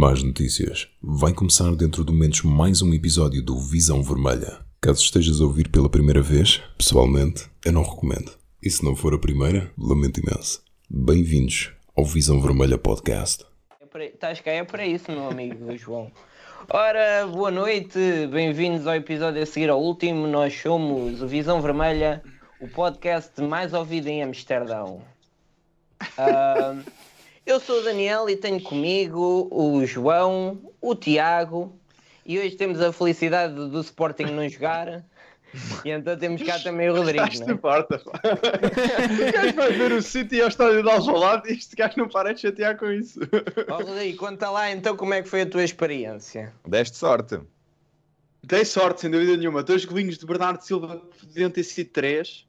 Más notícias. Vai começar dentro de momentos mais um episódio do Visão Vermelha. Caso estejas a ouvir pela primeira vez, pessoalmente, eu não recomendo. E se não for a primeira, lamento imenso. Bem-vindos ao Visão Vermelha Podcast. É estás cá é para isso, meu amigo João. Ora, boa noite, bem-vindos ao episódio a seguir ao último. Nós somos o Visão Vermelha, o podcast mais ouvido em Amsterdão. Ah, eu sou o Daniel e tenho comigo o João, o Tiago e hoje temos a felicidade do Sporting não jogar. E então temos cá também o Rodrigo. Não não importa, pá. O gajo vai ver o City ao estádio de Alvalade e este gajo não para de chatear com isso. é? Ó, Rodrigo, conta lá então como é que foi a tua experiência. Deste sorte. Dei sorte, sem dúvida nenhuma. Dois golinhos de Bernardo Silva podiam ter sido três.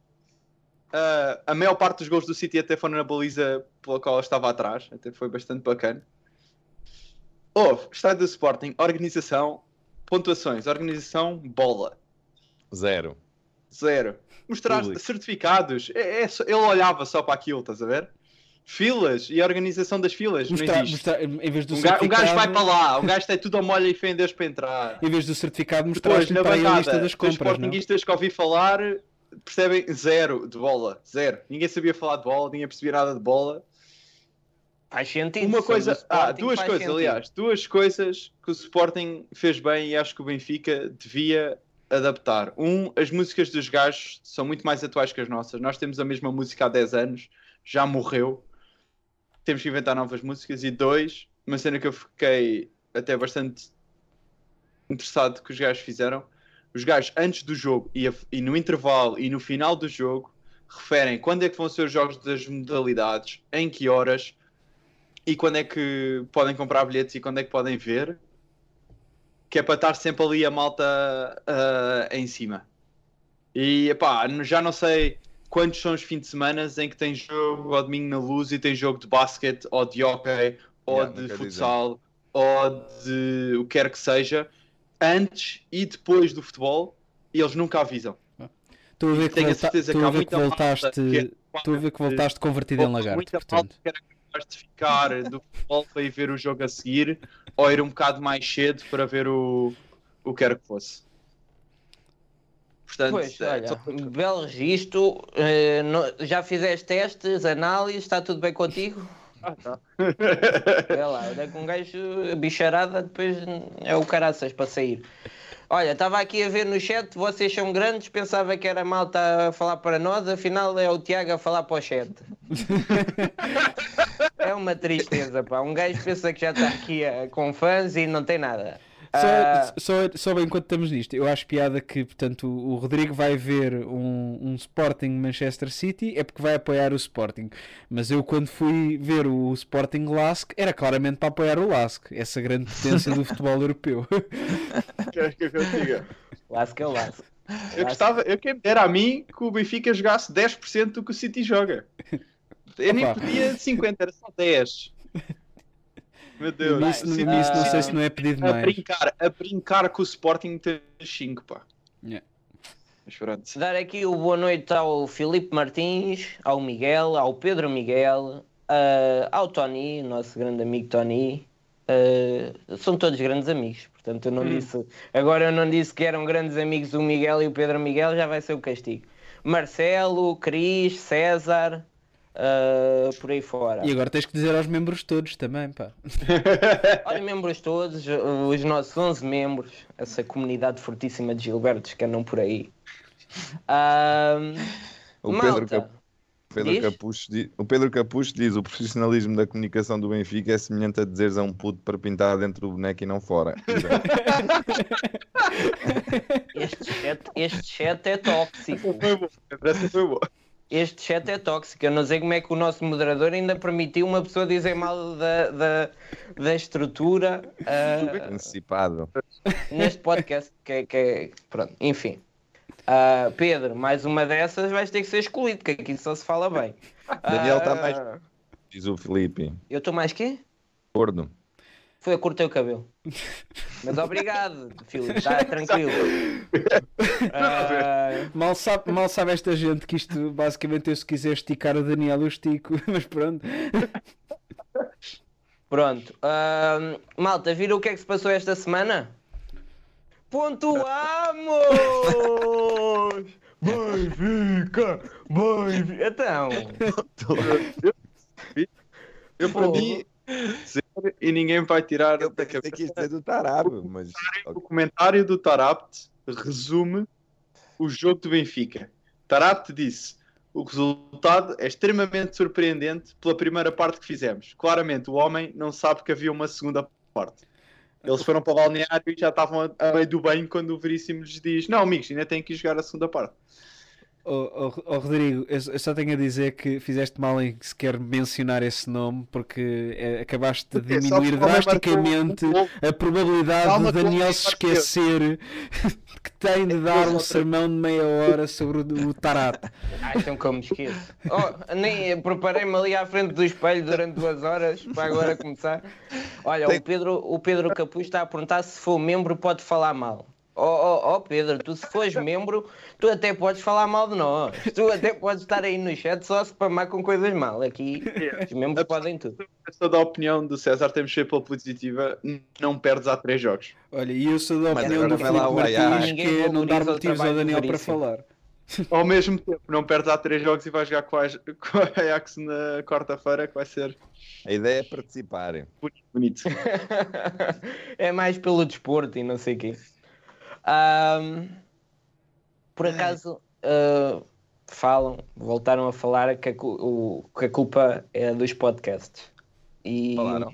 Ah, a maior parte dos gols do City até foram na baliza pela qual eu estava atrás. Até foi bastante bacana. Houve, estádio do Sporting, organização, pontuações, organização, bola. Zero. Zero. Mostrar Público. certificados. É, é só- ele olhava só para aquilo, estás a ver? Filas e a organização das filas. Mostrar, não existe. mostrar- em vez do Um, ga- um certificado, gajo vai para lá, um gajo tem tudo a molha e fé em Deus para entrar. Em vez do certificado, mostrar-lhe na para a lista bancada, das dos compras, não? sportinguistas que ouvi falar percebem zero de bola. Zero. Ninguém sabia falar de bola, ninguém percebia nada de bola. Faz sentido. Uma coisa, ah, duas coisas, sentido. aliás, duas coisas que o Sporting fez bem e acho que o Benfica devia adaptar. Um, as músicas dos gajos são muito mais atuais que as nossas. Nós temos a mesma música há 10 anos, já morreu. Temos que inventar novas músicas. E dois, uma cena que eu fiquei até bastante interessado que os gajos fizeram. Os gajos, antes do jogo e, a- e no intervalo e no final do jogo, referem quando é que vão ser os jogos das modalidades, em que horas e quando é que podem comprar bilhetes e quando é que podem ver. Que é para estar sempre ali a malta ah, em cima. E epá, já não sei quantos são os fins de semana em que tem jogo ao domingo na luz e tem jogo de basquete ou de hockey ou Yeah, de futsal ou de o que quer que seja antes e depois do futebol e eles nunca avisam. Estou a ver que, Tenho a volta... certeza estou que a ver que voltaste. que é Estou a ver que voltaste convertido em lagarto, Muita portanto. que era capaz de ficar do futebol para ir ver o jogo a seguir ou ir um bocado mais cedo para ver o, o que quer que fosse. Portanto, Pois, é, olha, só- belo registro. eh, no- já fizeste testes, análises, está tudo bem contigo? Ah, tá. Lá, olha que um gajo bicharada depois é o caraças para sair. Olha, estava aqui a ver no chat, vocês são grandes, pensava que era malta a falar para nós, afinal é o Tiago a falar para o chat. é uma tristeza, pá. Um gajo pensa que já está aqui eh, com fãs e não tem nada. Ah, Só, só, só bem enquanto estamos nisto, eu acho piada que, portanto, o o Rodrigo vai ver um, um Sporting Manchester City é porque vai apoiar o Sporting. Mas eu, quando fui ver o Sporting Lask, era claramente para apoiar o Lask, essa grande potência do futebol europeu. Queres que eu diga? lasca, lasca. Eu gostava, eu quem me dera a mim que o Benfica jogasse 10% do que o City joga. Eu nem Opa. podia de 50, era só 10. Meu Deus. Nisso, o City- nisso não sei se não é pedido a mais. brincar, a brincar com o Sporting ter 5, pá. Yeah. Mas. Dar aqui o boa noite ao Filipe Martins, ao Miguel, ao Pedro Miguel, ah, ao Tony, nosso grande amigo Tony. Ah, são todos grandes amigos, portanto eu não disse. Agora eu não disse que eram grandes amigos o Miguel e o Pedro Miguel, já vai ser o castigo. Marcelo, Cris, César, ah, por aí fora. E agora tens que dizer aos membros todos também, pá. Olha, membros todos, os nossos 11 membros, essa comunidade fortíssima de Gilbertos que andam por aí. Ah, O malta. Pedro, Cap... Pedro diz? Capucho di- o Pedro Capucho diz o profissionalismo da comunicação do Benfica é semelhante a dizeres a um puto para pintar dentro do boneco e não fora. Este chat, este chat é tóxico. Foi bom. Foi bom. Este chat é tóxico. Eu não sei como é que o nosso moderador ainda permitiu uma pessoa dizer mal da, da, da estrutura ah, Antecipado. neste podcast. Que, é- que é- pronto, enfim. Ah, Pedro, mais uma dessas vais ter que ser excluído, que aqui só se fala bem. Daniel está Ah, mais- Diz o Felipe. Eu estou mais quê? Gordo. Foi eu cortei o cabelo. Mas obrigado, Filipe, está tranquilo. Ah, Mal sabe, mal sabe esta gente que isto basicamente eu se quiser esticar o Daniel eu estico, mas pronto. Pronto. Ahm, malta, viram o que é que se passou esta semana? Pontuamos! Benfica! Benfica! Então, Eu para Pô. mim, zero, e ninguém vai tirar Eu da pensei que cabeça. isto é do mas. O comentário do Tarapt resume o jogo do Benfica. Tarapt disse: o resultado é extremamente surpreendente pela primeira parte que fizemos. Claramente, o homem não sabe que havia uma segunda parte. Eles foram para o balneário e já estavam a, meio do banho quando o Veríssimo lhes diz: Não, amigos, ainda tem que jogar a segunda parte. Oh, oh, oh, Rodrigo, eu, só tenho a dizer que fizeste mal em sequer mencionar esse nome porque eh, acabaste de Porque diminuir drasticamente a probabilidade de Daniel se esquecer que tem de dar um sermão de meia hora sobre o, o Tarat. acham que eu me esqueço. Oh, nem preparei-me ali à frente do espelho durante duas horas para agora começar. Olha, Tem- o, Pedro, o Pedro Capuz está a perguntar se for membro pode falar mal. Oh, oh, oh, Pedro, tu se fores membro, tu até podes falar mal de nós. Tu até podes estar aí no chat só se spamar com coisas mal. Aqui os membros podem tudo. Eu sou da opinião do César, temos que ser pela positiva, não perdes há três jogos. Olha, e eu sou da opinião do vai lá Filipe o Ajax. Martins Ninguém que é não dar motivos ao Daniel para falar. Ao mesmo tempo, não perdes há três jogos e vais jogar com a, com a Ajax na quarta-feira, que vai ser A ideia é participarem. bonito. é mais pelo desporto e não sei o quê. Ahm, por acaso ah, falam, voltaram a falar que a, o- que a culpa é dos podcasts. E Falaram?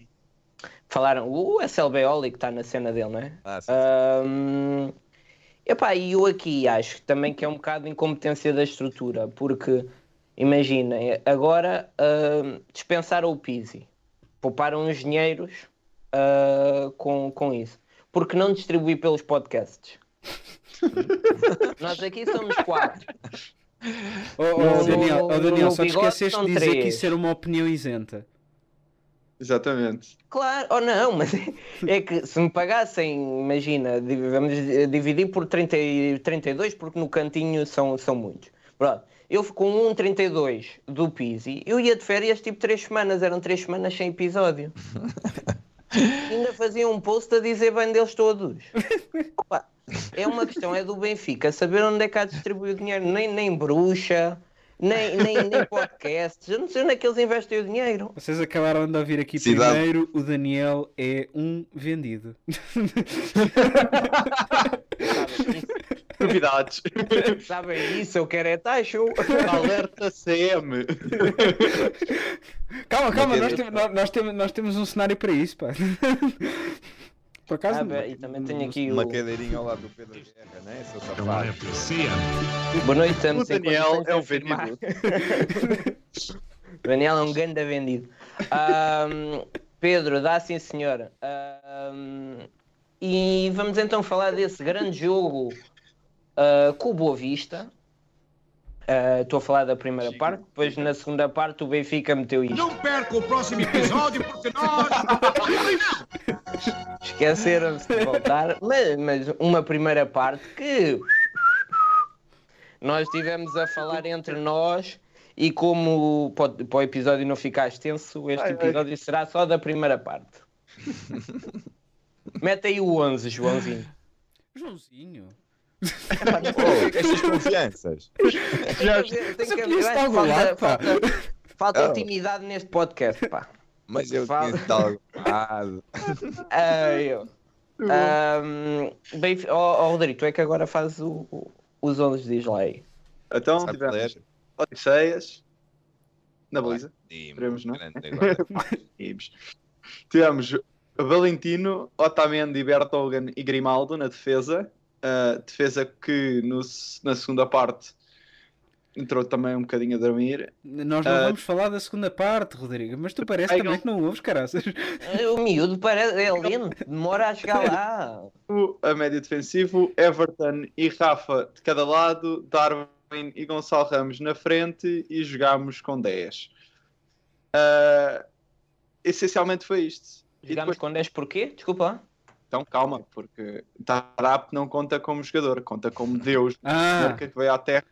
Falaram, o SLB Oli que está na cena dele, não é? Ah, sim. Ahm, epá, e eu aqui acho também que é um bocado de incompetência da estrutura, porque imaginem, agora ahm, dispensaram o Pizzi, pouparam os dinheiros ah, com, com isso, porque não distribuir pelos podcasts? Nós aqui somos quatro. Oh, oh, No- Daniel, oh, Daniel só te esqueceste de dizer que três. isso era uma opinião isenta. Exatamente. Claro, ou não, mas é que se me pagassem, imagina, vamos dividir por 30, e 32, porque no cantinho são, são muitos. Pronto, eu com 1,32 do Pizzi, eu ia de férias tipo 3 semanas, eram 3 semanas sem episódio. Ainda fazia um post a dizer bem deles todos. Opa, é uma questão, é do Benfica, saber onde é que há de distribuir o dinheiro, nem, nem bruxa. Nem, nem, nem podcasts, eu não sei onde é que eles investem o dinheiro. Vocês acabaram de ouvir aqui Cidade. primeiro, o Daniel é um vendido. Novidades. Sabem isso, eu quero é taxo. Alerta CM. Calma, calma, nós, temos, nós, nós temos, nós temos um cenário para isso, pá. Por acaso, Ah, bem, e também tenho aqui o. Uma cadeirinha ao lado do Pedro Guerra, né? Seu safado. Boa noite, estamos O Daniel é o afirmar. vendido. Daniel é um ganda vendido. Ahm, Pedro, dá sim senhor. Ahm, e vamos então falar desse grande jogo ah, com o Boa Vista. Ah, Estou a falar da primeira parte, depois na segunda parte o Benfica meteu isto. Não perca o próximo episódio porque nós. Esqueceram-se de voltar, mas, mas uma primeira parte que nós tivemos a falar entre nós e como para o episódio não ficar extenso, este Ai, ai. episódio será só da primeira parte. Mete aí o 11, Joãozinho. Joãozinho. Oh, estas confianças. Já- Tem que haver- falta, lado, falta, falta Oh. intimidade neste podcast, pá. Mas eu ocupado. Ai, eu. Ahm, Benf- ó, ó, Rodrigo, tu é que agora fazes o- o- os 11 diz lá aí. Então Sabe tivemos ler? Odisseias na Baliza. Esperemos, não? Tivemos Valentino, Otamendi, Bertogen e Grimaldo na defesa. Uh, defesa que no- na segunda parte entrou também um bocadinho a dormir. Nós não Ah. vamos falar da segunda parte, Rodrigo, mas tu parece também que não ouves, caraças. O miúdo parece, é lento, demora a chegar lá. O- A médio defensivo, Everton e Rafa de cada lado, Darwin e Gonçalo Ramos na frente e jogámos com 10. Uh, essencialmente foi isto. Jogámos depois- com 10 porquê? Desculpa lá. Então calma, porque Tarap não conta como jogador, conta como Deus Ah, marca que veio à Terra.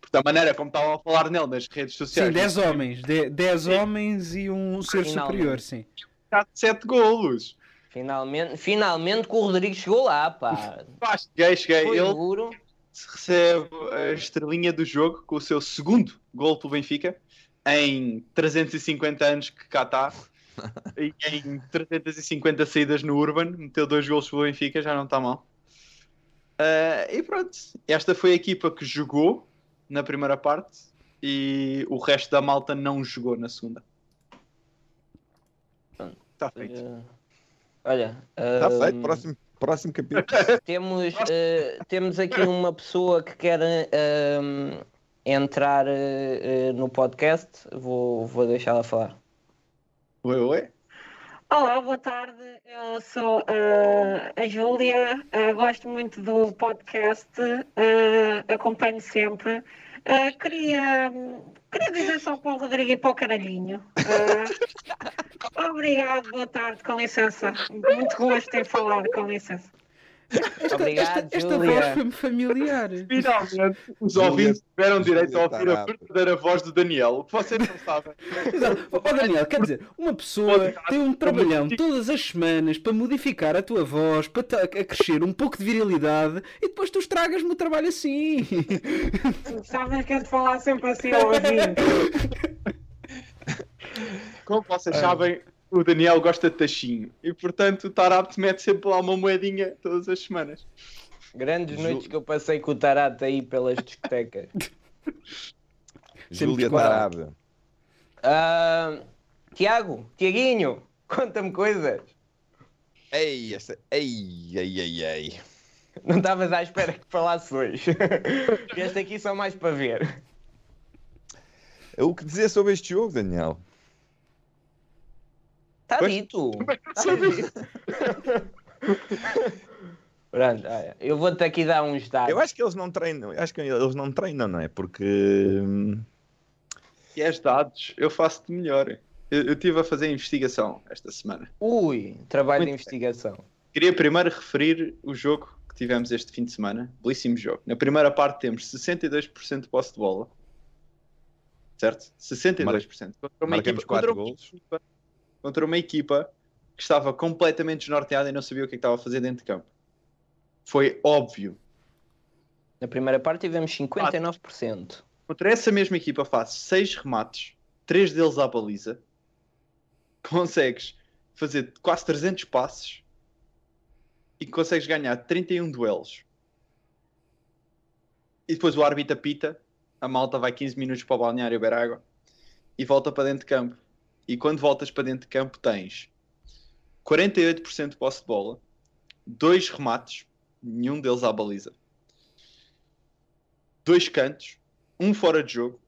Porque da maneira como estavam a falar nele nas redes sociais. sim, 10 homens. 10 homens e um ser Finalmente. superior, sim. marcado 7 golos. Finalmente, finalmente que o Rodrigo chegou lá, pá. Pá, cheguei, cheguei. Foi Ele duro. recebe a estrelinha do jogo com o seu segundo gol pelo Benfica em 350 anos que cá está. E em 350 saídas no Urban, meteu dois gols pelo Benfica, já não está mal. Ah, e pronto, esta foi a equipa que jogou na primeira parte e o resto da malta não jogou na segunda. Está feito. Eh, olha, Está eh, feito, próximo, próximo capítulo. temos, eh, temos aqui uma pessoa que quer entrar eh, no podcast. Vou, vou deixá-la falar. Oi, oi. Olá, boa tarde. Eu sou eh, a Júlia, eh, gosto muito do podcast, eh, acompanho sempre. Eh, queria, queria dizer só para o Rodrigo e para o Caralhinho. Obrigado, boa tarde, com licença. Muito gosto em falar, com licença. Obrigado, esta, esta voz foi-me familiar. Finalmente, os ouvintes tiveram direito a ouvir a verdadeira voz do Daniel. O que vocês não sabem. Exato. Ó Daniel, quer dizer, uma pessoa tem um trabalhão todas as semanas para modificar a tua voz, para crescer um pouco de virilidade e depois tu estragas-me o trabalho assim. Sabem que é de falar sempre assim ao ouvido. Como vocês sabem, o Daniel gosta de tachinho. E portanto o Tarap mete sempre lá uma moedinha todas as semanas. Grandes Ju- noites que eu passei com o Tarato aí pelas discotecas. Júlia claro. Tarado. Ah, Tiago, Tiaguinho, conta-me coisas. Ei, esta... ei, ei, ei, ei. Não estavas à espera que falasse hoje. este aqui só mais para ver. O que dizer sobre este jogo, Daniel? Está dito. Tá dito. Pronto, olha, eu vou-te aqui dar uns dados. Eu acho que eles não treinam, acho que eles não treinam, não é? Porque hum, E és dados, eu faço-te melhor. Eu eu estive a fazer investigação esta semana. Ui, trabalho de Muito investigação. Queria primeiro referir o jogo que tivemos este fim de semana. Belíssimo jogo. Na primeira parte temos 62% de posse de bola. Certo? 62%. Contra uma, marcamos equipa, contra, 4 uma gols. equipa, contra uma equipa que estava completamente desnorteada e não sabia o que, é que estava a fazer dentro de campo. Foi óbvio. Na primeira parte tivemos 59%. Contra essa mesma equipa faz 6 remates, 3 deles à baliza. Consegues fazer quase 300 passes e consegues ganhar 31 duelos. E depois o árbitro apita, a malta vai 15 minutos para o balneário beber água e volta para dentro de campo. E quando voltas para dentro de campo tens 48% de posse de bola, 2 remates, nenhum deles à baliza, dois cantos, um fora de jogo,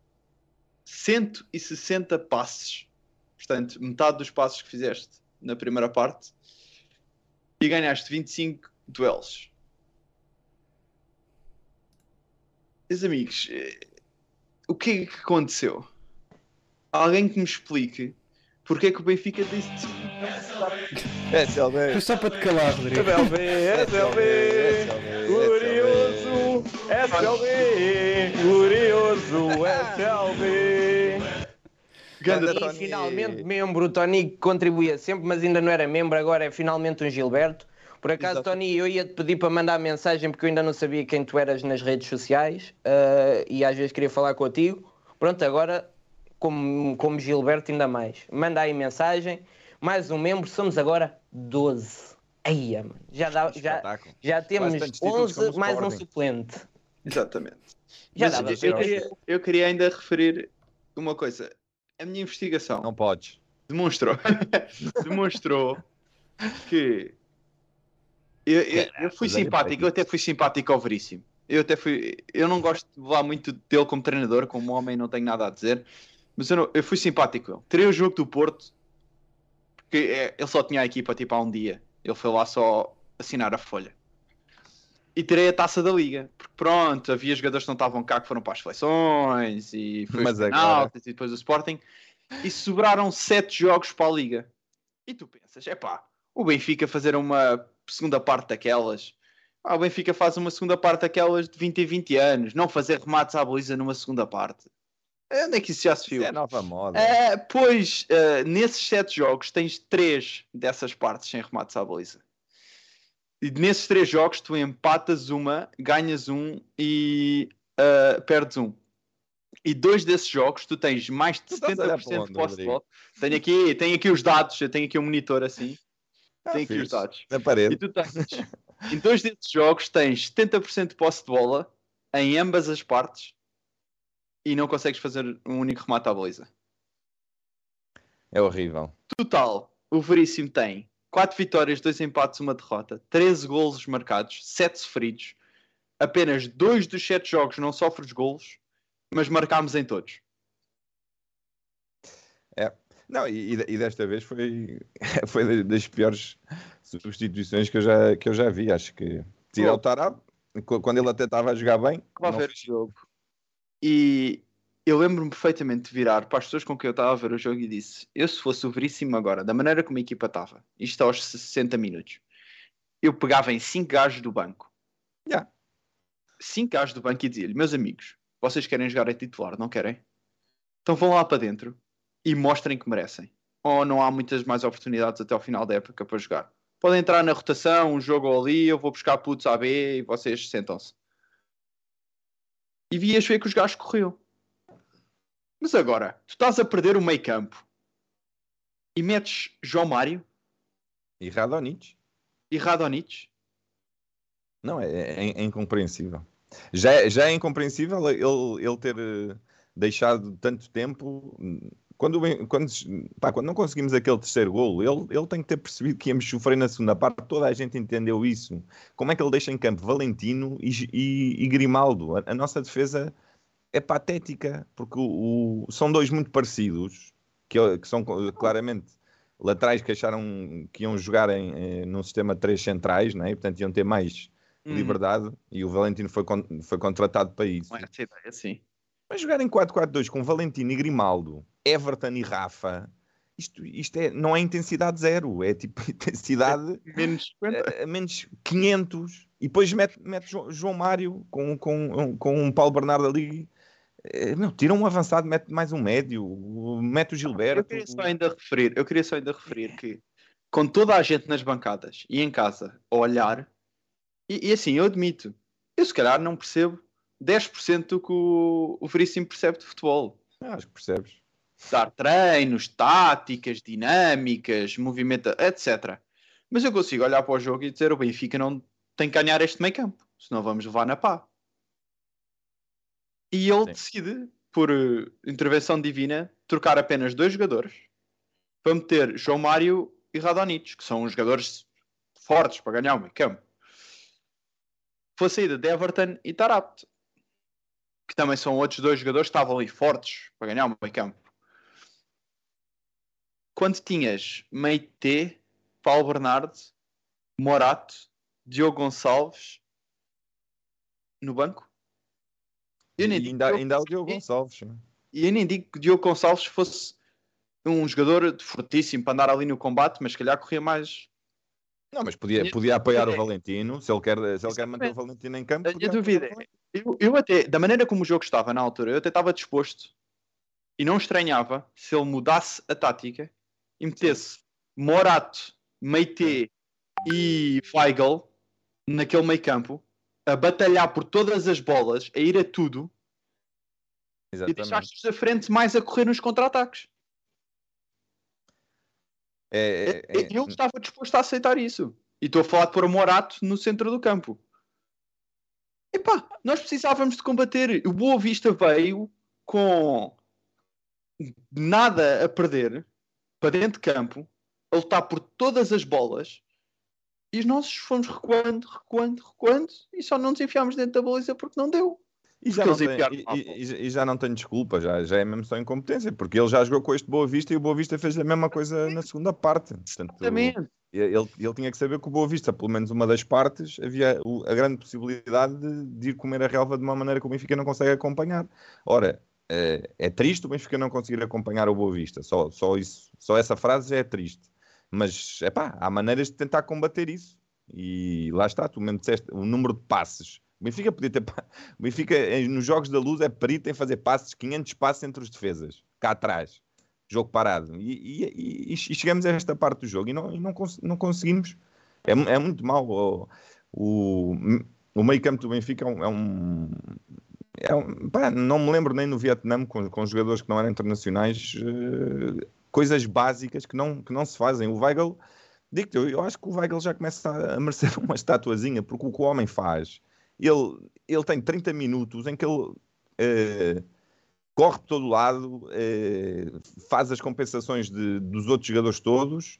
160 passes, portanto, metade dos passes que fizeste na primeira parte, e ganhaste 25 duelos. Meus amigos, eh, o que é que aconteceu? Alguém que me explique porque é que o Benfica disse SLB. Foi só para te calar, Rodrigo. SLB, SLB, glorioso, SLB, glorioso, SLB. Ganda E finalmente membro, o Tony que contribuía sempre, mas ainda não era membro, agora é finalmente um Gilberto. Por acaso, Exato. Tony, eu ia-te pedir para mandar mensagem porque eu ainda não sabia quem tu eras nas redes sociais ah, e às vezes queria falar contigo. Pronto, agora, como, como Gilberto, ainda mais. Manda aí mensagem. Mais um membro, somos agora 12. Aí, mano, já, dá, já, já temos tantos títulos 11 como o mais um suplente. Exatamente. Já Mas dava eu, ao queria, eu queria ainda referir uma coisa. A minha investigação Não podes. demonstrou, demonstrou que eu, eu- eu fui simpático, eu até fui simpático ao Veríssimo. Eu até fui, eu não gosto de lá muito dele como treinador, como homem não tenho nada a dizer, mas eu, não- eu fui simpático com ele. Tirei o jogo do Porto, porque é, ele só tinha a equipa tipo há um dia. Ele foi lá só assinar a folha. E tirei a taça da liga, porque pronto, havia jogadores que não estavam cá que foram para as seleções e foi Mas penaltis e depois o Sporting e sobraram sete jogos para a liga. E tu pensas, é pá, o Benfica fazer uma segunda parte daquelas. Ah, o Benfica faz uma segunda parte daquelas de 20 em 20 anos, não fazer remates à baliza numa segunda parte. Onde é que isso já se viu? É nova moda. Ah, pois, ah, nesses sete jogos tens três dessas partes sem remates à baliza. E nesses três jogos tu empatas uma, ganhas um e ah, perdes um. E dois desses jogos tu tens mais de Tu estás a olhar para 70% de posse de bola. Tenho aqui, tenho aqui os dados, eu tenho aqui um monitor assim. Ah, tenho aqui os fixe. dados. Na E parede. tu tens, em dois desses jogos tens 70% de posse de bola em ambas as partes e não consegues fazer um único remate à baliza. É horrível. Total, o Veríssimo tem 4 vitórias, 2 empates, 1 derrota, 13 golos marcados, 7 sofridos. Apenas 2 dos 7 jogos não sofres golos, mas marcámos em todos. Não, e, e desta vez foi, foi das piores substituições que eu já, que eu já vi. Acho que tirar o Tarab, qu- quando ele até estava a jogar bem. Não jogo. E eu lembro-me perfeitamente de virar para as pessoas com quem eu estava a ver o jogo e disse: Eu, se fosse o Veríssimo agora, da maneira como a equipa estava, isto aos 60 minutos, eu pegava em 5 gajos do banco, Já. 5 gajos do banco e dizia-lhe: Meus amigos, vocês querem jogar a titular, não querem? Então vão lá para dentro e mostrem que merecem. Ou não há muitas mais oportunidades até ao final da época para jogar. Podem entrar na rotação, um jogo ali, eu vou buscar putos A, B e vocês sentam-se e vias ver que os gajos corriam. Mas agora, tu estás a perder o meio campo e metes João Mário E Radonich. e Radonich. Não, é, é- é incompreensível. Já, é- já é incompreensível ele, ele ter eh, deixado tanto tempo. Quando, quando, pá, quando não conseguimos aquele terceiro golo, ele, ele tem que ter percebido que íamos sofrer na segunda parte. Toda a gente entendeu isso. Como é que ele deixa em campo Valentino e, e- e Grimaldo? A, a nossa defesa é patética, porque o- o- são dois muito parecidos, que, que são claramente laterais que acharam que iam jogar em, eh, num sistema de três centrais, né? e portanto iam ter mais Hum, liberdade, e o Valentino foi, con- foi contratado para isso. Não é essa ideia, sim. Mas jogar em 4-4-2 com Valentino e Grimaldo, Everton e Rafa, isto, isto é, não é intensidade zero, é tipo intensidade Menos 50. a, a menos 500 e depois mete, mete Jo- João Mário com, com, com um Paulo Bernardo ali. Eh, Meu, tira um avançado, mete mais um médio, mete o Eu Gilberto. queria só ainda referir, eu queria só ainda referir que com toda a gente nas bancadas e em casa a olhar, e, e assim, eu admito, eu se calhar não percebo 10% do que o, o Veríssimo percebe de futebol. Ah, acho que percebes. dar treinos, táticas, dinâmicas, movimento, etc. Mas eu consigo olhar para o jogo e dizer o Benfica não tem que ganhar este meio campo, senão vamos levar na pá. E ele Sim. decide, por eh, intervenção divina, trocar apenas dois jogadores para meter João Mário e Radonich, que são os jogadores fortes para ganhar o meio campo. Foi a saída de Everton e Tarapt, que também são outros dois jogadores que estavam ali fortes para ganhar o meio campo quando tinhas Meite, Paulo Bernardo, Morato, Diogo Gonçalves no banco. Eu nem E digo ainda, que ainda há o Diogo Gonçalves. né? E eu nem digo que Diogo Gonçalves fosse um jogador fortíssimo para andar ali no combate, mas se calhar corria mais. Não, mas podia, podia apoiar o é- Valentino, se ele quer, se ele quer manter o. Valentino em campo. A minha dúvida o é-. Eu, eu até, da maneira como o jogo estava na altura, eu até estava disposto e não estranhava se ele mudasse a tática e metesse Morato, Meite e Weigl naquele meio campo a batalhar por todas as bolas, a ir a tudo e Exatamente. deixaste-os da frente mais a correr nos contra-ataques. É, é- é- Eu estava disposto a aceitar isso. E estou a falar de pôr Morato no centro do campo. Epá, nós precisávamos de combater. O Boa Vista veio com nada a perder para dentro de campo, a lutar por todas as bolas. E nós fomos recuando, recuando, recuando e só não nos enfiámos dentro da baliza porque não deu. E já, não tem, e- e- e- já não tem desculpa, já, já é mesmo só incompetência, porque ele já jogou com este Boa Vista e o Boa Vista fez a mesma coisa na segunda parte. Portanto, Exatamente. ele, ele tinha que saber que o Boa Vista, pelo menos uma das partes, havia a grande possibilidade de, de ir comer a relva de uma maneira que o Benfica não consegue acompanhar. Ora, é, é triste o Benfica não conseguir acompanhar o Boa Vista, só, só, isso, só essa frase já é triste. Mas, é pá, há maneiras de tentar combater isso. E lá está, tu mesmo disseste, o número de passes O Benfica podia ter. O Benfica eh, nos jogos da luz é perito em fazer passes, 500 passos entre os defesas, cá atrás, jogo parado. E, e- e- chegamos a esta parte do jogo e não, e não, cons- não conseguimos. É, é muito mau. O, o, o meio campo do Benfica é um. é um- é um- pá, não me lembro nem no Vietnã com, com jogadores que não eram internacionais, eh, coisas básicas que não, que não se fazem. O Weigl, digo-te, eu, eu acho que o Weigl já começa a merecer uma estatuazinha, porque o que o homem faz, ele, ele tem 30 minutos em que ele eh, corre por todo lado, eh, faz as compensações de- dos outros jogadores todos.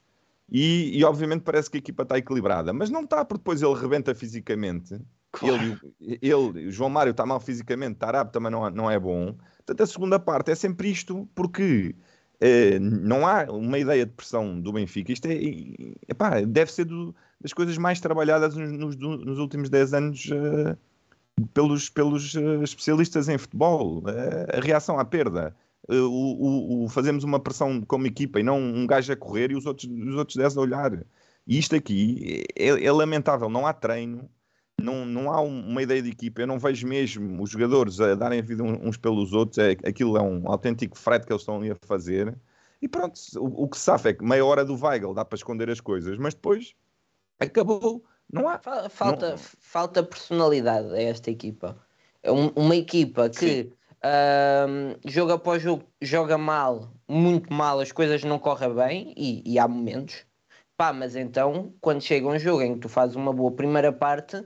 E, e, obviamente parece que a equipa está equilibrada, mas não está, porque depois ele rebenta fisicamente. Ele, ele, o João Mário está mal fisicamente, Tarab também não, não é bom. Portanto, a segunda parte é sempre isto, porque eh, não há uma ideia de pressão do Benfica. Isto é, epá, deve ser do- das coisas mais trabalhadas nos, nos- últimos 10 anos eh, pelos, pelos eh, especialistas em futebol. Eh, a reação à perda. Eh, o, o- o- fazemos uma pressão como equipa e não um gajo a correr e os outros, os outros 10 a olhar. E isto aqui é, é lamentável. Não há treino, não, não há um- uma ideia de equipa. Eu não vejo mesmo os jogadores a darem a vida uns pelos outros. É, aquilo é um autêntico frete que eles estão ali a fazer. E pronto, o, o que se sabe é que meia hora do Weigl dá para esconder as coisas, mas depois acabou. Não há. Fa- Falta, Não- falta personalidade a esta equipa. É um- uma equipa que ahm, jogo após jogo joga mal, muito mal, as coisas não correm bem e, e há momentos. Pá, mas então, quando chega um jogo em que tu fazes uma boa primeira parte,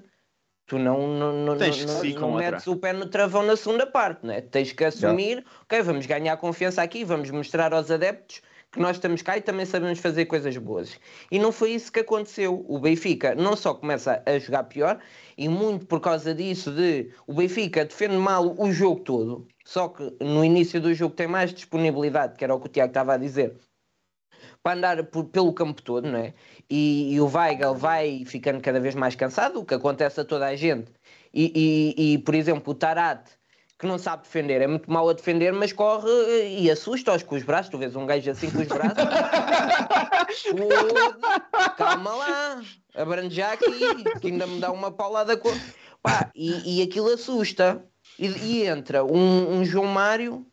tu não, não, não, Tens não, não outra. metes o pé no travão na segunda parte, não é? Tens que assumir, ok, vamos ganhar confiança aqui, vamos mostrar aos adeptos que nós estamos cá e também sabemos fazer coisas boas. E não foi isso que aconteceu. O Benfica não só começa a jogar pior, e muito por causa disso de o Benfica defende mal o jogo todo, só que no início do jogo tem mais disponibilidade, que era o que o Tiago estava a dizer, para andar por- pelo campo todo, não é? E, e o Weigl vai ficando cada vez mais cansado, o que acontece a toda a gente. E, e- e, por exemplo, o Tarat, que não sabe defender, é muito mau a defender, mas corre eh, e assusta-os com os braços. Tu vês um gajo assim com os braços. Calma lá, abrange aqui, que ainda me dá uma paulada com. Pá, e, e aquilo assusta. E, e entra um, um João Mário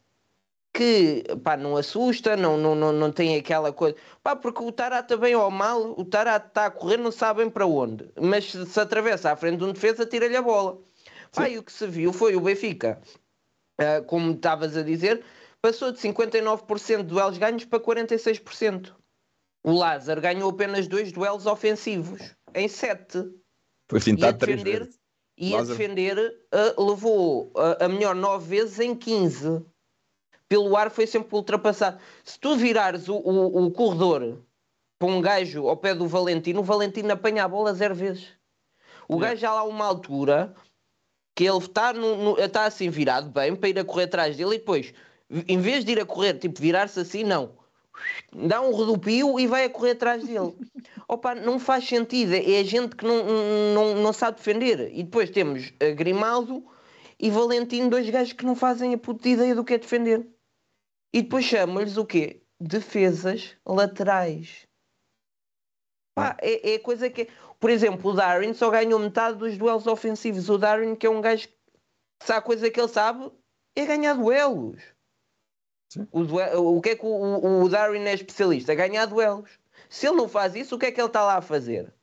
que pá, não assusta, não, não, não, não tem aquela coisa. Pá, porque o Tarata, bem ou mal, o Tarata está a correr, não sabem para onde. Mas se, se atravessa à frente de um defesa, tira-lhe a bola. E o que se viu foi o Benfica, ah, como estavas a dizer, passou de 59% de duelos ganhos para 46%. O Lázaro ganhou apenas dois duelos ofensivos em 7 Foi e a fintado três defender, vezes. e a Lázaro. defender ah, levou ah, a melhor 9 vezes em 15. Pelo ar foi sempre ultrapassado. Se tu virares o, o, o corredor para um gajo ao pé do Valentino, o Valentino apanha a bola zero vezes. O gajo já lá a uma altura que ele está está assim virado bem para ir a correr atrás dele e depois, em vez de ir a correr, tipo virar-se assim, não. Dá um rodopio e vai a correr atrás dele. Opa, não faz sentido. É a gente que não, não, não sabe defender. E depois temos Grimaldo e Valentino, dois gajos que não fazem a puta ideia do que é defender. E depois chamam-lhes o quê? Defesas laterais. Pá, é, é coisa que. Por exemplo, o Darwin só ganhou metade dos duelos ofensivos. O Darwin, que é um gajo que se há coisa que ele sabe, é ganhar duelos. O, due- o que é que o, o- Darwin é especialista? É ganhar duelos. Se ele não faz isso, o que é que ele está lá a fazer?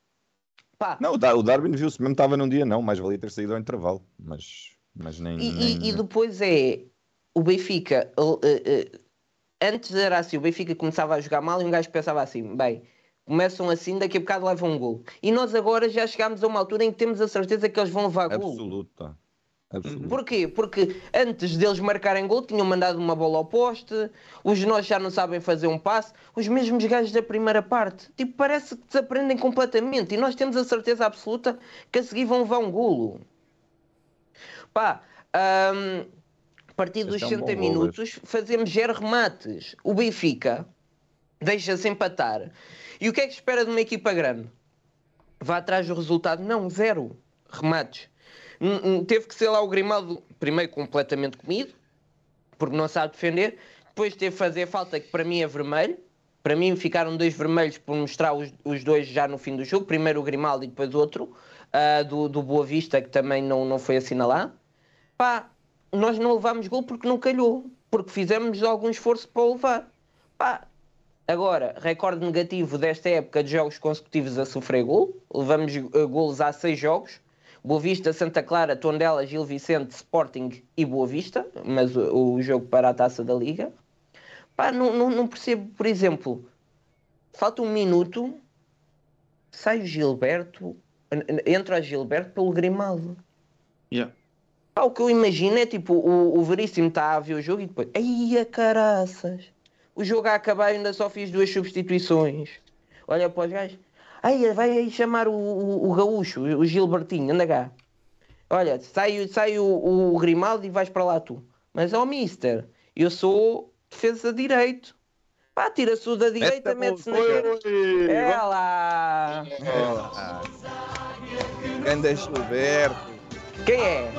Pá, Não, o Dar- o Darwin viu-se mesmo, estava num dia, não, mais valia ter saído ao intervalo. Mas, mas nem. E, nem- e- depois é o Benfica. eh, eh, antes era assim: o Benfica começava a jogar mal e um gajo pensava assim: bem, começam assim, daqui a bocado levam um gol. E nós agora já chegámos a uma altura em que temos a certeza que eles vão levar gol. Absoluta. Absoluta. Porquê? Porque antes deles marcarem gol tinham mandado uma bola ao poste, os nós já não sabem fazer um passe, os mesmos gajos da primeira parte. Tipo, parece que desaprendem completamente e nós temos a certeza absoluta que a seguir vão levar um golo. Pá, hum, a partir dos é um 60 bom golo, minutos fazemos zero remates. O Benfica deixa-se empatar. E o que é que espera de uma equipa grande? Vá atrás do resultado? Não, zero remates. Teve que ser lá o Grimaldo, primeiro completamente comido, porque não sabe defender. Depois teve que fazer falta, que para mim é vermelho. Para mim ficaram dois vermelhos por mostrar os, os dois já no fim do jogo. Primeiro o Grimaldo e depois outro, ah, do, do Boa Vista, que também não, não foi assinalado. Pá, nós não levámos gol porque não calhou. Porque fizemos algum esforço para o levar. Pá, agora, recorde negativo desta época de jogos consecutivos a sofrer gol. Levamos uh, golos há seis jogos. Boa Vista, Santa Clara, Tondela, Gil Vicente, Sporting e Boa Vista. Mas o, o jogo para a Taça da Liga. Pá, não, não, não percebo, por exemplo, falta um minuto, sai o Gilberto, en- en- entra o Gilberto pelo Grimaldo. Yeah. Pá, o que eu imagino é tipo, o, o Veríssimo está a ver o jogo e depois, ai a caraças, o jogo a acabar ainda só fiz duas substituições. Olha para os gajos, ai vai aí chamar o, o, o gaúcho, o Gilbertinho, anda cá. Olha, sai, sai o, o Grimaldo e vais para lá tu. Mas ó mister, eu sou defesa direito. Pá, tira-se o da direita, mete-se na esquerda. É lá. Ganda Gilberto. Quem é?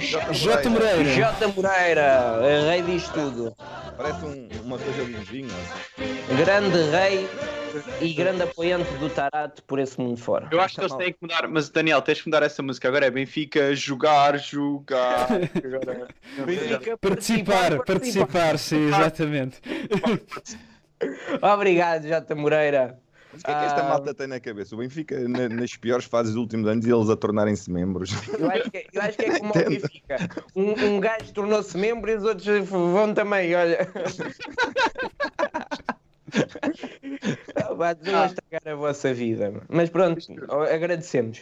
J. Moreira. Jota Moreira, rei disto tudo. Parece um- uma coisa de um vinho. Grande rei e grande apoiante do Tarato por esse mundo fora. Eu acho que eles têm que mudar, mas Daniel, tens que mudar essa música. Agora é Benfica, jogar, jogar. Agora é Benfica, Participar, participar, sim, exatamente. Obrigado, Jota Moreira. Mas o que é que esta Ah. malta tem na cabeça? O Benfica, na- nas piores fases dos últimos anos, e eles a tornarem-se membros. Eu acho que, eu acho que é como o. Benfica. Um, um gajo tornou-se membro e os outros vão também, olha. Ah, vá, Não estragar a vossa vida. Mas pronto, agradecemos.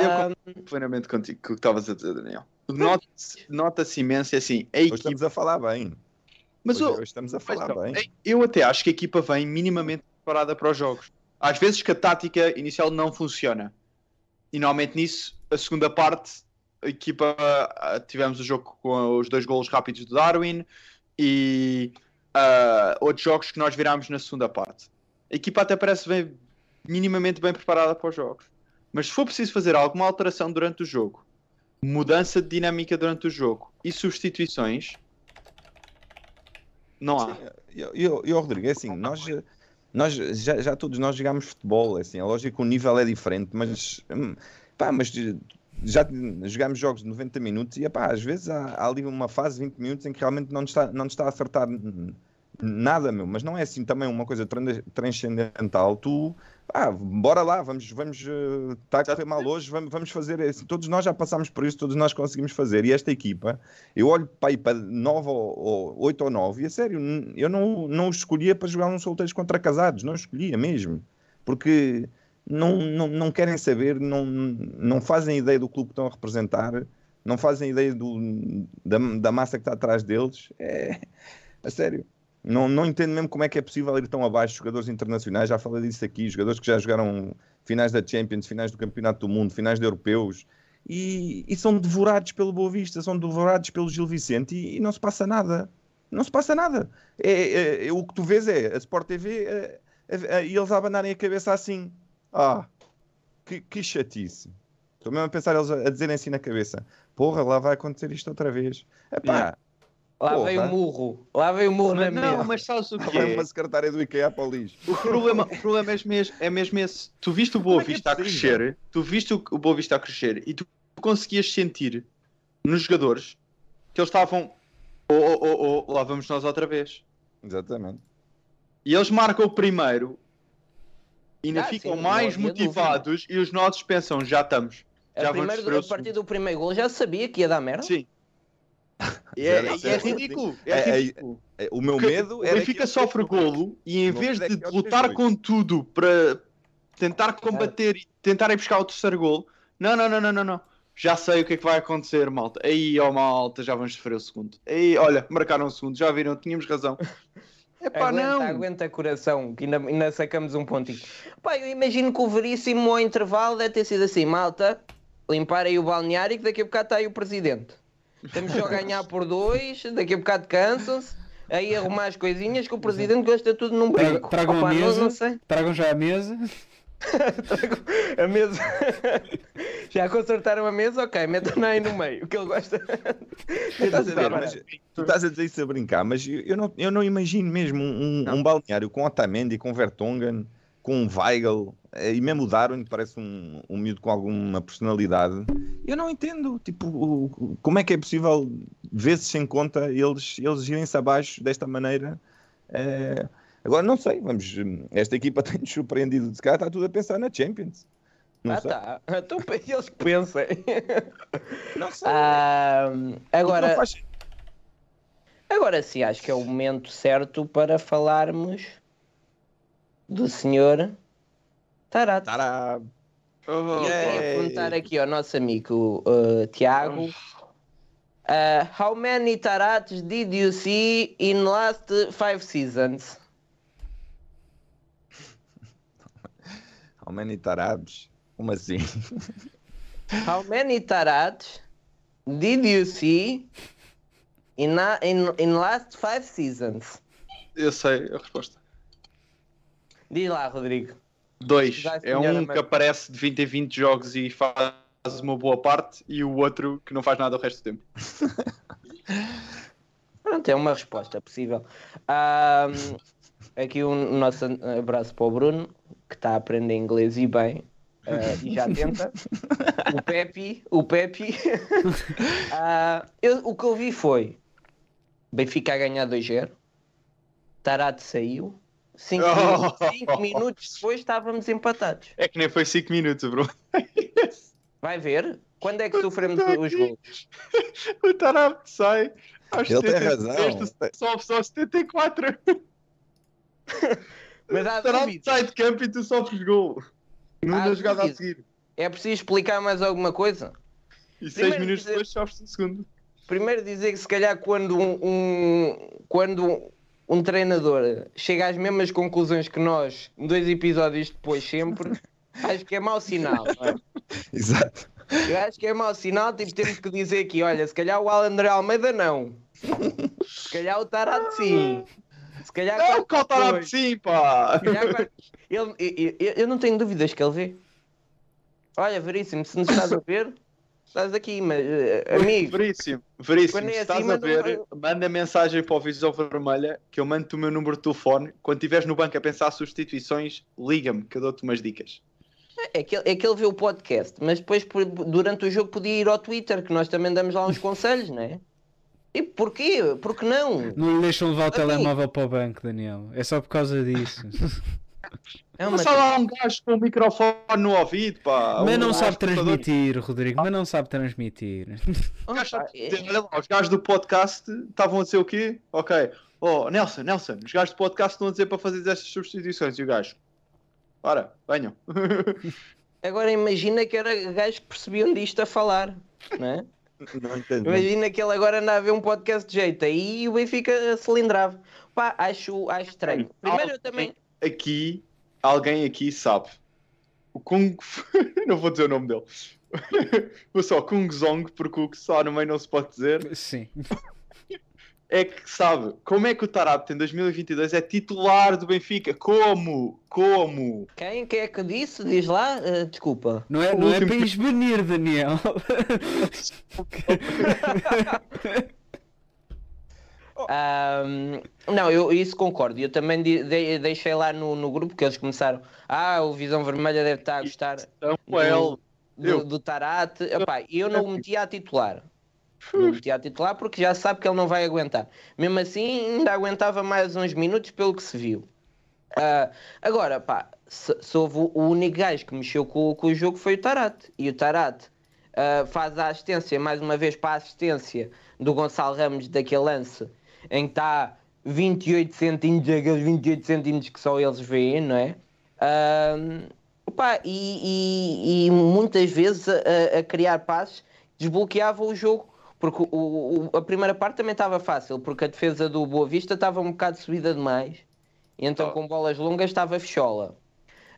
Eu Ah, plenamente contigo com o que estavas a dizer, Daniel. Nota-se nota-se imenso é assim, a Hoje equipa. estamos a falar bem. Mas hoje, o- hoje estamos a falar não, bem. Eu até acho que a equipa vem minimamente preparada para os jogos. Às vezes que a tática inicial não funciona. E normalmente nisso, a segunda parte, a equipa ah, tivemos o jogo com os dois golos rápidos do Darwin e ah, outros jogos que nós virámos na segunda parte. A equipa até parece bem, minimamente bem preparada para os jogos. Mas se for preciso fazer alguma alteração durante o jogo, mudança de dinâmica durante o jogo e substituições, não há. E, e, e, ó, Rodrigo, é assim, nós, nós já, já todos nós jogámos futebol, é assim, é lógico que o nível é diferente, mas, hum, pá, mas já jogámos jogos de 90 minutos e, pá, às vezes há, há ali uma fase de 20 minutos em que realmente não nos está, não nos está a acertar n- nada, meu, mas não é assim também uma coisa tran- transcendental, tu, pá, bora lá, vamos, vamos, eh, está a correr mal hoje, vamos, vamos fazer, assim, todos nós já passámos por isso, todos nós conseguimos fazer, e esta equipa, eu olho para aí para 9 ou, ou 8 ou 9 e a sério, eu não, não os escolhia para jogar uns solteiros contra casados, não escolhia mesmo. Porque não, não, não querem saber, não, não fazem ideia do clube que estão a representar, não fazem ideia do, da, da massa que está atrás deles. É a sério. Não, não entendo mesmo como é que é possível ir tão abaixo jogadores internacionais. Já falei disso aqui, jogadores que já jogaram finais da Champions, finais do Campeonato do Mundo, finais de europeus e, e são devorados pelo Boa Vista, são devorados pelo Gil Vicente e, e não se passa nada. Não se passa nada. É, é- é- o que tu vês é a Sport TV é, e eles a abanarem a cabeça assim. Ah, que, que chatice. Estou mesmo a pensar eles a, a dizerem assim na cabeça: Porra, lá vai acontecer isto outra vez. Epá, Yeah. Lá porra. veio o murro. Lá veio o murro na Mas não, mesa. mas sabes o que é? uma secretária do IKEA para o lixo. O problema, o problema é, mesmo, é mesmo esse. Tu viste o Boa é que é Vista a possível? crescer, tu viste o, o Boa Vista a crescer e tu conseguias sentir nos jogadores que eles estavam. Oh, oh, oh, oh, lá vamos nós outra vez. Exatamente. E eles marcam o primeiro e ainda Ah, ficam sim, mais não motivados e os nossos pensam, já estamos. A, Já vamos primeiro- a partir do primeiro gol já sabia que ia dar merda. Sim. E é, e é ridículo. É, É- é- ridículo. É, O meu Porque medo o era. Benfica que sofre golo e em O vez é de lutar com tudo para tentar combater e tentar ir buscar o terceiro golo, não, não, não, não, não, não. Já sei o que é que vai acontecer, malta. Aí, ó, malta, já vamos sofrer o segundo. Aí, olha, marcaram o segundo, já viram, tínhamos razão. Epá, aguenta, não. aguenta coração, que ainda, ainda sacamos um pontinho. Pá, eu imagino que o Veríssimo ao intervalo deve ter sido assim, malta, limpar aí o balneário que daqui a bocado está aí o presidente. Temos só a ganhar por dois, daqui a bocado cansam-se, aí arrumar as coisinhas que o presidente gosta tudo num brinco. Tragam a Opa, não- mesa. não sei. Tragam já a mesa. a mesa. Já consertaram a mesa? Ok, metam aí no meio, que ele gosta. Estás a ver, mas tu estás a dizer isso a brincar, mas eu, eu não, eu não imagino mesmo um, um, um balneário com Otamendi, com Vertonghen, com um Weigl e mesmo o Darwin, parece um, um miúdo com alguma personalidade. Eu não entendo, tipo, como é que é possível, vezes sem conta, eles, eles irem-se abaixo desta maneira. Eh, agora, não sei, vamos, esta equipa tem-nos surpreendido. Se calhar está tudo a pensar na Champions. Não ah, sei. tá. Então eles que pensem. Não sei. Ah, agora, faz- agora sim, acho que é o momento certo para falarmos do senhor Tarat. Tará. Oh, Eu Yeah. queria perguntar aqui ao nosso amigo uh, Tiago. uh, how many Tarats did you see in last five seasons? How many tarabs? Como assim? How many Tarats did you see in, a- in, in last five seasons? Eu sei a resposta. Diz lá, Rodrigo. Dois. É um que aparece de 20 em 20 jogos e faz uma boa parte, e o outro que não faz nada o resto do tempo. Pronto, é uma resposta possível. Ahm, aqui um nosso abraço para o Bruno, que está a aprender inglês e bem. ah, e já tenta. o Pepe, o Pepe. Ah, eu- o que eu vi foi Benfica a ganhar 2-0. Tarate saiu. 5 Oh. minutos depois estávamos empatados. É que nem foi 5 minutos, bro. Vai ver? Quando é que sofremos os gols? o Tarab sai. aos Ele tem 73, razão. Sobe só 74. Mas há O Tarab sai de campo e tu sofres gol. Numa jogada a seguir. É preciso explicar mais alguma coisa? E 6 Primeiro minutos dizer- depois sofres um segundo. Primeiro dizer que se calhar quando um, um- quando um treinador chega às mesmas conclusões que nós, dois episódios depois sempre, acho que é mau sinal. é? Exato. Eu acho que é mau sinal, tipo, temos que dizer aqui, olha, se calhar o Alan André Almeida não. Se calhar o Tarado sim. Se calhar É o dois. sim, pá. Calhar ele, eu, eu- eu não tenho dúvidas que ele vê. Olha, Veríssimo, se nos estás a ver, estás aqui, mas eh, amigo, Veríssimo, veríssimo. É Se assim, estás a ver, manda mensagem para o Visão Vermelha que eu mando-te o meu número de telefone. Quando estiveres no banco a pensar substituições, liga-me que eu dou-te umas dicas. É que, ele- é que ele vê o podcast, mas depois por- durante o jogo podia ir ao Twitter, que nós também damos lá uns conselhos, não é? E porquê? Porque não? Não lhe deixam levar o Amigo. telemóvel para o banco, Daniel. É só por causa disso. É uma... Mas só lá um gajo com o microfone no ouvido, pá. Mas Um não sabe escutador. transmitir, Rodrigo. Mas não sabe transmitir. Oh, sabe Olha lá, os gajos do podcast estavam a dizer o quê? Ok. Oh, Nelson, Nelson, os gajos do podcast estão a dizer para fazer estas substituições. E o gajo, ora, venham. Agora imagina que era gajo que percebiam disto a falar, não é? Não entendo. Imagina que ele agora anda a ver um podcast de jeito aí o Benfica cilindrava. Pá, acho, acho estranho. Primeiro eu também. Aqui, alguém aqui sabe. O Kung. não vou dizer o nome dele. Vou só Kung Zong, porque o que só no meio não se pode dizer. Sim. É que sabe como é que o Tarapte em 2022 é titular do Benfica. Como? Como? Quem, quem é que disse? Diz lá? Eh, desculpa. Não é, O não é para esbanir, Daniel. Ahm, não, eu isso concordo. Eu também di- de- deixei lá no, no grupo que eles começaram. Ah, o Visão Vermelha deve estar a gostar Samuel. do, Eu. do Tarate. Epá, eu não meti a titular. Não meti a titular porque já sabe que ele não vai aguentar. Mesmo assim, ainda aguentava mais uns minutos pelo que se viu. Ah, agora, pá, se, se houve o único gajo que mexeu com, com o jogo foi o Tarate. E o Tarate ah, faz a assistência, mais uma vez, para a assistência do Gonçalo Ramos daquele lance em que está 28 centímetros, aqueles 28 centímetros que só eles veem, não é? Ahm, opá, e, e- e muitas vezes a, a criar passes desbloqueava o jogo. Porque o- o- a primeira parte também estava fácil, porque a defesa do Boa Vista estava um bocado subida demais. E então Oh. com bolas longas estava fechola.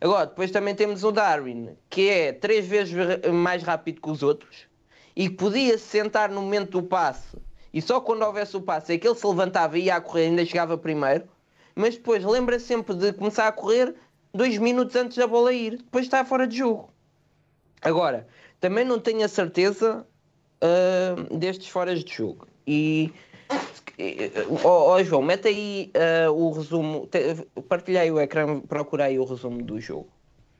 Agora, depois também temos o Darwin, que é três vezes mais rápido que os outros e que podia se sentar no momento do passe e só quando houvesse o passe é que ele se levantava e ia a correr ainda chegava primeiro, mas depois lembra sempre de começar a correr dois minutos antes da bola ir, depois está fora de jogo. Agora, também não tenho a certeza uh, destes foras de jogo. E Ó oh, João, mete aí uh, o resumo, te, partilhei o ecrã, procurei o resumo do jogo.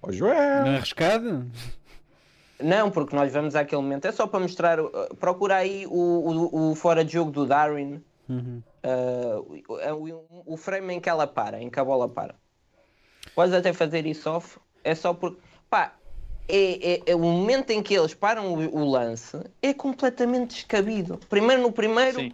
Ó oh, João! Não é arriscado? Não, porque nós vamos àquele momento, é só para mostrar, uh, procura aí o, o, o fora de jogo do Darwin, Uhum. uh, o, o frame em que ela para, em que a bola para. Podes até fazer isso off, é só porque, pá, é, é, é, o momento em que eles param o, o, lance é completamente descabido. Primeiro no primeiro, Sim.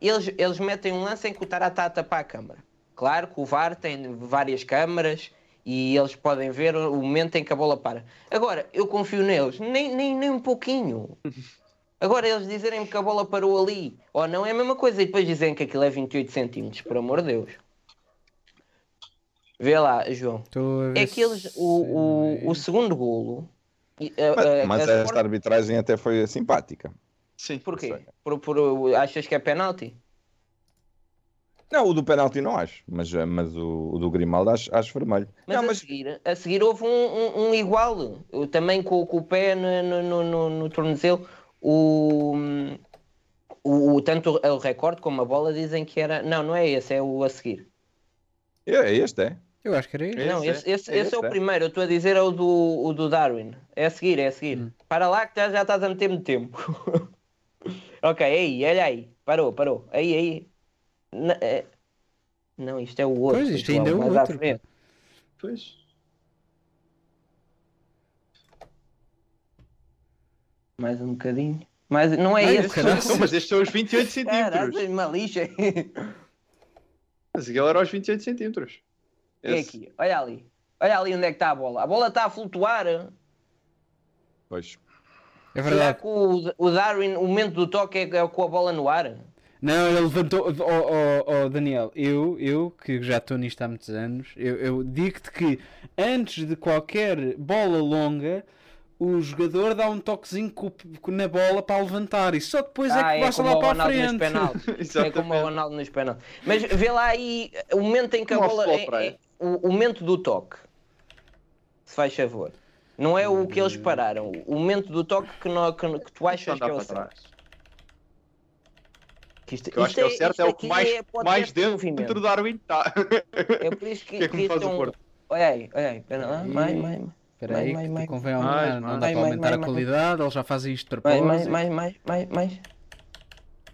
eles, eles metem um lance em que o Tará está a tapar a câmara. Claro que o VAR tem várias câmaras e eles podem ver o momento em que a bola para. Agora, eu confio neles, nem, nem, nem um pouquinho. Agora, eles dizerem que a bola parou ali, ou não é a mesma coisa, e depois dizem que aquilo é 28 centímetros, por amor de Deus. Vê lá, João. É que eles, o, o, o segundo golo. Mas, mas esta Sport... arbitragem até foi simpática. Sim. Porquê? Por, por, achas que é penalti? Não, o do penalti não acho, mas, mas o, o do Grimaldo acho, acho vermelho. Mas, não, a, mas... Seguir, a seguir houve um, um, um igual, também com, com, o pé no, no, no, no tornozelo. O, o, o, tanto o recorde como a bola dizem que era. Não, não é esse, é o a seguir. É, este é. Eu acho que era este. Não, esse, esse, esse é o primeiro. Eu estou a dizer é o do, o do Darwin. É a seguir, é a seguir. Hum. Para lá que já, já estás a meter-me tempo. ok, aí, olha aí. Parou, parou. Aí, aí. Não, é... não isto é o outro. Pois, isto ainda é o outro. Pois. Mais um bocadinho. Mas não é Ai, esse. Não, mas estes são os 28 centímetros. Caralho, uma lixa. Mas aquele era aos 28 centímetros. É aqui, olha ali. Olha ali onde é que está a bola. A bola está a flutuar. Pois. É Será verdade. que o, o Darwin, o momento do toque é, é com a bola no ar? Não, ele levantou. Oh, oh, oh, Daniel, eu, eu que já estou nisto há muitos anos, eu, eu digo-te que antes de qualquer bola longa, o jogador dá um toquezinho na bola para levantar e só depois ah, é que passa como lá o para a frente. é como o Ronaldo nos penaltis. Mas vê lá aí o momento em que a bola. é- praia. é- o, o momento do toque. Se faz favor. Não é o que eles pararam. O momento do toque que, não, que, que tu achas que é o certo. Que isto- Que eu acho isto que é o certo, isto é o que mais, podcast mais de dentro movimento. do Darwin está. É por isso que, Que é como que faz isto o é um- Porto. Olha aí, olha aí. Espera lá. Mais, mais, mais. Espera aí, Mais, que mais, convém mais, mais, não dá mais, para mais, aumentar a mais, qualidade, eles já fazem isto de Mais, propósito. mais, mais, mais, mais, mais.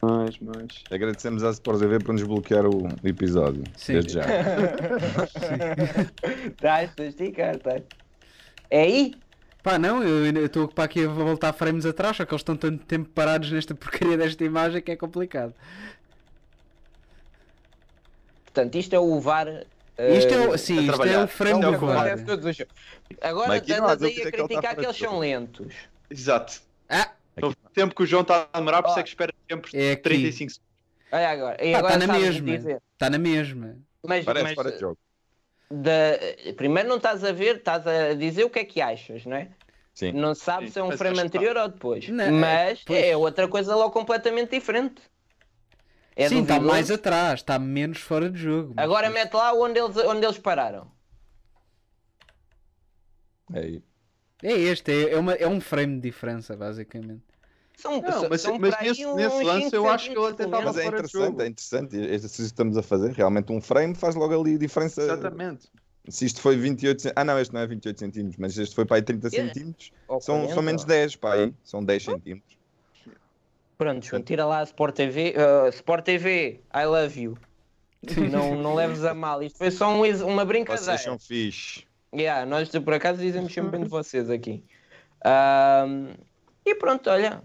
Mais, mais. Agradecemos à Sport TV por nos bloquear o episódio. Sim. Desde já. Estás a esticar, estás. É aí? Pá, não, eu estou para aqui a voltar frames atrás, só que eles estão tanto tempo parados nesta porcaria desta imagem que é complicado. Portanto, isto é o VAR. Isto é eh, o, sim, isto é o frame é do VAR. jogos. Agora andas aí a está criticar que eles são lentos. Exato. Ah, O tempo que o João está a demorar, por isso é que espera sempre É aqui. 35 segundos. Olha agora. Está na mesma. Está na mesma. Mas, Parece mas fora de jogo. Da- primeiro não estás a ver, estás a dizer o que é que achas, não é? Sim. Não sabes se é um mas frame anterior ou depois. Não, mas pois. é outra coisa logo completamente diferente. É sim, está mais atrás, está menos fora de jogo. Agora mete lá onde eles, onde eles pararam. É. É este, é, é, uma, é um frame de diferença, basicamente. São, Não, são- mas, são mas nesse, nesse lance 5 eu acho que ele até estava Mas é de interessante, é interessante. Este que estamos a fazer, realmente um frame faz logo ali diferença. Exatamente. Se isto foi 28 cent... Ah, não, este não é 28 centímetros, mas este foi para aí 30 É. centímetros. Ou São, 40, são menos ou- 10, para aí. São 10 centímetros. Pronto, João, tira lá a Sport TV. uh, Sport TV, I love you. Não, não leves a mal. Isto foi só um uma brincadeira. Vocês são fixe. Yeah, nós por acaso dizemos sempre bem de vocês aqui. Ahm, e pronto, olha.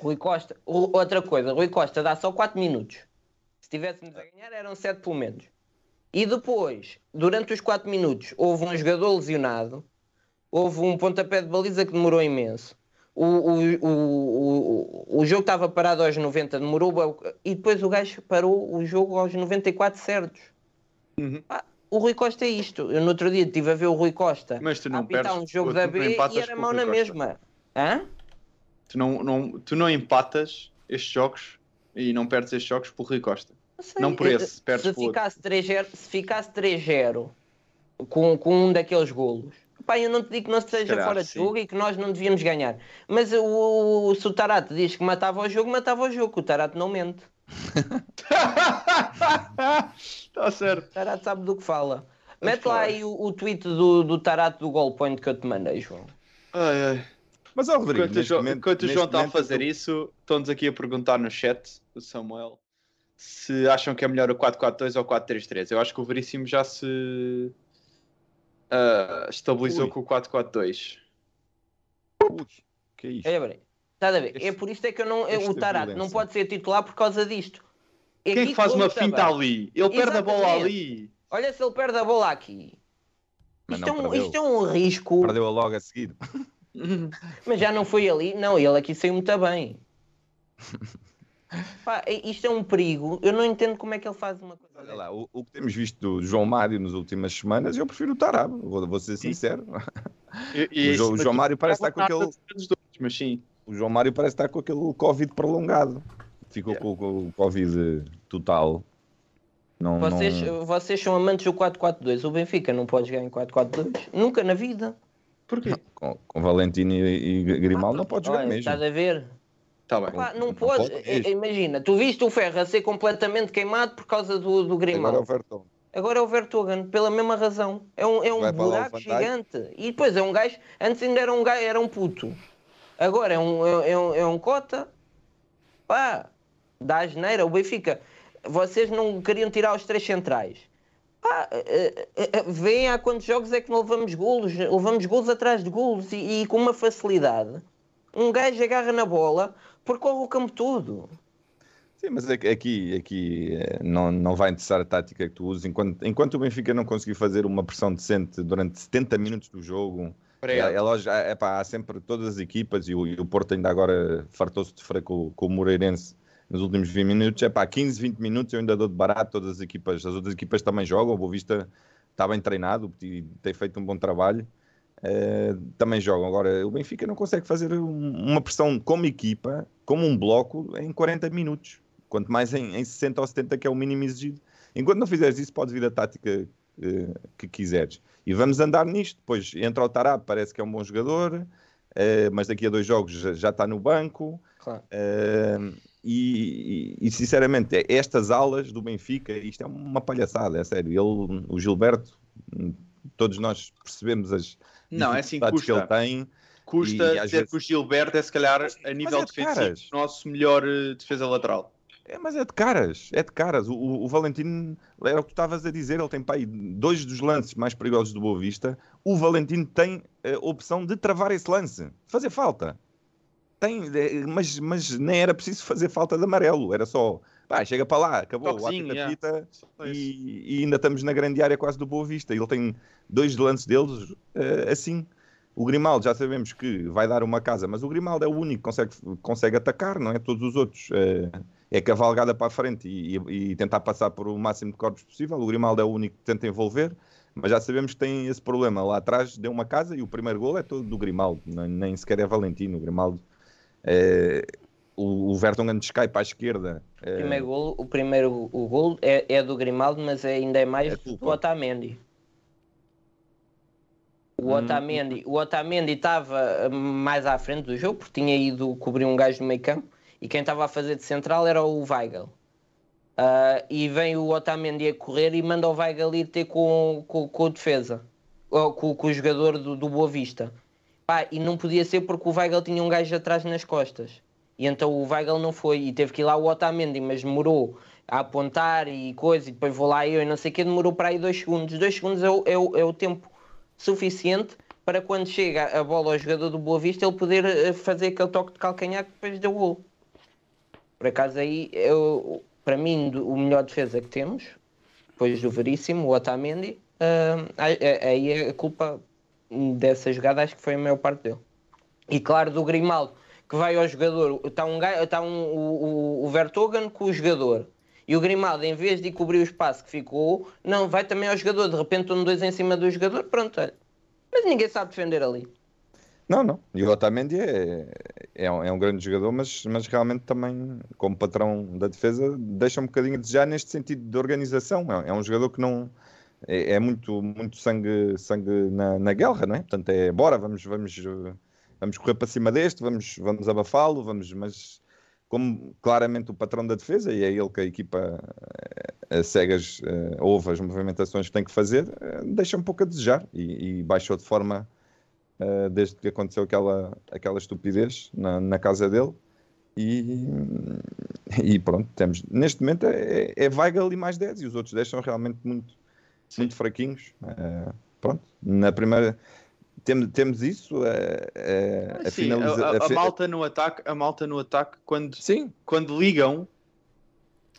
Rui Costa. outra coisa, Rui Costa dá só 4 minutos. Se estivéssemos a ganhar eram 7 pelo menos. E depois, durante os 4 minutos, houve um jogador lesionado, houve um pontapé de baliza que demorou imenso. O, o, o, o, o jogo estava parado aos 90, demorou e depois o gajo parou o jogo aos 94 certos. Uhum. Ah, o Rui Costa é isto. Eu no outro dia estive a ver o Rui Costa Mas tu a não apitar perdes. um jogo da B e era mão na mesma. Hã? Tu não, não, tu não empatas estes jogos e não perdes estes jogos por Rui Costa. sei. Não por esse, perdes se por ficasse 3-0, se ficasse 3-0 com, com um daqueles golos. Pá, eu não te digo que não esteja calhar, fora de sim. jogo e que nós não devíamos ganhar. Mas o, o, se o Tarato diz que matava o jogo, matava o jogo. O Tarato não mente. Está certo. O Tarato sabe do que fala. Mas Mete lá aí o, o tweet do, do Tarato do Goal Point que eu te mandei, João. Ai, ai. Mas, ó, Rodrigo, Enquanto, Jo- momento- enquanto o João está a fazer eu- isso, estão-nos aqui a perguntar no chat, o Samuel, se acham que é melhor o 4-4-2 ou o 4-3-3. Eu acho que o Veríssimo já se ah, estabilizou Ui. com o 4-4-2. Ui, que é isto? Olha bem, estás a ver? Este- é por isso é que eu não, o Tarato não pode ser titular por causa disto. Quem é Aqui que faz uma finta bem. ali? Ele perde a bola Exatamente. ali. Olha se ele perde a bola aqui. Isto, não é um, perdeu. isto é um risco. Perdeu-a logo a seguir. Mas já não foi ali. Não, ele aqui saiu muito bem. Pá, isto é um perigo. Eu não entendo como é que ele faz uma coisa. Olha lá, o, o que temos visto do João Mário nas últimas semanas, eu prefiro o Tarab, vou, vou ser sincero. E, O João- o João Mário parece estar com aquele- mas sim. O João Mário parece estar com aquele Covid prolongado. Ficou com, com o Covid total. Não, Vocês, não... vocês são amantes do 4-4-2. O Benfica não pode jogar em 4-4-2. Nunca na vida. Porquê? Com, com Valentino e, e Grimaldo não pode jogar Olha, mesmo. Estás a ver? Está bem. Não, Não pode. pode mesmo. Imagina, tu viste o Ferro a ser completamente queimado por causa do, do Agora é Grimaldo. o Vertonghen. Agora é o Vertogen, pela mesma razão. É um, é um Vai buraco gigante. E depois é um gajo. Antes ainda era um gajo, era um puto. Agora é um, é, é um, é um cota. Pá, dá a geneira. O Benfica, vocês não queriam tirar os três centrais. Pá, eh, veem há quantos jogos é que não levamos golos. Levamos golos atrás de golos e, e com uma facilidade. Um gajo agarra na bola, percorre o campo todo. Sim, mas aqui, aqui, não, não vai interessar a tática que tu usas. Enquanto, enquanto o Benfica não conseguir fazer uma pressão decente durante 70 minutos do jogo, é, é lógico, é, pá, há sempre todas as equipas e o, e o Porto ainda agora fartou-se de sofrer com, com o Moreirense nos últimos 20 minutos. É pá, 15, 20 minutos eu ainda dou de barato todas as equipas. As outras equipas também jogam. O Boa Vista está bem treinado e tem feito um bom trabalho. eh, também jogam. Agora, o Benfica não consegue fazer um- uma pressão como equipa, como um bloco, em 40 minutos. Quanto mais em, em 60 ou 70, que é o mínimo exigido. Enquanto não fizeres isso, podes vir a tática eh, que quiseres. E vamos andar nisto. Depois entra o Tarab, parece que é um bom jogador, eh, mas daqui a dois jogos já, já está no banco. Claro. Eh, e, e- sinceramente, é- estas alas do Benfica, isto é uma palhaçada, é sério. Ele, o Gilberto, todos nós percebemos as Não, é assim, dificuldades que ele custa. tem. Custa E, dizer vezes- que o Gilberto é se calhar Mas- a nível é de defensivo o nosso melhor eh, defesa lateral. É, mas é de caras, é de caras. O, o, o Valentino, era o que tu estavas a dizer, ele tem pá, aí dois dos lances mais perigosos do Boa Vista. O Valentino tem a opção de travar esse lance, fazer falta. Tem, é, mas, mas nem era preciso fazer falta de amarelo, era só, pá, chega para lá, acabou, Toquezinho, yeah. fita isso. e, e ainda estamos na grande área quase do Boa Vista. Ele tem dois lances deles eh, assim. O Grimaldo já sabemos que vai dar uma casa, mas o Grimaldo é o único que consegue, consegue atacar, não é? Todos os outros eh, é cavalgada para a frente e, e- e tentar passar por o máximo de corpos possível. O Grimaldo é o único que tenta envolver, mas já sabemos que tem esse problema. Lá atrás deu uma casa e o primeiro gol é todo do Grimaldo, nem, nem sequer é Valentino. O Grimaldo, o, o Vertonghen descai para a esquerda. O eh, primeiro gol, o primeiro o gol é, é do Grimaldo, mas ainda é mais É do culpa. Otamendi. O Hum. Otamendi, o Otamendi estava mais à frente do jogo porque tinha ido cobrir um gajo no meio campo e quem estava a fazer de central era o Weigl. Ah, e vem o Otamendi a correr e manda o Weigl ir ter com, com, com o defesa, ou com, com o jogador do, do Boa Vista. Pá, e não podia ser porque o Weigl tinha um gajo atrás nas costas. E então o Weigl não foi e teve que ir lá o Otamendi, mas demorou a apontar e coisa, e depois vou lá eu e não sei o que, demorou para aí dois segundos. Dois segundos é o, é o, é o tempo suficiente para quando chega a bola ao jogador do Boa Vista ele poder eh, fazer aquele toque de calcanhar que depois deu gol. Por acaso aí, eu, para mim, o melhor defesa que temos, depois do Veríssimo, o Otamendi, ah, aí- a culpa dessa jogada acho que foi a maior parte dele. E claro, do Grimaldo, que vai ao jogador, está um, está um, o, o, Vertogen com o jogador. E o Grimaldo, em vez de cobrir o espaço que ficou, não, vai também ao jogador. De repente estão dois em cima do jogador, pronto, olha. Mas ninguém sabe defender ali. Não, não. E o Otamendi é, é, um, é um grande jogador, mas, mas realmente também, como patrão da defesa, deixa um bocadinho a desejar neste sentido de organização. É, é um jogador que não, é, é muito, muito sangue, sangue na, na guerra, não é? Portanto, é bora, vamos, vamos, vamos correr para cima deste, vamos, vamos abafá-lo, vamos, mas como claramente o patrão da defesa, e é ele que a equipa eh, a cegas eh, ouve as movimentações que tem que fazer, eh, deixa um pouco a desejar e, e baixou de forma desde que aconteceu aquela, aquela estupidez na, na casa dele. E, e pronto, temos neste momento é, é Weigl e mais 10, e os outros 10 são realmente muito, muito fraquinhos. Eh, pronto, na primeira temos, temos isso, eh, eh, a, Sim, finaliza- a, a- a fi- a malta no ataque, a malta no ataque quando, Sim, quando ligam,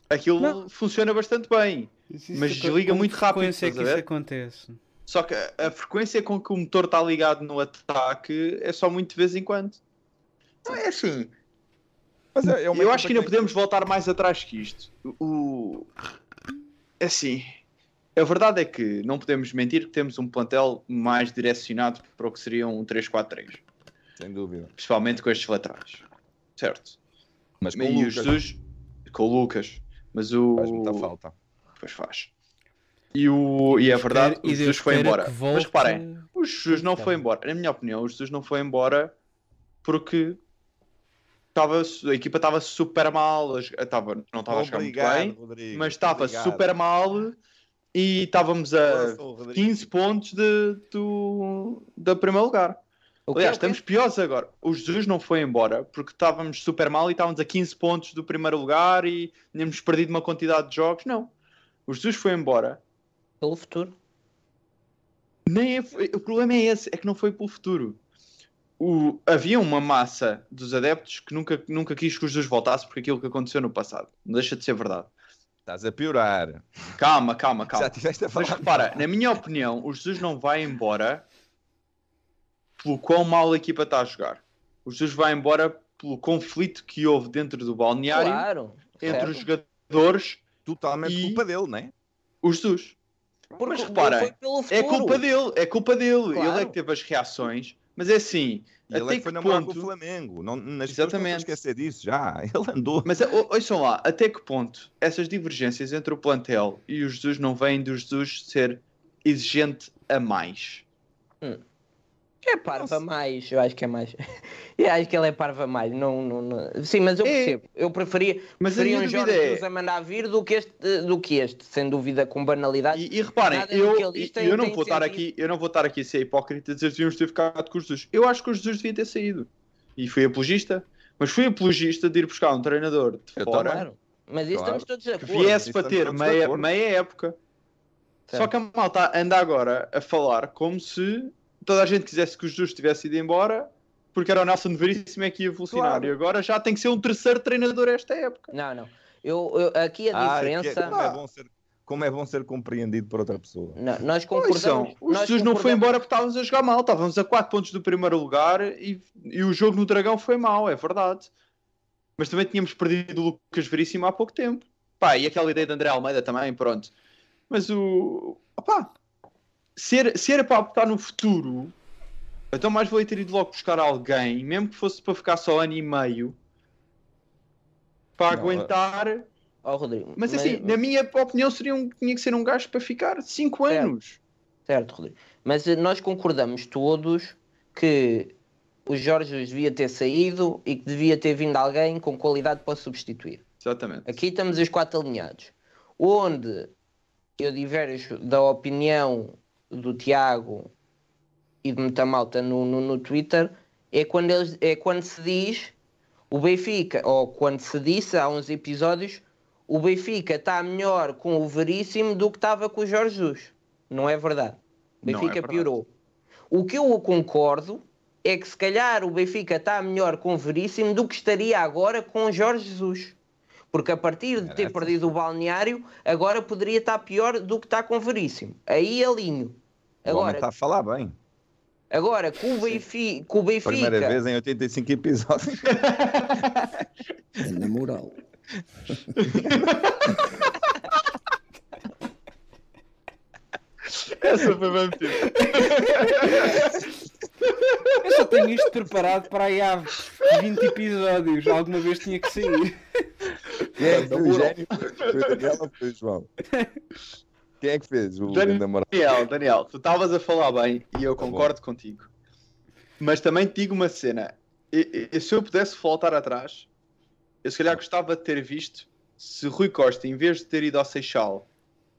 aquilo Não. funciona bastante bem. Mas desliga com muito rápido, é que a isso acontece? Só que a, a frequência com que o motor está ligado no ataque é só muito de vez em quando. Não é assim. mas é, é Eu acho que ainda podemos voltar mais atrás que isto. O... é Assim, a verdade é que não podemos mentir que temos um plantel mais direcionado para o que seria um 3-4-3. Sem dúvida. Principalmente com estes laterais. Certo. Mas com e o Lucas Jesus com o Lucas. Mas o. faz muita falta. Pois faz. E, o... e é verdade, E o Jesus foi embora. que Mas volte- reparem, o Jesus não Tá foi embora. Na minha opinião, o Jesus não foi embora porque estava, a equipa estava super mal, estava, não estava a jogar muito bem, Rodrigo. mas estava Obrigado. super mal e estávamos a Força, Rodrigo. 15 pontos de, do, da primeiro lugar. O quê? Aliás, O quê? estamos piores agora. O Jesus não foi embora porque estávamos super mal e estávamos a 15 pontos do primeiro lugar e tínhamos perdido uma quantidade de jogos. Não. O Jesus foi embora. Pelo futuro. Nem é- o problema é esse, é que não foi pelo futuro. O- havia uma massa dos adeptos que nunca, nunca quis que o Jesus voltasse por aquilo que aconteceu no passado. Não deixa de ser verdade. Estás a piorar. Calma, calma, calma. Já tiveste a Mas falar. repara, na minha opinião, o Jesus não vai embora pelo quão mal a equipa está a jogar. O Jesus vai embora pelo conflito que houve dentro do balneário Claro. entre certo. os jogadores Totalmente E- culpa dele, não é? o Jesus. Porque Mas não repara, É culpa dele, é culpa dele. Claro. Ele é que teve as reações, mas é assim, E ele até é que foi que namorar com o ponto... Flamengo. Não, nas Exatamente. não se esquecer disso já. Ele andou. Mas o- ouçam lá, até que ponto essas divergências entre o plantel e o Jesus não vêm do Jesus ser exigente a mais? É parva Nossa. mais, eu acho que é mais. eu acho que ele é parva mais. Não, não, não- Sim, mas eu É. percebo. Eu preferia, Mas a preferia um Jorge é- Jesus a mandar vir do que este, do que este sem dúvida, com banalidade. E, e reparem, Nada eu, que diz tem- eu não vou estar aqui, eu não vou estar aqui a ser hipócrita e dizer que devíamos ter ficado com o Jesus. Eu acho que o Jesus devia ter saído. E fui apologista, mas fui apologista de ir buscar um treinador de Eu fora Claro. Mas isso Claro. estamos todos de que acordo. viesse isso para ter meia, meia época. Só Certo. que a malta anda agora a falar como se toda a gente quisesse que o Jesus tivesse ido embora porque era o Nelson Veríssimo é que ia evolucionar. Claro. E agora já tem que ser um terceiro treinador esta época. Não, não. Eu, eu- aqui a Ah, é- diferença. como, é bom ser, como é bom ser compreendido por outra pessoa. Não, nós concordamos. o nós Jesus não foi concordamos- embora porque estávamos a jogar mal. Estávamos a 4 pontos do primeiro lugar e, e o jogo no Dragão foi mau, é verdade. Mas também tínhamos perdido o Lucas Veríssimo há pouco tempo. Pá, e aquela ideia de André Almeida também, pronto. Mas o. Opá, se era, se era para optar no futuro, então mais valia ter ido logo buscar alguém, mesmo que fosse para ficar só ano e meio, para Não, aguentar. Rodrigo. Mas assim, na minha opinião, seria um, tinha que ser um gajo para ficar 5 Certo. anos. Certo, Rodrigo. Mas eh, nós concordamos todos que o Jorge devia ter saído e que devia ter vindo alguém com qualidade para substituir. Exatamente. Aqui estamos os quatro alinhados. Onde eu diverjo da opinião do Tiago e de muita malta no, no, no Twitter é quando, eles, é quando se diz o Benfica, ou quando se disse há uns episódios, o Benfica está melhor com o Veríssimo do que estava com o Jorge Jesus. Não é verdade. O é Benfica verdade. piorou. O que eu concordo é que se calhar o Benfica está melhor com o Veríssimo do que estaria agora com o Jorge Jesus. Porque a partir de ter perdido o balneário, agora poderia estar pior do que está com o Veríssimo. Aí alinho. Agora, está a falar bem. agora com, o Benfica, com o Benfica, Primeira vez em 85 episódios. Na moral. Essa foi bem metida. Eu só tenho isto preparado para aí há 20 episódios. Alguma vez tinha que sair. É, foi o Eugénio, foi Quem é que fez o moral? Daniel, Daniel, tu estavas a falar bem e eu Tá bom. concordo contigo. Mas também te digo uma cena. E- e- se eu pudesse voltar atrás, eu se calhar gostava de ter visto se Rui Costa, em vez de ter ido ao Seixal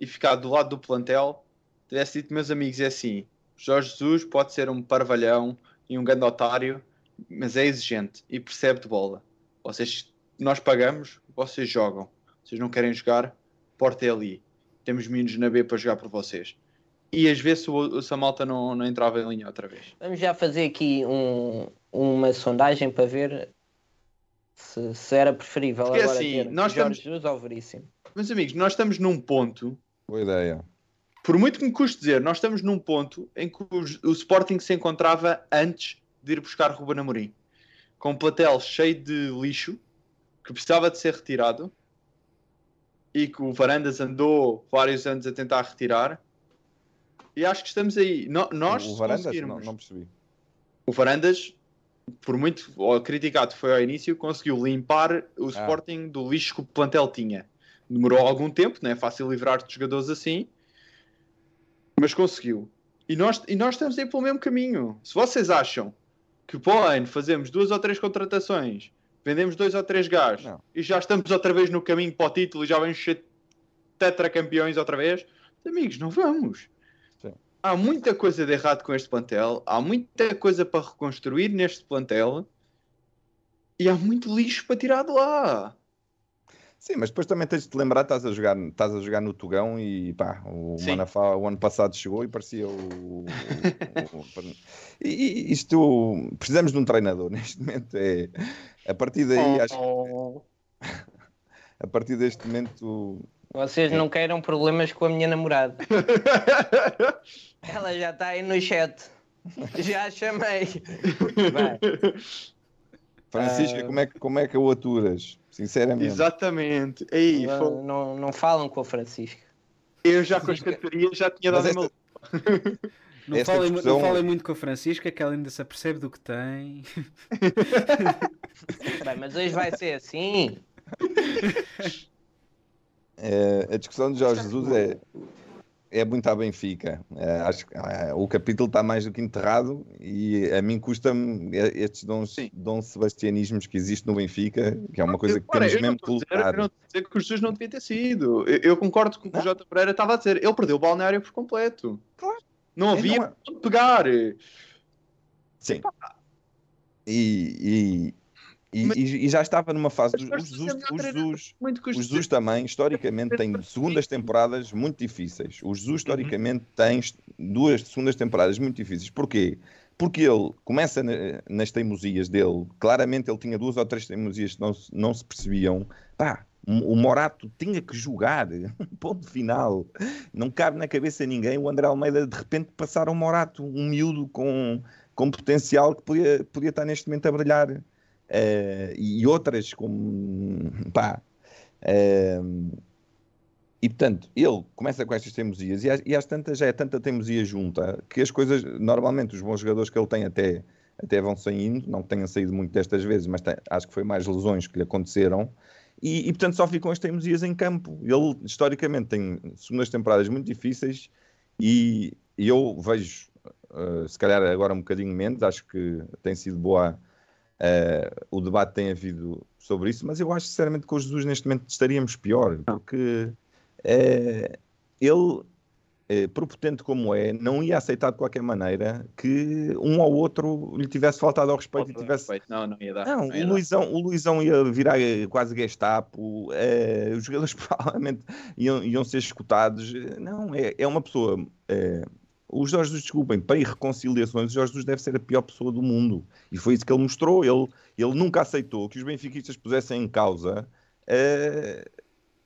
e ficar do lado do plantel, tivesse dito, meus amigos, é assim: Jorge Jesus pode ser um parvalhão e um grande otário, mas é exigente e percebe de bola. Vocês, nós pagamos, vocês jogam. Vocês não querem jogar, porta é ali. Temos meninos na B para jogar por vocês. E às vezes o, o Samalta não, não entrava em linha outra vez. Vamos já fazer aqui um- uma sondagem para ver se, se era preferível Porque agora assim, ter nós Jorge estamos- Jesus ou Veríssimo. Meus amigos, nós estamos num ponto, Boa ideia. por muito que me custe dizer, nós estamos num ponto em que o, o Sporting se encontrava antes de ir buscar Ruben Amorim. Com um platel cheio de lixo, que precisava de ser retirado, e que o Varandas andou vários anos a tentar retirar. E acho que estamos aí. No- nós, o Varandas? Não, conseguirmos- não percebi. o Varandas, por muito criticado foi ao início, conseguiu limpar Ah. o Sporting do lixo que o plantel tinha. Demorou algum tempo, não é fácil livrar-te de jogadores assim, mas conseguiu. E nós, e nós estamos aí pelo mesmo caminho. Se vocês acham que para o ano fazemos duas ou três contratações, vendemos dois ou três gajos Não. e já estamos outra vez no caminho para o título e já vamos ser tetracampeões outra vez, amigos, não vamos. Sim. Há muita coisa de errado com este plantel, há muita coisa para reconstruir neste plantel e há muito lixo para tirar de lá. Sim, mas depois também tens de te lembrar, estás a jogar, estás a jogar no Tugão e pá, o, Sim. Manafá o ano passado chegou e parecia o. o- o- e, e isto precisamos de um treinador neste momento. É, a partir daí, acho que a partir deste momento. Vocês não queiram problemas com a minha namorada. Ela já está aí no chat. Já a chamei. Vai. Francisca, Ah. como, é, que- como é que o aturas? Sinceramente. Exatamente. Aí, Não, foi- não, não falam com a Francisca. eu já com as categorias já tinha dado a esta- meu. Não falem, discussão- não falem muito com a Francisca, que ela ainda se apercebe do que tem. Bem, mas hoje vai ser assim. É, a discussão de Jorge Jesus é, é muito à Benfica. É, acho que ah, o capítulo está mais do que enterrado e a mim custa-me estes dons, Sim. dons sebastianismos que existem no Benfica, que é uma coisa que Ora, temos mesmo que lutar. eu não estou a dizer que o Jesus não devia ter sido. Eu, eu concordo com o que o. Jota Pereira estava a dizer. Ele perdeu o balneário por completo. Claro. Não É, havia não é- pegar. Sim. E, e, Mas- e- e já estava numa fase. Mas O nós Jesus, fazemos o outra- Jesus, Muito o custo. Jesus também, historicamente, tem segundas temporadas muito difíceis. O Jesus, historicamente, tem duas segundas temporadas muito difíceis. Porquê? Porque ele começa na- nas teimosias dele. Claramente, ele tinha duas ou três teimosias que não, não se percebiam. Pá, o Morato tinha que jogar. Ponto final. Não cabe na cabeça de ninguém o André Almeida de repente passar ao Morato, um miúdo com, com potencial que podia, podia estar neste momento a brilhar. Eh, e outras como pá, eh, e portanto, ele começa com estas teimosias e às, tantas já é tanta teimosia junta que as coisas, normalmente os bons jogadores que ele tem até, até vão saindo, não tenham saído muito destas vezes, mas tem- acho que foi mais lesões que lhe aconteceram e, e, portanto só ficam as teimosias em campo. Ele historicamente tem segundas temporadas muito difíceis e, eu vejo, eh, se calhar agora um bocadinho menos, acho que tem sido boa eh, o debate tem havido sobre isso, mas eu acho sinceramente que com o Jesus neste momento estaríamos pior, porque eh, ele, eh, propotente como é, não ia aceitar de qualquer maneira que um ou outro lhe tivesse faltado ao respeito e tivesse. Não, não ia dar. Não, não ia o dar. Luizão, o Luizão ia virar eh, quase Gestapo, eh, os jogadores provavelmente iam, iam ser escutados. Não, é, é uma pessoa. eh, o Jorge Jesus, desculpem, para irreconciliações, o Jorge Jesus deve ser a pior pessoa do mundo. E foi isso que ele mostrou. Ele, ele nunca aceitou que os benfiquistas pusessem em causa eh,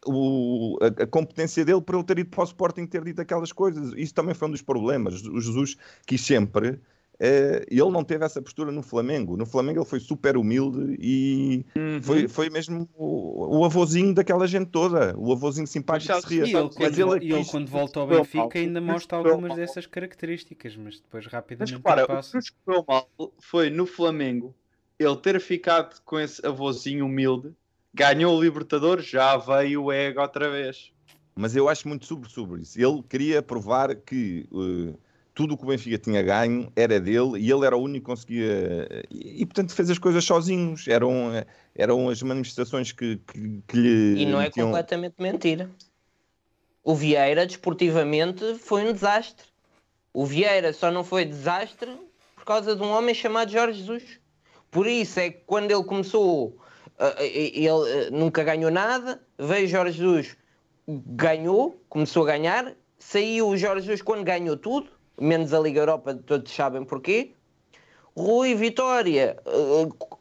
o- a, a competência dele para ele ter ido para o Sporting ter dito aquelas coisas. Isso também foi um dos problemas. O Jesus quis sempre. eh, ele não teve essa postura no Flamengo. No Flamengo ele foi super humilde e Uhum. foi, foi mesmo o, o avôzinho daquela gente toda. O avôzinho simpático que se ria. E ele, Mas quando, ele e ele quis- quando volta ao Benfica mal. ainda Mas mostra algumas mal. dessas características, mas depois Mas rapidamente repara, o que passa. correu mal foi no Flamengo ele ter ficado com esse avôzinho humilde, ganhou o Libertadores, já veio o ego outra vez. mas eu acho muito sobre, sobre isso. Ele queria provar que uh, tudo o que o Benfica tinha ganho era dele e ele era o único que conseguia. E, e portanto, fez as coisas sozinhos. Eram, eram as manifestações que, que, que lhe. E não é metiam- completamente mentira. O Vieira, desportivamente, foi um desastre. O Vieira só não foi desastre por causa de um homem chamado Jorge Jesus. Por isso é que quando ele começou, ele ah, nunca ganhou nada, veio Jorge Jesus, ganhou, começou a ganhar, saiu o Jorge Jesus quando ganhou tudo, menos a Liga Europa, todos sabem porquê. Rui Vitória,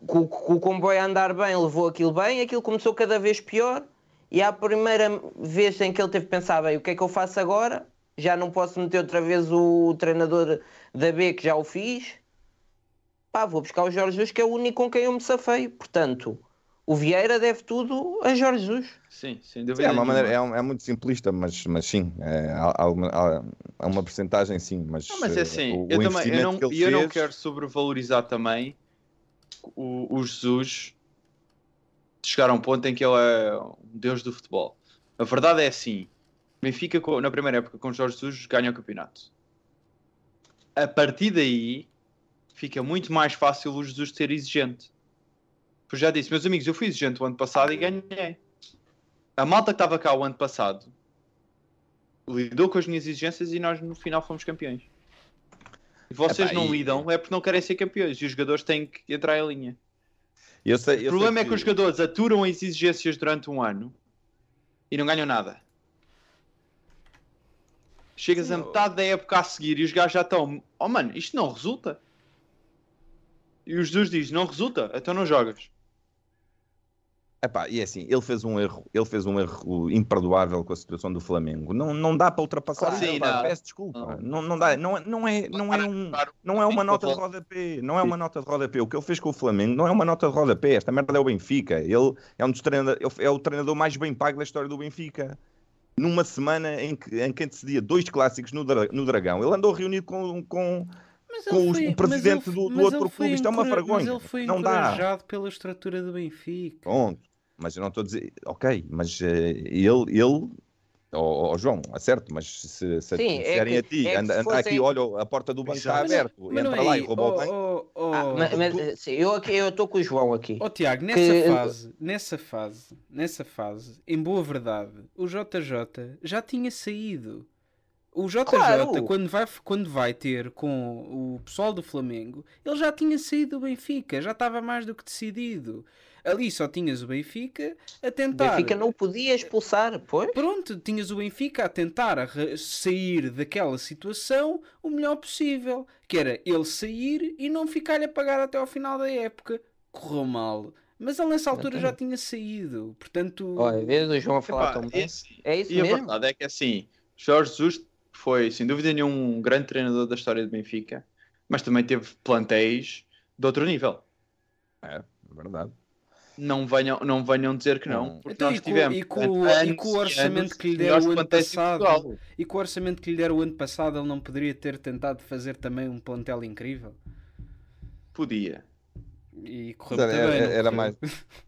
com, com o comboio a andar bem, levou aquilo bem, aquilo começou cada vez pior. E à primeira vez em que ele teve que pensar, bem, o que é que eu faço agora? Já não posso meter outra vez o treinador da B que já o fiz. Pá, vou buscar o Jorge Jesus, que é o único com quem eu me safei. Portanto, o Vieira deve tudo a Jorge Jesus. Sim, sem Sim, dúvida. é, uma maneira, é, um- é muito simplista, mas, mas sim, é, há, há uma, há- há uma percentagem sim, mas, Não, mas é eh, assim, o, eu, o também, eu, não, que e eu não fez- quero sobrevalorizar também o, o Jesus chegar a um ponto em que ele é um deus do futebol. A verdade é assim, Benfica na primeira época com Jorge Jesus ganha o campeonato. A partir daí fica muito mais fácil o Jesus ser exigente. Pois já disse, meus amigos, eu fui exigente o ano passado e ganhei. A malta que estava cá o ano passado lidou com as minhas exigências e nós no final fomos campeões. E vocês Epá, não e- lidam é porque não querem ser campeões e os jogadores têm que entrar em linha. Eu sei, eu o problema é que os jogadores aturam as exigências durante um ano e não ganham nada. Chegas a metade da época a seguir e os gajos já estão, oh mano, isto não resulta. E os Jesus diz, não resulta, então não jogas. Epá, e é assim, ele fez um erro, ele fez um erro imperdoável com a situação do Flamengo. Não, não dá para ultrapassar. Claro, sim, não. peço desculpa. Não. Não, dá, não, é- não é, não é um, não é uma nota de rodapé, não é uma nota de rodapé. O que ele fez com o Flamengo não é uma nota de rodapé. Esta merda é o Benfica. Ele é um dos treinadores, é o treinador mais bem pago da história do Benfica. Numa semana em que, em que antecedia dois clássicos no, Dra- no Dragão, ele andou reunido com, com, com foi- o presidente mas do- ele- do mas outro clube. Isto é uma vergonha. Mas ele foi Não dá. encorajado pela estrutura do Benfica. Pronto, mas eu não estou a dizer, ok, mas eh, ele, ele ó ó, João, acerto, mas se, se, Sim, é disserem que- a ti, é anda, aqui, olha, a porta do banco está aberta, entra é lá e rouba o oh, banco. oh, oh, Ah, mas, mas, sim, eu estou com o João aqui. Oh, Tiago, nessa Que- fase, nessa fase, nessa fase, em boa verdade, o JJ já tinha saído. O JJ, Claro. quando, vai, quando vai ter com o pessoal do Flamengo, ele já tinha saído do Benfica, já estava mais do que decidido. Ali só tinhas o Benfica a O tentar. Benfica não o podia expulsar, pois? Pronto, tinhas o Benfica a tentar sair daquela situação o melhor possível, que era ele sair e não ficar-lhe a pagar até ao final da época. Correu mal. Mas ele nessa altura já tinha saído, portanto... Olha, vês o João a falar tão bem. esse- É isso e a mesmo. verdade é que assim, Jorge Jesus foi sem dúvida nenhuma um grande treinador da história do Benfica, mas também teve plantéis de outro nível. É, verdade. Não venham, não venham dizer que não, porque Então, nós e com- tivemos e com- e com o orçamento anos que lhe deram o ano passado? E com o orçamento que lhe deram o ano passado, ele não poderia ter tentado fazer também um plantel incrível? Podia. E correu Era, muito era- era mais.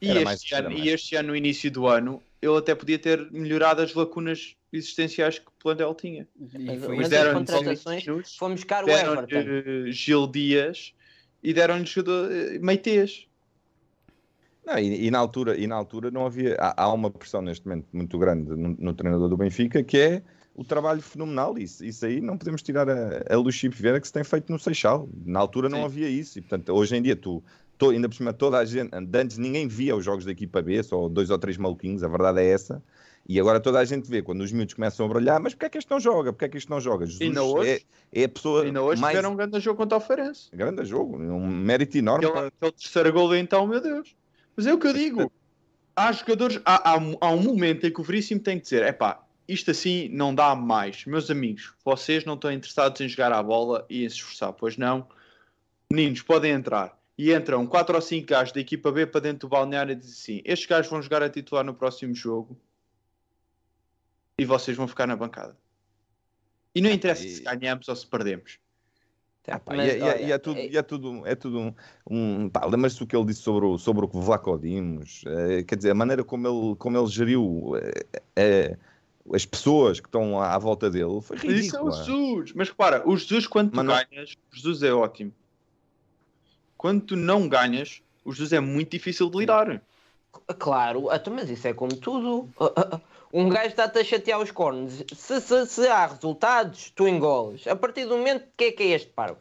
E, Era este mais- ano, era e mais. este ano, no início do ano, ele até podia ter melhorado as lacunas existenciais que o plantel tinha. E foi mas aconteceu. contratações minutos, fomos buscar o Everton. deram-lhe Gil Dias e deram-lhe jogador eh, Meitês. Não, e, e na altura, e na altura não havia. Há, há uma pressão neste momento muito grande no, no treinador do Benfica que é o trabalho fenomenal. Isso, isso aí não podemos tirar a, a Luís Vieira que se tem feito no Seixal. Na altura não Sim. havia isso. E portanto, hoje em dia, tu, to- ainda por cima, toda a gente. Antes ninguém via os jogos da equipa B, só dois ou três maluquinhos, a verdade é essa. E agora toda a gente vê quando os miúdos começam a brilhar, mas porquê é que este não joga? Porquê é que este não joga? Jesus Ainda hoje- é, é a pessoa Ainda hoje mais tiveram um grande jogo contra o Feirense. grande jogo, um mérito enorme. Aquele, para- aquele terceiro gol então, meu Deus. Mas é o que eu digo. Há jogadores, há, há, há um momento em que o Veríssimo tem que dizer: é pá, isto assim não dá mais. Meus amigos, vocês não estão interessados em jogar à bola e em se esforçar, pois não? Meninos, podem entrar. E entram 4 ou 5 gajos da equipa B para dentro do balneário e dizem assim: estes gajos vão jogar a titular no próximo jogo e vocês vão ficar na bancada. E não interessa e- se ganhamos ou se perdemos. Pá, mas, e, é- tudo, é tudo, é tudo um. um pá, Lembras-te o que ele disse sobre o, sobre o Vlaco Dimos? Eh, quer dizer, a maneira como ele, como ele geriu eh, eh, as pessoas que estão à, à volta dele foi Isso é o ridículo. Jesus. Mas repara, o Jesus, quando tu não- ganhas, o Jesus é ótimo. Quando tu não ganhas, o Jesus é muito difícil de lidar. Claro, então, mas isso é como tudo. Um gajo está-te a chatear os cornos. Se, se, se há resultados, tu engoles. A partir do momento que é que é este parvo.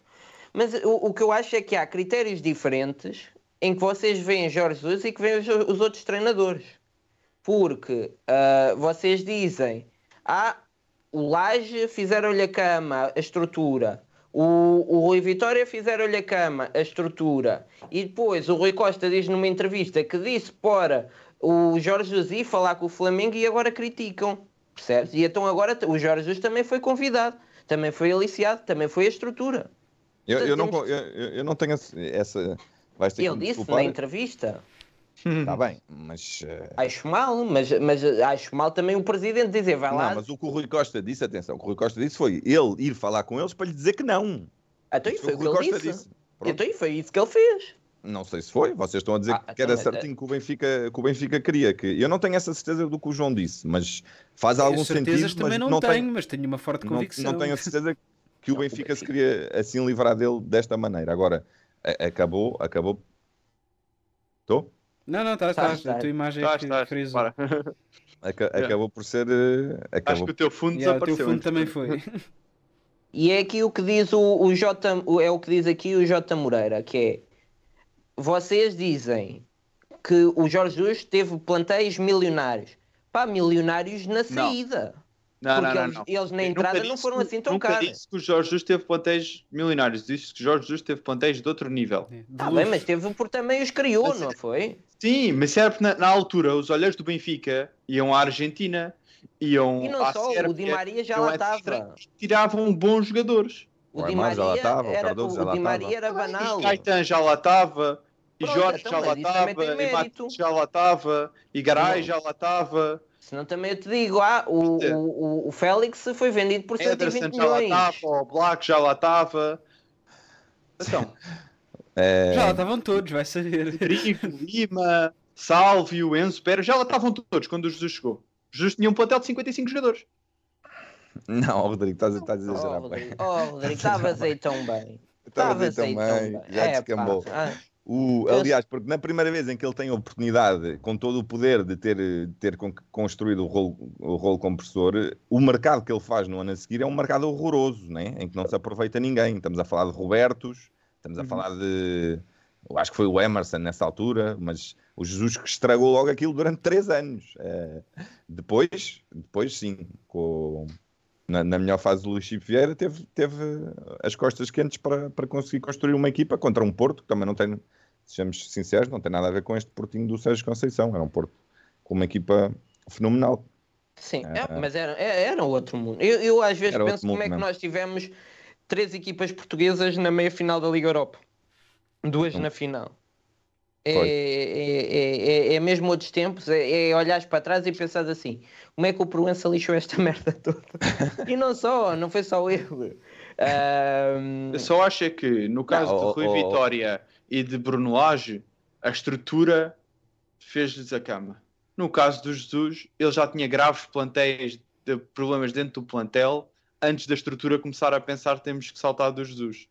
Mas o, o que eu acho é que há critérios diferentes em que vocês veem Jorge Jesus e que veem os, os outros treinadores. Porque ah, vocês dizem, ah, o Laje fizeram-lhe a cama, a estrutura. O, o Rui Vitória fizeram-lhe a cama, a estrutura. E depois o Rui Costa diz numa entrevista que disse para o Jorge Jesus ir falar com o Flamengo e agora criticam. Percebes? E então agora o Jorge Jesus também foi convidado, também foi aliciado, também foi a estrutura. Eu, eu não, eu, eu não tenho essa-. Vais ter Ele disse desculpar. na entrevista. Está bem, mas. eh, Acho mal, mas, mas acho mal também o presidente dizer vai lá. Não, mas o que o Rui Costa disse, atenção, o que o Rui Costa disse foi ele ir falar com eles para lhe dizer que não. Então, Isso foi o que ele Costa disse. Pronto. Então, foi isso que ele fez. Não sei se foi, vocês estão a dizer Ah, que então, era mas, certinho que o, Benfica, que o Benfica queria. Que... Eu não tenho essa certeza do que o João disse, mas faz algum certezas sentido. também mas não, tenho, tenho, mas tenho uma forte não, convicção. não tenho a certeza que o Não, o Benfica se Benfica. queria assim livrar dele desta maneira. Agora, a- acabou, acabou. Estou? Não, não, estás, Estás, estás. A tua imagem Tá, é tá, frisou. Acabou por ser. eh, Acho Acabou que o teu fundo Yeah, o teu fundo também foi. E é aqui o que diz o, o J, o- é o que diz aqui o J Moreira, que é vocês dizem que o Jorge Jesus teve plantéis milionários. Pá, milionários na saída. Não, porque não, não, eles, não. eles na entrada não foram que- assim tão nunca caros. disse que o Jorge Jesus teve plantéis milionários. Disse que o Jorge Jesus teve plantéis de outro nível. De Tá luxo. bem, mas teve por também os criou, Mas- não foi? Sim, mas serve na, na altura, os olheiros do Benfica iam à Argentina, iam E não à só, o Sérvia, Di Maria já lá a estava. Tiravam bons jogadores. O O Di Aymar já lá Maria estava, o era, Cardoso já o lá Di estava. Maria era banal. E Caetan já lá estava, e Pronto, Jorge então, já lá estava, e. Matos já lá estava, e Garay Não. já lá estava, Senão também eu te digo, ah, o, o, o- o Félix foi vendido por 120 Ederson já lá milhões. estava, o Black já lá estava. Então, É, Já lá estavam todos, vai saber. Rodrigo, Lima, Sálvio, Enzo Pérez, já lá estavam todos quando o Jesus chegou. O Jesus tinha um plantel de 55 jogadores. Não, Rodrigo, estás, estás a exagerar. Rodrigo, oh, Rodrigo, estavas aí tão bem. Estavas aí tão bem. já É, descambou. ah, O, aliás, porque na primeira vez em que ele tem a oportunidade, com todo o poder de ter, de ter con- construído o rolo, o rolo compressor, o mercado que ele faz no ano a seguir é um mercado horroroso, né? em que não se aproveita ninguém. Estamos a falar de Robertos, estamos a Uhum. falar de. Eu acho que foi o Emerson nessa altura, mas o Jesus que estragou logo aquilo durante três anos. Eh, depois, depois sim, com, na, na melhor fase do Luís Chico Vieira, teve, teve as costas quentes para, para conseguir construir uma equipa contra um Porto que também não tem, sejamos sinceros, não tem nada a ver com este Portinho do Sérgio Conceição. Era um Porto com uma equipa fenomenal. Sim, Ah. é, mas era, é- era outro mundo. Eu, eu às vezes penso como é que mesmo. nós tivemos três equipas portuguesas na meia final da Liga Europa, duas Hum. na final. É, é, é, é, é mesmo outros tempos, é, é olhares para trás e pensar assim: como é que o Proença lixou esta merda toda? e não só, não foi só ele. Ahm, Eu só acho é que, no caso Não, de Rui oh, oh. Vitória e de Bruno Lage, a estrutura fez-lhes a cama. No caso do Jesus, ele já tinha graves plantéis de problemas dentro do plantel antes da estrutura começar a pensar temos que saltar do Jesus.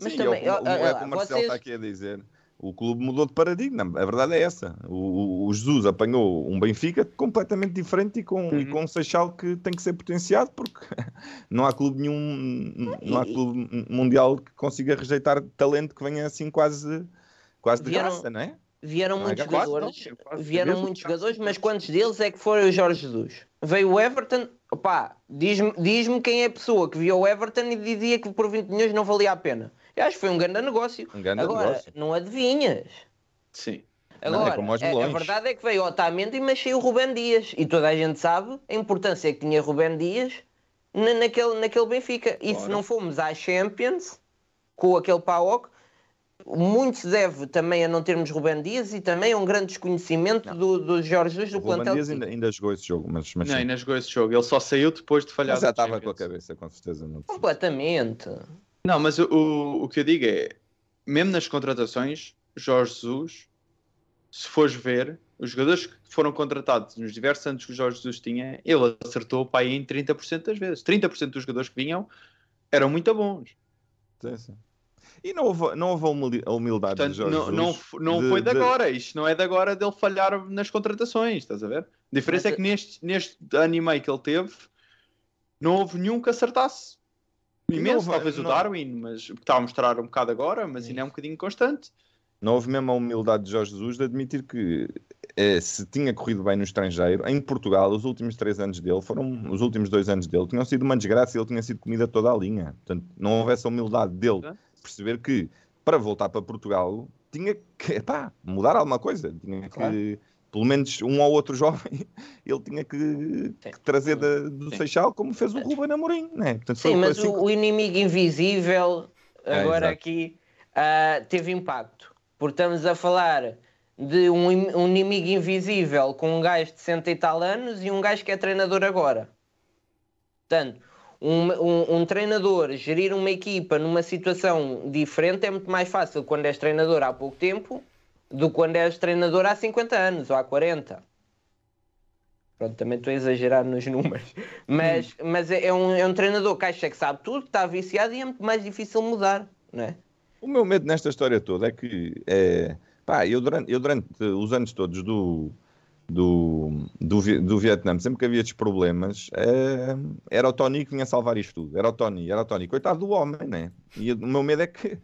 Mas Sim, também, é o, o- é o que o Marcelo vocês- está aqui a dizer. O clube mudou de paradigma, a verdade é essa. O, o- Jesus apanhou um Benfica completamente diferente e com, e Uhum. com um Seixal que tem que ser potenciado, porque não há clube nenhum, não há E- clube mundial que consiga rejeitar talento que venha assim quase, quase de Vieram- graça, não é? vieram Não é muitos quase, jogadores, não, é quase vieram muitos jogadores, mas quantos deles é que foram o Jorge Jesus? Veio o Everton, opá, diz-me diz quem é a pessoa que viu o Everton e dizia que por 20 milhões não valia a pena. Eu acho que foi um grande negócio. Um grande Agora, negócio. não adivinhas. Sim. Não, é Agora, como aos a, a verdade é que veio Otamendi e mexeu o Rubén Dias. E toda a gente sabe a importância que tinha Rubén Dias na, naquele, naquele Benfica. E se Claro. não fomos à Champions, com aquele PAOC, muito se deve também a não termos Rubén Dias e também a um grande desconhecimento do, do Jorge Jesus do Ruben plantel. Dias ainda, ainda jogou esse jogo, mas, mas, Não, ainda jogou esse jogo. Ele só saiu depois de falhar Mas já estava com a cabeça, com certeza. Não. Completamente. Não, mas o, o, que eu digo é, mesmo nas contratações, Jorge Jesus, se fores ver, os jogadores que foram contratados nos diversos anos que o Jorge Jesus tinha, ele acertou para aí em 30% das vezes. 30% dos jogadores que vinham eram muito bons. Sim, sim. E não houve, não houve a humildade de Portanto, Jorge não, não, não de- foi de de- agora. Isto não é de agora dele falhar nas contratações, estás a ver? A diferença Mas é que neste, neste ano e meio que ele teve, não houve nenhum que acertasse. E não Imenso, houve- talvez o não- Darwin, mas que está a mostrar um bocado agora, mas ainda é um bocadinho constante. Não houve mesmo a humildade de Jorge Jesus de admitir que eh, se tinha corrido bem no estrangeiro, em Portugal, os últimos três anos dele foram os últimos dois anos dele, tinham sido uma desgraça e ele tinha sido comida toda a linha. Portanto, não houve essa humildade dele É. perceber que para voltar para Portugal tinha que epá, mudar alguma coisa, tinha que, Claro. Pelo menos um ou outro jovem, ele tinha que, que trazer da- do Sim. Seixal como fez o Ruben Amorim, né? Portanto, Sim, mas assim o, inimigo invisível, É, agora exato. aqui, ah, teve impacto. Porque estamos a falar de um, um inimigo invisível com um gajo de 60 e tal anos e um gajo que é treinador agora. Portanto, um, um- um treinador gerir uma equipa numa situação diferente é muito mais fácil quando és treinador há pouco tempo do que quando és treinador há 50 anos ou há 40. Pronto, também estou a exagerar nos números. Mas, mas é, é um, é um treinador que acha que sabe tudo, que está viciado e é muito mais difícil mudar, não é? O meu medo nesta história toda é que, é, pá, eu durante, eu durante os anos todos do, do, do, do Vietnã, sempre que havia estes problemas, é, era o Tony que vinha salvar isto tudo. Era o Tony, era o Tony. Coitado do homem, né? E o meu medo é que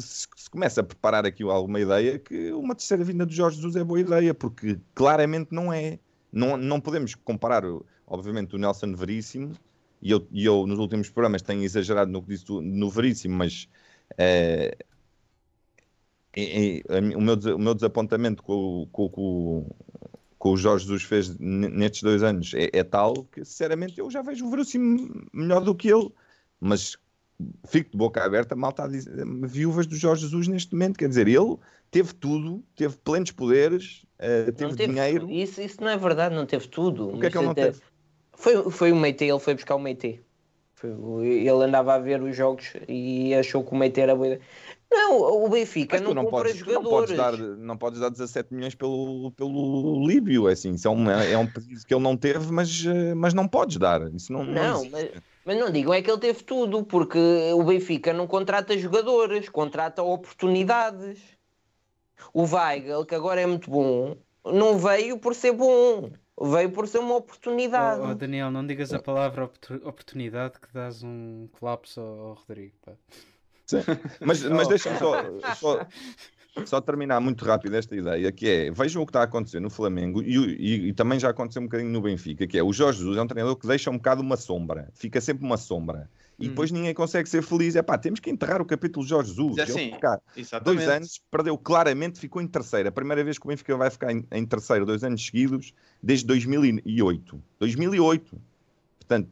se, começa a preparar aqui alguma ideia que uma terceira vinda do Jorge Jesus é boa ideia, porque claramente não é. Não, não podemos comparar, obviamente, o Nelson Veríssimo, e eu, e eu nos últimos programas tenho exagerado no que disse no Veríssimo, mas e a mi- o, meu, o meu desapontamento com, com, com, com o Jorge Jesus fez nestes dois anos é, é tal que, sinceramente, eu já vejo o Veríssimo melhor do que ele, mas fico de boca aberta, mal está a dizer, viúvas do Jorge Jesus neste momento, quer dizer, ele teve tudo, teve plenos poderes, eh, teve, teve dinheiro. Isso, isso não é verdade, não teve tudo. o que é que ele não teve? Foi, foi o Meite, ele foi buscar o Meite. Foi ele andava a ver os jogos e achou que o Meite era boa. Não, o Benfica não não compra podes, tu não jogadores. podes dar, não podes dar 17 milhões pelo, pelo Líbio, é assim, isso é um, é um pedido que ele não teve, mas, eh, mas não podes dar, isso não, não Não, mas, mas não digam é que ele teve tudo, porque o Benfica não contrata jogadores, contrata oportunidades. O Weigl, que agora é muito bom, não veio por ser bom, veio por ser uma oportunidade. Oh, oh, Daniel, não digas a palavra oportu- oportunidade que dás um colapso ao, Rodrigo. pá. Sim. Mas, mas Oh. deixa-me só, só, só terminar muito rápido esta ideia, que é, vejam o que está a acontecer no Flamengo e, e- e também já aconteceu um bocadinho no Benfica, que é, o Jorge Jesus é um treinador que deixa um bocado uma sombra, fica sempre uma sombra. E Hum. depois ninguém consegue ser feliz. É pá, temos que enterrar o capítulo Jorge Jesus. É assim, dois anos, perdeu claramente, ficou em terceiro. A primeira vez que o Benfica vai ficar em, em terceiro, dois anos seguidos, desde 2008. 2008. Portanto,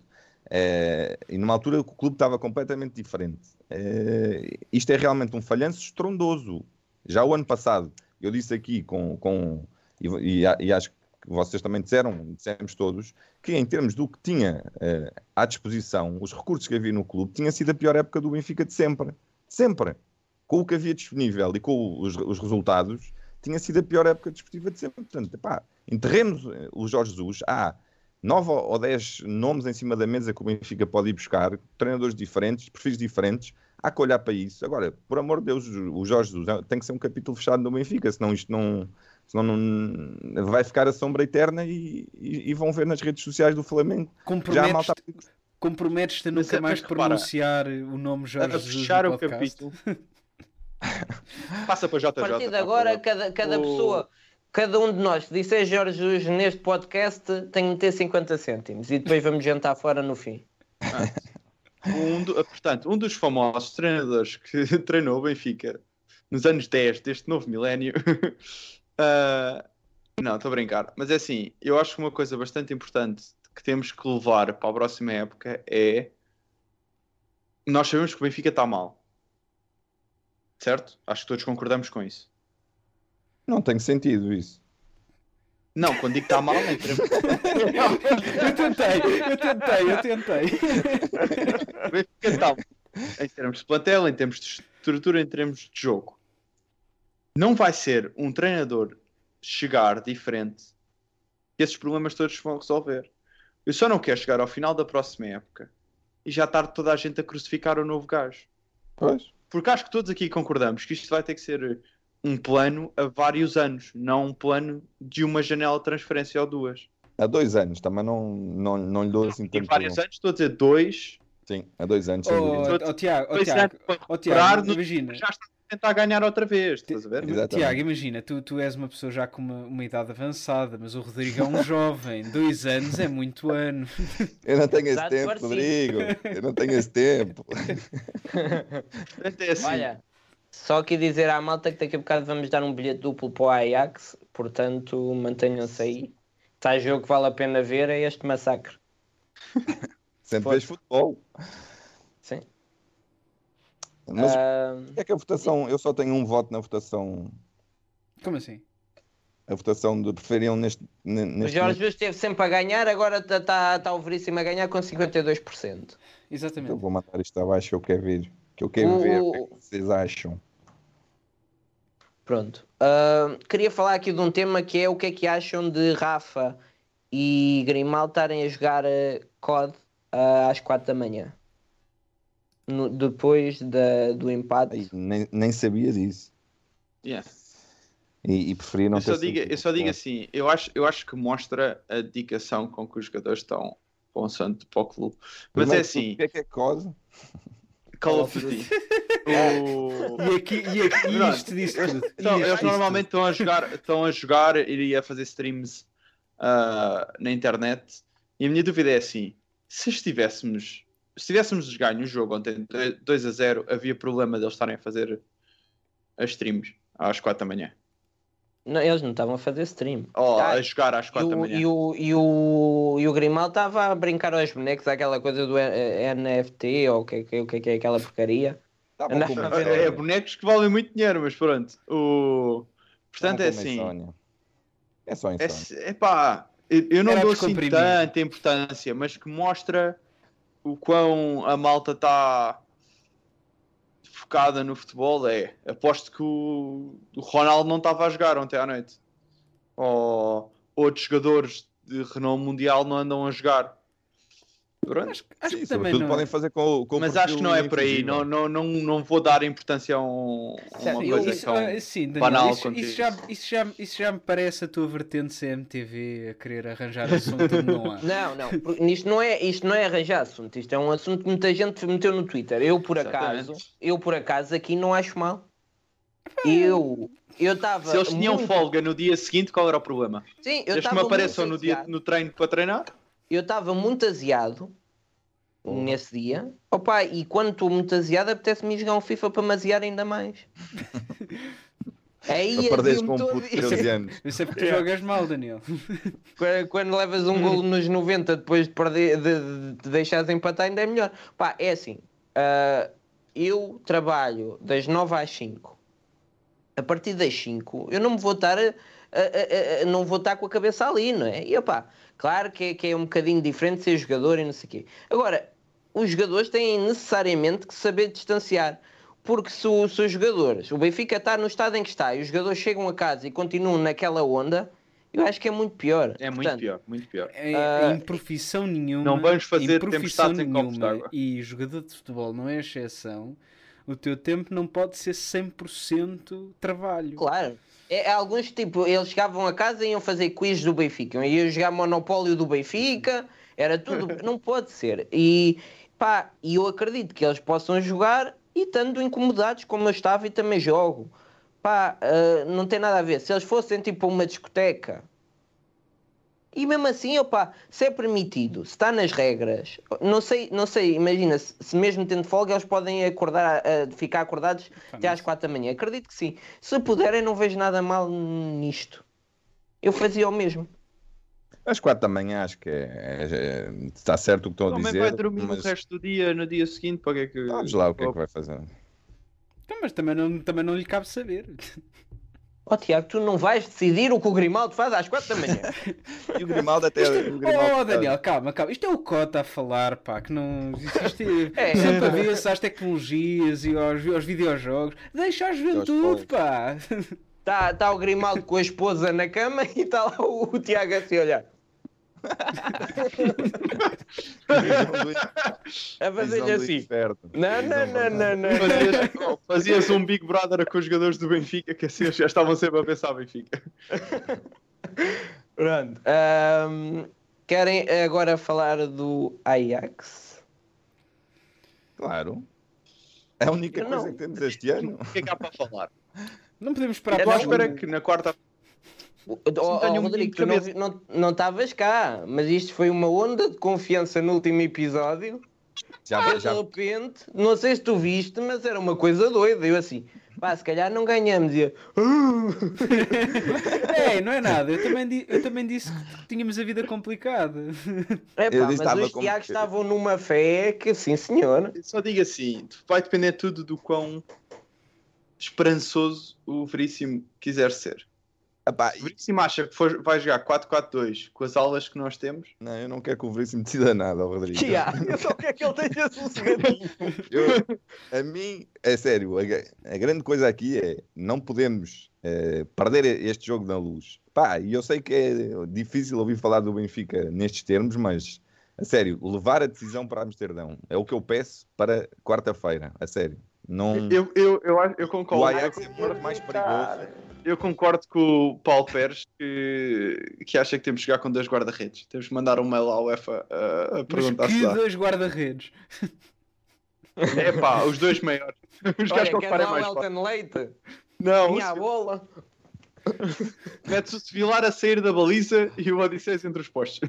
eh, e numa altura que o clube estava completamente diferente. Eh, isto é realmente um falhanço estrondoso. Já o ano passado, eu disse aqui com. com e, e acho que vocês também disseram, dissemos todos, que em termos do que tinha eh, à disposição, os recursos que havia no clube, tinha sido a pior época do Benfica de sempre. Sempre. Com o que havia disponível e com os, os resultados, tinha sido a pior época desportiva de sempre. Portanto, pá, enterremos eh, o Jorge Jesus. Há nove ou dez nomes em cima da mesa que o Benfica pode ir buscar, treinadores diferentes, perfis diferentes. Há que olhar para isso. Agora, por amor de Deus, o Jorge Jesus tem que ser um capítulo fechado no Benfica, senão isto não. Senão não, vai ficar a sombra eterna e, e- e vão ver nas redes sociais do Flamengo. Já a malta Comprometes-te comprometes-te a Mas nunca é- mais mas repara, pronunciar o nome Jorge a Jesus fechar no o capítulo. Passa para JJ. A partir de por agora, cada, cada O- pessoa, cada um de nós que disser Jorge Jesus neste podcast tem de ter 50 cêntimos e depois vamos jantar fora no fim. Um do- portanto, um dos famosos treinadores que treinou o Benfica nos anos 10 deste novo milénio. ah, não, estou a brincar. Mas é assim, eu acho que uma coisa bastante importante que temos que levar para a próxima época é. Nós sabemos que o Benfica está mal. Certo? Acho que todos concordamos com isso. Não tem sentido isso. Não, quando digo que está mal, nem teremos- Eu tentei, eu tentei, eu tentei. o Benfica está em termos de plantel, em termos de estrutura, em termos de jogo. Não vai ser um treinador chegar diferente que esses problemas todos vão resolver. Eu só não quero chegar ao final da próxima época e já estar toda a gente a crucificar o novo gajo. Pois. Porque acho que todos aqui concordamos que isto vai ter que ser um plano a vários anos, não um plano de uma janela de transferência ou duas. Há dois anos, também não, não, não lhe dou assim Em tanto. vários anos, estou a dizer dois, Sim, há dois anos, Oh, oh, Tiago, oh, Tiago, oh, Tiago, imagina. já está a tentar ganhar outra vez, estás a ver? Exatamente. Tiago, imagina, tu, tu és uma pessoa já com uma, uma idade avançada, mas o Rodrigo é um jovem, dois anos é muito ano. Eu não tenho esse tempo. Rodrigo. Eu não tenho esse tempo. É assim, Olha, só aqui dizer à malta que daqui a bocado vamos dar um bilhete duplo para o Ajax, portanto mantenham-se aí. Está jogo que vale a pena ver, é este massacre. Sempre fez futebol. Sim. Mas Ah, é que a votação, eu só tenho um voto na votação. Como assim? A votação de preferiam neste. ne- o neste Jorge Jesus esteve sempre a ganhar, agora está tá, tá o Veríssimo a ganhar com 52%. Eu Exatamente. vou mandar isto abaixo que eu quero ver. Que eu quero O- ver o que vocês acham. Pronto. Ah, queria falar aqui de um tema que é o que é que acham de Rafa e Grimal estarem a jogar eh, COD ah, às 4 da manhã. No- depois da, do empate. Ai, nem, nem sabia disso. yeah. E, e preferia não eu, só ter digo, eu só digo assim, eu acho, eu acho que mostra a dedicação com que os jogadores estão para o santo para o clube. Mas Primeiro é assim, O que é que é COD? Call of Duty. O- E aqui, e aqui e isto disse tudo. Então, eles normalmente estão a jogar, estão a jogar, iria fazer streams ah, na internet. E a minha dúvida é assim: se estivéssemos, se tivéssemos ganho o jogo ontem 2 a 0, havia problema deles estarem a fazer as streams às 4 da manhã. Não, eles não estavam a fazer stream. Ou Ah, a jogar às E 4 da o, manhã. e, o, e, o, e o Grimal estava a brincar aos bonecos, aquela coisa do eh, NFT ou o que, é que- que é que é aquela porcaria. Não. com uma É, é bonecos que valem muito dinheiro, mas pronto. O... Portanto, é Estavam com uma assim. insónia. É só É, insónia. se- epá, eu, não Era dou assim tanta importância, mas que mostra o quão a malta está focada no futebol. É, aposto que o, o Ronaldo não estava a jogar ontem à noite. Ou outros jogadores de renome mundial não andam a jogar. Pronto. Acho, acho Sim, que também não. podem fazer com, com Mas acho que não é por aí. Não, não, não, não vou dar importância a, um- a uma coisa Isso, tão... ah, sim, Daniel, banal isso, isso já, isso. já, isso já me parece a tua vertente CMTV a querer arranjar assunto não há. Não, não, isto não é, isto não é arranjar assunto, isto é um assunto que muita gente meteu no Twitter. Eu por acaso, Exatamente. eu por acaso aqui não acho mal. Eu eu estava Se eles tinham muito... folga no dia seguinte, qual era o problema? Sim, eu estava me muito apareçam no, dia, no treino para treinar. Eu estava muito aziado nesse dia. Opa, e quando estou muito aziado, apetece-me jogar um FIFA para me aziar ainda mais. Aí azio-me com um puto de e- 13 anos. Isso é porque tu jogas mal, Daniel. Quando, quando levas um golo nos 90 depois de, perder, de, de, de deixares empatar, ainda é melhor. Pá, é assim. ah, eu trabalho das 9 às 5. A partir das 5, eu não me vou estar. a- a- a- a- não vou estar com a cabeça ali, não é? E opá, claro que é, que é um bocadinho diferente ser jogador e não sei o quê. Agora, os jogadores têm necessariamente que saber distanciar. Porque se, o- se os jogadores, o Benfica está no estado em que está e os jogadores chegam a casa e continuam naquela onda, eu acho que é muito pior. É muito Portanto, pior, muito pior. Em, Ah, em profissão nenhuma. não vamos fazer em profissão nenhuma. E jogador de futebol não é exceção. O teu tempo não pode ser 100% trabalho. Claro. É, alguns, tipo, eles chegavam a casa e iam fazer quiz do Benfica, iam jogar Monopólio do Benfica, era tudo, não pode ser. E pá, e eu acredito que eles possam jogar e estando incomodados como eu estava e também jogo. Pá, ah, não tem nada a ver. Se eles fossem tipo uma discoteca e mesmo assim, opa, se é permitido, se está nas regras, não sei, não sei, imagina, se, se mesmo tendo folga eles podem acordar, ah, ficar acordados até às quatro da manhã. Acredito que sim. Se puderem, não vejo nada mal nisto. Eu fazia o mesmo. Às 4 da manhã acho que é, é- é- está certo o que estão a Também dizer. vai dormir mas o resto do dia, no dia seguinte, para que é que... Vamos lá o que é que vai fazer. Então, mas também não, também não lhe cabe saber. Ó Tiago, tu não vais decidir o que o Grimaldo faz às 4 da manhã. E o Grimaldo até. o Grimaldo- Oh, Daniel, calma, calma. Isto é o Cota a falar, pá, que não. Isto é, É. sempre a ver-se às tecnologias e aos, aos videojogos. Deixa a juventude, pá. Está tá o Grimaldo com a esposa na cama e está lá o, o Tiago assim a olhar. A fazer-lhe Visão do assim. Não, não, não, não, não. Fazias, fazias um Big Brother com os jogadores do Benfica, que assim já estavam sempre a pensar Benfica. Pronto. Ahm, querem agora falar do Ajax? Claro. É a única Eu coisa que temos este ano. O que é que há para falar? Não podemos esperar Estou para à espera que na quarta Oh, oh, Rodrigo, de tu não estavas cá, mas isto foi uma onda de confiança no último episódio. Já, de já, repente, não sei se tu viste, mas era uma coisa doida. Eu assim, pá, se calhar não ganhamos. E eu, É, não é nada. Eu também, di- eu também disse que tínhamos a vida complicada. é Eu pá, mas os Tiagos estavam numa fé que, sim senhor. Só digo assim, vai depender tudo do quão esperançoso o Veríssimo quiser ser. Epá, Veríssimo acha que for- vai jogar 4-4-2 com as aulas que nós temos, não, eu não quero que o Veríssimo decida nada, Rodrigo. Tiago, eu só quero que ele tenha sossegadinho. A mim, é sério, a, a grande coisa aqui é não podemos eh, perder este jogo na luz. Pá, e eu sei que é difícil ouvir falar do Benfica nestes termos, mas a sério, levar a decisão para Amsterdão é o que eu peço para quarta-feira, a sério. Não, eu, eu, eu, eu o concordo. Ajax é muito mais perigoso. Eu concordo com o Paulo Pérez que, que acha que temos que jogar com dois guarda-redes. Temos que mandar um mail à UEFA a, a Mas perguntar se que dá. dois guarda-redes. É pá, os dois maiores. Os gajos Olha, que quer ocuparem o mais. Elton Leite? Não, Minha o bola. Mete-se o Sevilar a sair da baliza e o Odisseus entre os postos.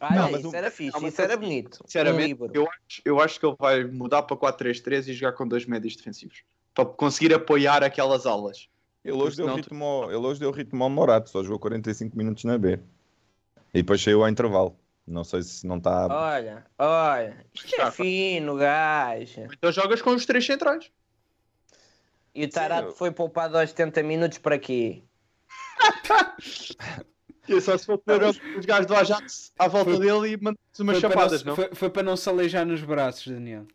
Ah, Não, não, mas isso era fixe, Não, mas isso era assim, bonito. Um Sinceramente, líbero. eu acho, eu acho que ele vai mudar para 4-3-3 e jogar com dois médios defensivos. Para conseguir apoiar aquelas alas. Ele hoje, deu Não, ritmo, ao- ele hoje deu ritmo ao Morato, só jogou 45 minutos na B. E depois saiu ao intervalo. Não sei se não está. Olha, olha, isto é fino, gajo. Então jogas com os três centrais. E o Tarato eu- foi poupado aos 70 minutos para quê? E só se for pôr os gajos do Ajax à volta dele e mandar-se umas Foi para, chapadas, não, não? foi, foi para não se aleijar nos braços, Daniel.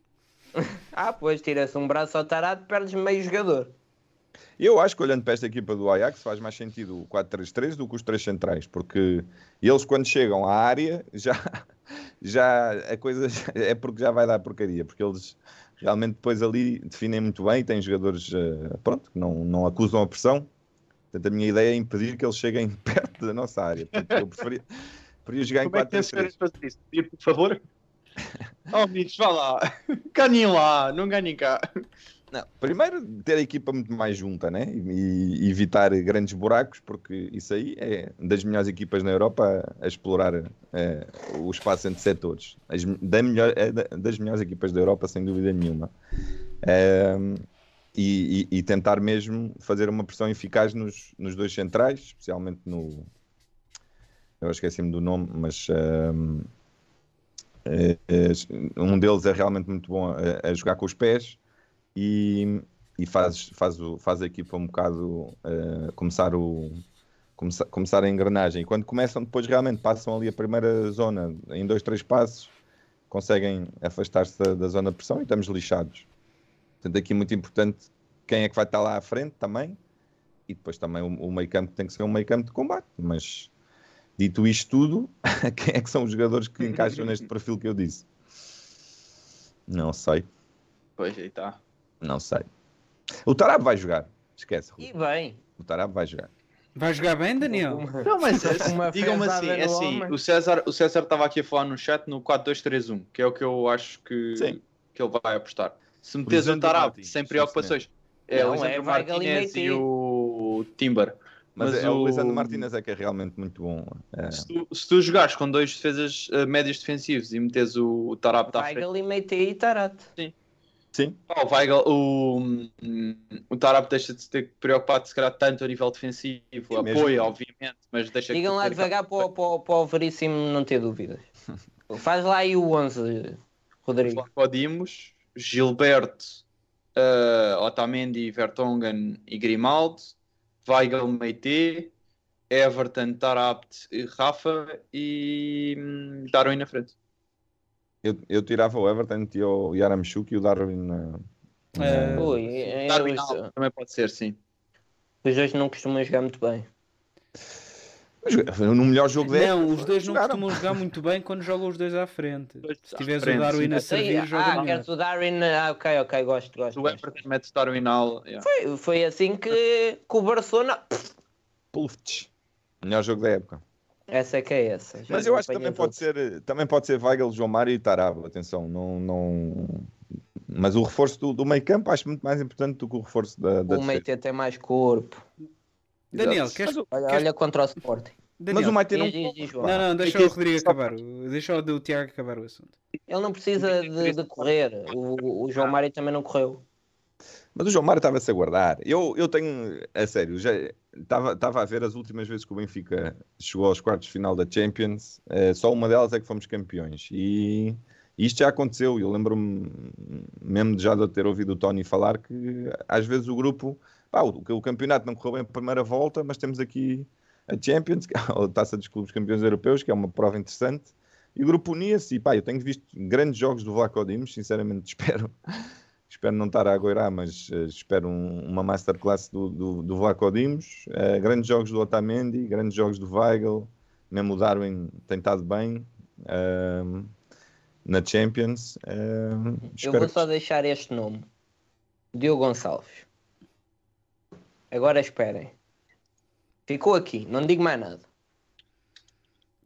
Ah, pois, tira-se um braço ao Tarato, perdes meio jogador. Eu acho que olhando para esta equipa do Ajax faz mais sentido o 4-3-3 do que os três centrais, porque eles quando chegam à área já, já a coisa já- é porque já vai dar porcaria, porque eles realmente depois ali definem muito bem, têm jogadores eh, pronto, que não, não acusam a pressão. Portanto, a minha ideia é impedir que eles cheguem perto da nossa área. Portanto, eu preferia, preferia jogar em Como é que tens 4-3-3. fazer isso? Pedir, por favor? Oh, amigos, vá lá. Ganhem lá, não ganhem cá. Não, primeiro ter a equipa muito mais junta, né? E, e evitar grandes buracos, porque isso aí é das melhores equipas na Europa a, a explorar eh, o espaço entre setores. As, da melhor, é da- das melhores equipas da Europa, sem dúvida nenhuma. Ehm, e, e- e tentar mesmo fazer uma pressão eficaz nos, nos dois centrais, especialmente no. Eu esqueci-me do nome, mas. ehm, eh, eh, um deles é realmente muito bom a, a jogar com os pés e, e faz, faz, o, faz a equipa um bocado eh, começar, o, começar, começar a engrenagem. E quando começam, depois realmente passam ali a primeira zona em dois, três passos, conseguem afastar-se da, da zona de pressão e estamos lixados. Portanto, aqui muito importante quem é que vai estar lá à frente também. E depois também o, o meio campo tem que ser um meio campo de combate. Mas dito isto tudo, quem é que são os jogadores que encaixam neste perfil que eu disse? Não sei. Pois aí está. Não sei. O Tarab vai jogar. Esquece. Rui. E bem. O Tarab vai jogar. Vai jogar bem, Daniel? Não, mas digam-me assim, é assim o César o César estava aqui a falar no chat no 4-2-3-1, que é o que eu acho que, Sim. que ele vai apostar. Se metes o Tarab Martins, sem sim, preocupações, é Não, o Lisandro é e Martinez e o Timber. Mas, Mas é, o o- Lisandro Martínez é que é realmente muito bom. É, Se tu, se tu jogares com dois defesas eh, médios defensivos e metes o, o Tarab à frente, Weigl e Meite e Tarato. sim. pá, o, Weigl, o, hum, o Tarab deixa de se ter preocupado se calhar tanto a nível defensivo, mesmo. apoia, obviamente, mas deixa Digam que lá devagar para, o- para, o- para o Veríssimo não ter dúvidas. Faz lá aí o 11, Rodrigo. Podimos, Gilberto, uh, Otamendi, Vertonghen e Grimaldo, Weigl, Meite, Everton, Tarabt, e Rafa e hum, Darwin na frente. Eu, eu tirava o Everton, metia o Yaramchuk e o Darwin na. Ui, é- Darwin Alves também pode ser, sim. os dois não costumam jogar muito bem. Mas No melhor jogo da Não, época, os dois não jogaram. costumam jogar muito bem quando jogam os dois à frente. Dois Se tiveres frente, o Darwin sim. a servir, joga ah, melhor. queres o Darwin? Ah, ok, ok, gosto, gosto. O. Everton mete Darwin Al. yeah. Foi, foi assim que, que o Barcelona. Melhor jogo da época. Essa é que é essa. Já Mas eu acho que também pode ser, também pode ser Weigl, João Mário e Tarabo. Atenção, não, não. Mas o reforço do, do meio campo acho muito mais importante do que o reforço da, da O. Meite tem mais corpo. Daniel, Exato. queres. Olha, queres- olha contra o Sporting. Daniel, Mas o Maite não. Não, não, deixa o Rodrigo acabar. Deixa o Tiago acabar o assunto. Ele não precisa de, de correr. O, o João Mário também não correu. Mas o João Mário estava-se a guardar. Eu, eu tenho, a sério, já estava estava a ver as últimas vezes que o Benfica chegou aos quartos de final da Champions, eh, só uma delas é que fomos campeões. E isto já aconteceu. Eu lembro-me mesmo de já de ter ouvido o Tony falar que às vezes o grupo, pá, o, o campeonato não correu bem a primeira volta, mas temos aqui a Champions, é a Taça dos Clubes Campeões Europeus, que é uma prova interessante. E o grupo unia-se. E pá, eu tenho visto grandes jogos do Vlaco Dimos, sinceramente espero. Espero não estar a agoirar, mas eh, espero um- uma masterclass do, do, do Vlaco Dimos. Eh, grandes jogos do Otamendi, grandes jogos do Weigl. Mesmo o Darwin tem estado bem ehm, na Champions. ehm, Eu vou que- só deixar este nome: Diogo Gonçalves. Agora esperem. Ficou aqui, não digo mais nada.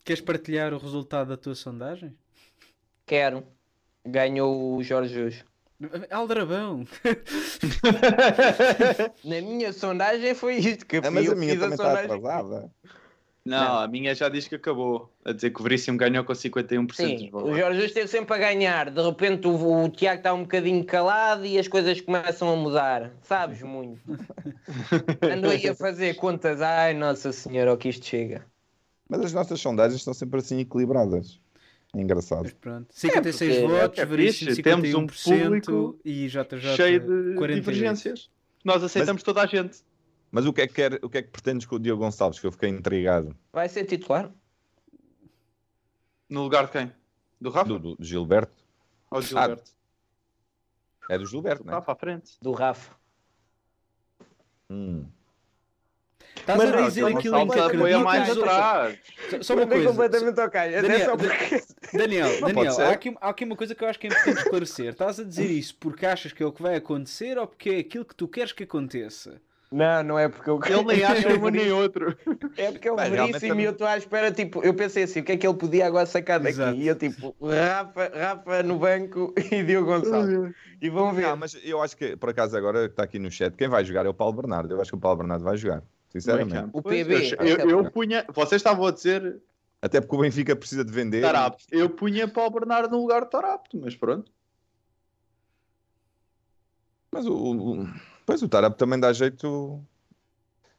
Queres partilhar o resultado da tua sondagem? Quero. Ganhou o Jorge Jesus. Aldrabão! Na minha sondagem foi isto que eu Ah, mas a minha também está sondagem. atrasada. Não, a minha já diz que acabou. A dizer que o Veríssimo ganhou com 51% dos Sim, o. Jorge Jesus esteve sempre a ganhar. De repente o, o Tiago está um bocadinho calado e as coisas começam a mudar. Sabes muito. Ando aí a fazer contas. Ai, Nossa Senhora, o que isto chega. Mas as nossas sondagens estão sempre assim equilibradas. É engraçado. Mas pronto. 56 porque- votos, é Veríssimo temos um 51% público e JJ Cheio de 48. divergências. Nós aceitamos toda a gente. Mas o que, é que quer, o que é que pretendes com o Diogo Gonçalves? Que eu fiquei intrigado. Vai ser titular? No lugar de quem? Do Rafa Do, do Gilberto. ou do Gilberto? É do Gilberto, Do não é? Rafa à frente. Do Rafa. Hum. Estás Mas a não, dizer Diogo aquilo em que acreditas? mais atrás. só- Só uma coisa. completamente calho. Daniel, Daniel, Não Daniel há, aqui, há aqui uma coisa que eu acho que é importante esclarecer. Estás a dizer isso porque achas que é o que vai acontecer ou porque é aquilo que tu queres que aconteça? Não, não é porque eu Ele nem acha um nem outro. É porque é realmente Veríssimo e eu estou à espera, tipo, eu pensei assim, o que é que ele podia agora sacar daqui? Exato. E eu tipo, Rafa, Rafa no banco e Diogo Gonçalves. E vão ver. Não, mas eu acho que, por acaso, agora está aqui no chat, quem vai jogar é o Paulo Bernardo. Eu acho que o Paulo Bernardo vai jogar, sinceramente. O PB. Eu, eu, eu punha. Vocês estavam a dizer Até porque o Benfica precisa de vender. Tarapto. Eu punha para o Bernardo no lugar de Tarapto, mas pronto. Mas o, o, pois o Tarap também dá jeito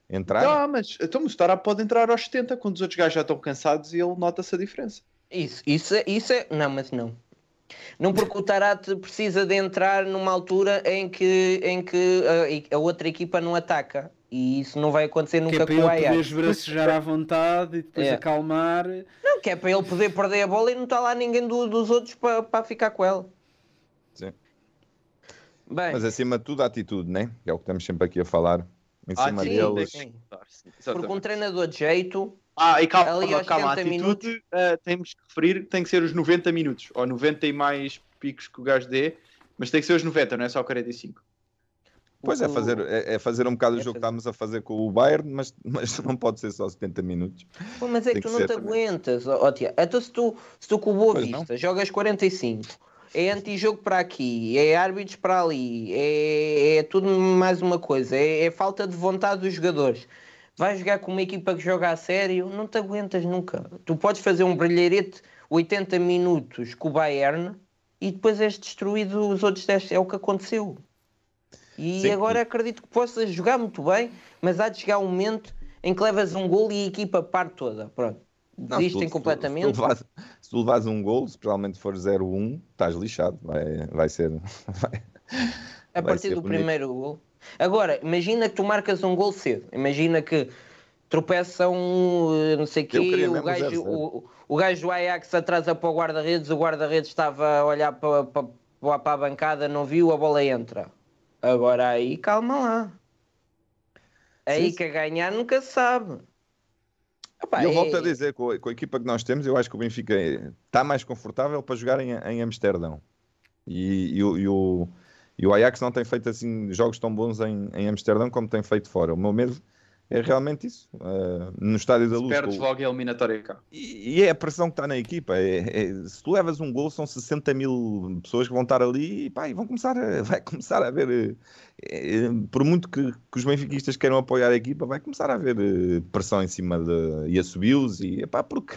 entrar. Ah, mas então, o Tarapto pode entrar aos 70 quando os outros gajos já estão cansados e ele nota-se a diferença. Isso, isso, é- isso é. Não, mas não. Não porque o Tarate precisa de entrar numa altura em que, em que a, a outra equipa não ataca. E isso não vai acontecer Que é nunca para com o ele poder à vontade e depois É. acalmar. Não, que é para ele poder perder a bola e não está lá ninguém do- dos outros para, para ficar com ela. Bem, Mas acima de tudo, a atitude, né? Que é o que estamos sempre aqui a falar. Em Ah, cima sim, deles. sim. Porque um treinador de jeito Ah, e calma, ali aos calma, a 70 atitude eh, temos que referir que tem que ser os 90 minutos, ou 90 e mais picos que o gajo dê, mas tem que ser os 90, não é só 45. Pois é, o- fazer, é, é fazer um bocado o É jogo que fazer. estamos a fazer com o Bayern, mas, mas não pode ser só 70 minutos. Pô, mas é que Tem tu que não te também. aguentas, ó Tiago. Então se tu, se tu com o Boa Pois Vista jogas 45, é antijogo para aqui, é árbitros para ali, é, é tudo mais uma coisa, é, é falta de vontade dos jogadores. Vais jogar com uma equipa que joga a sério, não te aguentas nunca. Tu podes fazer um brilharete 80 minutos com o Bayern e depois és destruído os outros 10. É o que aconteceu. E Sim. agora acredito que possas jogar muito bem, mas há de chegar um momento em que levas um gol e a equipa parte toda. Pronto. Não, Desistem tu- tu- completamente. Se tu, levares, se tu levares um gol, se realmente for 0-1, estás lixado. Vai, vai ser. Vai, A partir do bonito. primeiro gol. Agora, imagina que tu marcas um gol cedo. Imagina que tropeçam, eh, não sei quê, o 0-0. o, o gajo do Ajax atrasa para o guarda-redes, o guarda-redes estava a olhar para, para, para a bancada, não viu, a bola entra. Agora aí, calma lá. Aí Sim, que a ganhar nunca se sabe. E eu é- volto a dizer, com a, com a equipa que nós temos, eu acho que o Benfica está mais confortável para jogar em, em Amsterdão. E, e o, e, o, e o Ajax não tem feito assim jogos tão bons em, em Amsterdão como tem feito fora. O meu medo é realmente isso. ah, no Estádio da Luz. Perdes logo a eliminatória cá. E, e é a pressão que está na equipa. É, é- se tu levas um gol, são 60 mil pessoas que vão estar ali e, pá, e vão começar a, vai começar a haver. eh, por muito que, que os benfiquistas queiram apoiar a equipa, vai começar a haver eh, pressão em cima de. e assobios, e pá, porque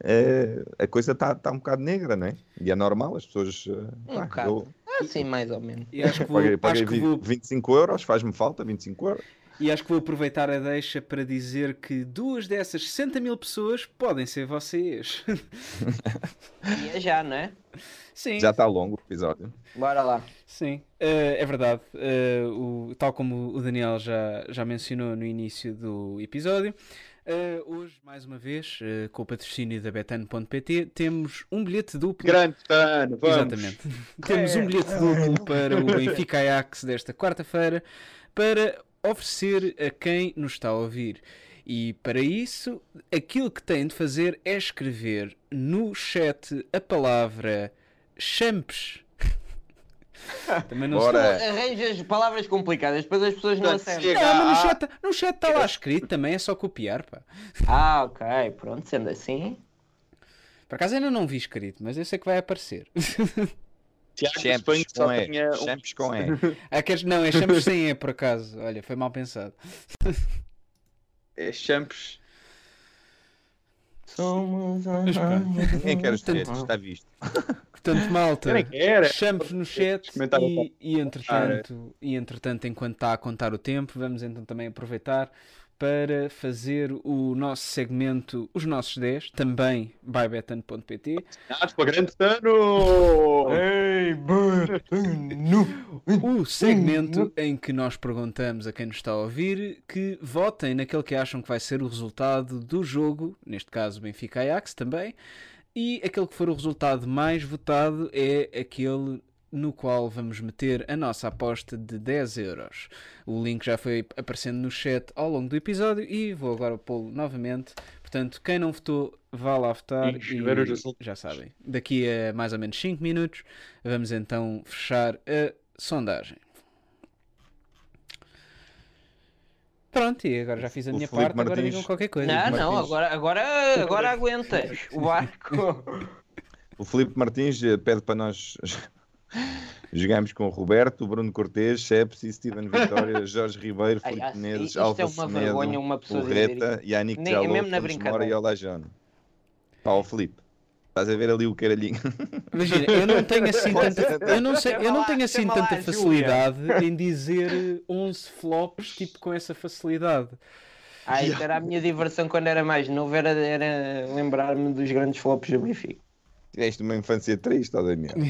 a coisa está tá um bocado negra, não é? E é normal, as pessoas. Um pá, bocado. eu Ah, sim, mais ou menos. E acho que vou, paguei, paguei acho que vou, 25 euros, faz-me falta 25 euros. E acho que vou aproveitar a deixa para dizer que duas dessas 60 mil pessoas podem ser vocês. E é já, não é? Sim. Já está longo o episódio. Bora lá. Sim, eh, é verdade. Eh, o- tal como o Daniel já, já mencionou no início do episódio, eh, hoje, mais uma vez, com o patrocínio da betano.pt, temos um bilhete duplo. Grande ano, vamos. Exatamente. temos um bilhete duplo para o Benfica Ajax desta quarta-feira para oferecer a quem nos está a ouvir. E para isso, aquilo que tem de fazer é escrever no chat a palavra champs. Também não sei. Bora. Arranjas palavras complicadas, depois as pessoas não Portanto, acertam. Não, mas no Ah. chat, no chat está lá escrito também, é só copiar, pá. Ah, ok, pronto, sendo assim. Por acaso ainda não vi escrito, mas eu sei que vai aparecer. Tiago, Champs só E. um- Champs com E. Ah, queres... Não, é sempre sem E, por acaso. Olha, foi mal pensado. É Champs. Somos. Ninguém quer ter, Portanto, está visto. Portanto, malta, era. champs no chat e, e, entretanto, e entretanto, enquanto está a contar o tempo, vamos então também aproveitar para fazer o nosso segmento Os Nossos 10, também by betano.pt. Para grande ano! Ei, O segmento em que nós perguntamos a quem nos está a ouvir que votem naquele que acham que vai ser o resultado do jogo, neste caso Benfica Ajax também, e aquele que for o resultado mais votado é aquele no qual vamos meter a nossa aposta de 10 euros. O link já foi aparecendo no chat ao longo do episódio e vou agora pô-lo novamente. Portanto, quem não votou, vá lá votar E e já sabem. Daqui a mais ou menos 5 minutos vamos então fechar a sondagem. Pronto, e agora já fiz a O minha Filipe parte, agora Martins- digam qualquer coisa. Não, não, Martins. agora, agora, agora aguentas o barco. O Filipe Martins eh, pede para nós jogarmos com o Roberto, Bruno Cortês, Sepsi, Steven Vitória, Jorge Ribeiro, Filipe ah, Menezes, isto é uma vergonha Semedo, uma pessoa Urreta, Yannick Nem- é Jalou, mesmo na. Mora e Olajano. Pá, ó Filipe, estás a ver ali o caralhinho. Imagina, eu não tenho assim tanta, eu não sei, eu não tenho assim tanta facilidade em dizer 11 flops tipo com essa facilidade. Ah, era a minha diversão quando era mais novo, era, era lembrar-me dos grandes flops do Benfica. Tiveste uma infância triste, ó Daniel.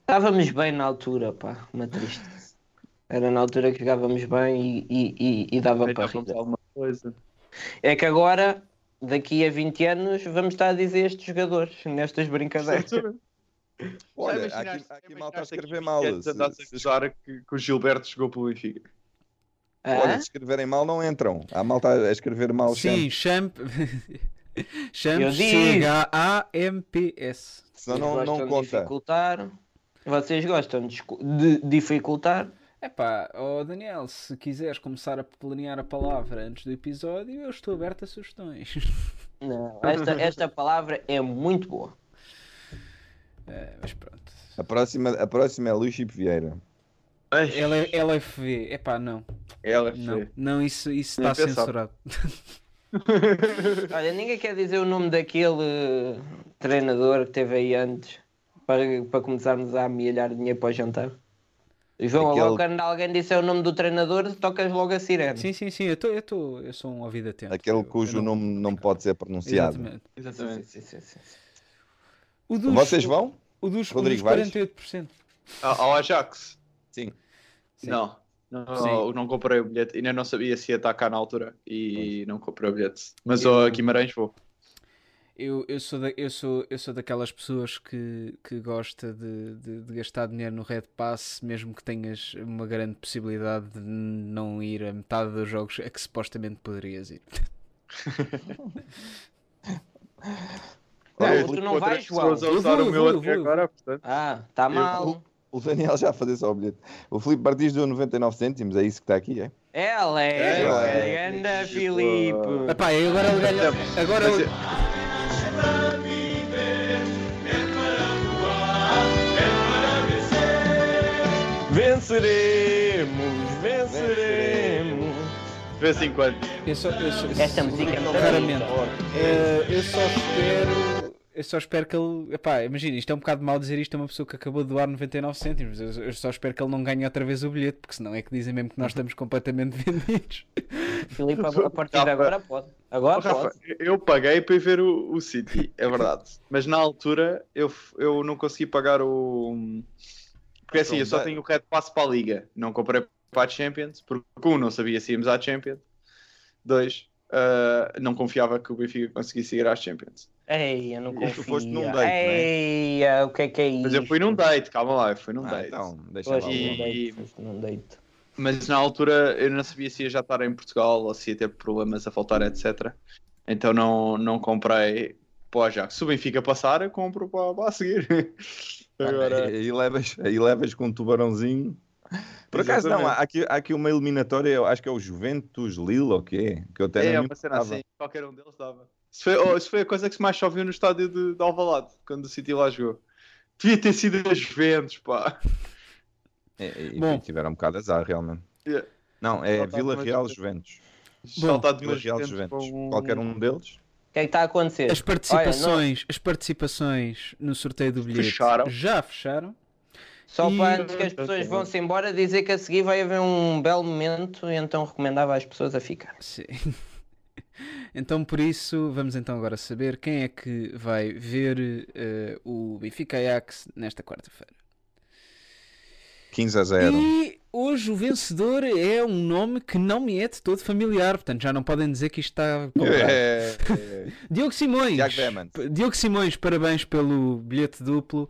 Estávamos bem na altura, pá, uma tristeza. Era na altura que jogávamos bem e, e, e, e dava para rir. Alguma coisa. É que agora, daqui a 20 anos, vamos estar a dizer estes jogadores nestas brincadeiras. Olha, há aqui, aqui já malta a imaginaste escrever mal. andasse a acusar que, que o Gilberto chegou pelo Benfica. olha, Hã? se escreverem mal, não entram. Há malta a escrever mal Sim, sempre. champ. Champs. C-H-A-M-P-S. Senão não, Vocês não gostam de conta. dificultar. Vocês gostam de, de dificultar? Epá, ó Daniel, se quiseres começar a planear a palavra antes do episódio, eu estou aberto a sugestões. Não, esta, esta palavra é muito boa. É, mas pronto. A próxima, a próxima é Luís Chico Vieira. Ela é LFV, epá, não. Ela Não, não isso, está pensar. censurado. Olha, ninguém quer dizer o nome daquele treinador que teve aí antes para, para começarmos a amealhar dinheiro para o jantar. João, Aquele- agora quando alguém disser o nome do treinador, tocas logo a sirene. Sim, sim, sim, eu, tô, eu, tô, eu sou um ouvido atento. Aquele Eu- cujo eu não- nome não pode ser pronunciado. Exatamente. Exatamente. Sim, sim, sim, sim. O dos, Vocês vão? O dos, Rodrigo, o dos vais? 48%. Ao ao Ajax? Sim. Sim. Não. Não, Sim. não comprei o bilhete. Ainda não sabia se ia estar cá na altura. E não comprei o bilhete. Mas ao Guimarães vou. Eu, eu, sou da, eu, sou, eu sou daquelas pessoas que, que gosta de, de, de gastar dinheiro no Red Pass, mesmo que tenhas uma grande possibilidade de não ir a metade dos jogos a que supostamente poderias ir. Não, Eu tu não vais, João. a Eu usar vou, o eu meu vou, eu até vou. agora, portanto. Ah, está mal. O Daniel já fazia só o bilhete. O Filipe Martins deu 99 cêntimos, é isso que está aqui, é? Ela é, É, anda é. Filipe. Epá, e agora ele ganha. Agora Mas eu- Venceremos, venceremos. De vez em quando. Esta música é muito Raramente. Eh, eu só espero. Eu só espero que ele. Epá, imagina, isto é um bocado mal dizer isto a uma pessoa que acabou de doar 99 cêntimos. Eu, eu só espero que ele não ganhe outra vez o bilhete, porque senão é que dizem mesmo que nós estamos completamente vendidos. Filipe, a a partir de agora pode. Agora Oh, Rafa, pode. eu paguei para ir ver o, o City, é verdade. Mas na altura eu, eu não consegui pagar o. Porque assim, eu só tenho o Red Pass para a Liga. Não comprei para a Champions, porque um, não sabia se íamos à Champions. Dois, ah, não confiava que o Benfica conseguisse ir à Champions. Ei, eu não E tu confio. foste num date, não é? Ei, o que é que é isso? Mas eu fui num date, calma lá, eu fui num Ah, date. então, deixa lá. E- num date, foste num date. Mas na altura eu não sabia se ia já estar em Portugal ou se ia ter problemas a faltar, etc. Então não, não comprei para o Ajax. Se o Benfica passar, eu compro para, para a seguir. Agora, Aí, levas, aí levas com um tubarãozinho. Por acaso não, há Exatamente. aqui, há aqui uma eliminatória, eu acho que é o Juventus Lille ou o quê? Que eu até é me uma cena assim, qualquer um deles dava. Isso foi, oh, isso foi a coisa que mais choveu no estádio de, de Alvalade, quando o City lá jogou. Devia ter sido as Juventus, pá. É, e Bom. tiveram um bocado de azar, realmente. Yeah. Não, é Vila Real Juventus. Juventus. Saltado de Vila Real Juventus um- Qualquer um deles. O que é que está a acontecer? As participações, as participações no sorteio do bilhete Fecharam. já fecharam. Só E- para antes que as pessoas vão-se embora dizer que a seguir vai haver um belo momento e então recomendava às pessoas a ficar. Sim. Então, por isso, vamos então agora saber quem é que vai ver eh, o Benfica Ajax nesta quarta-feira. 15 a 0. E hoje o vencedor é um nome que não me é de todo familiar, portanto já não podem dizer que isto está comprado. É, Diogo Simões, Diogo Simões, parabéns pelo bilhete duplo.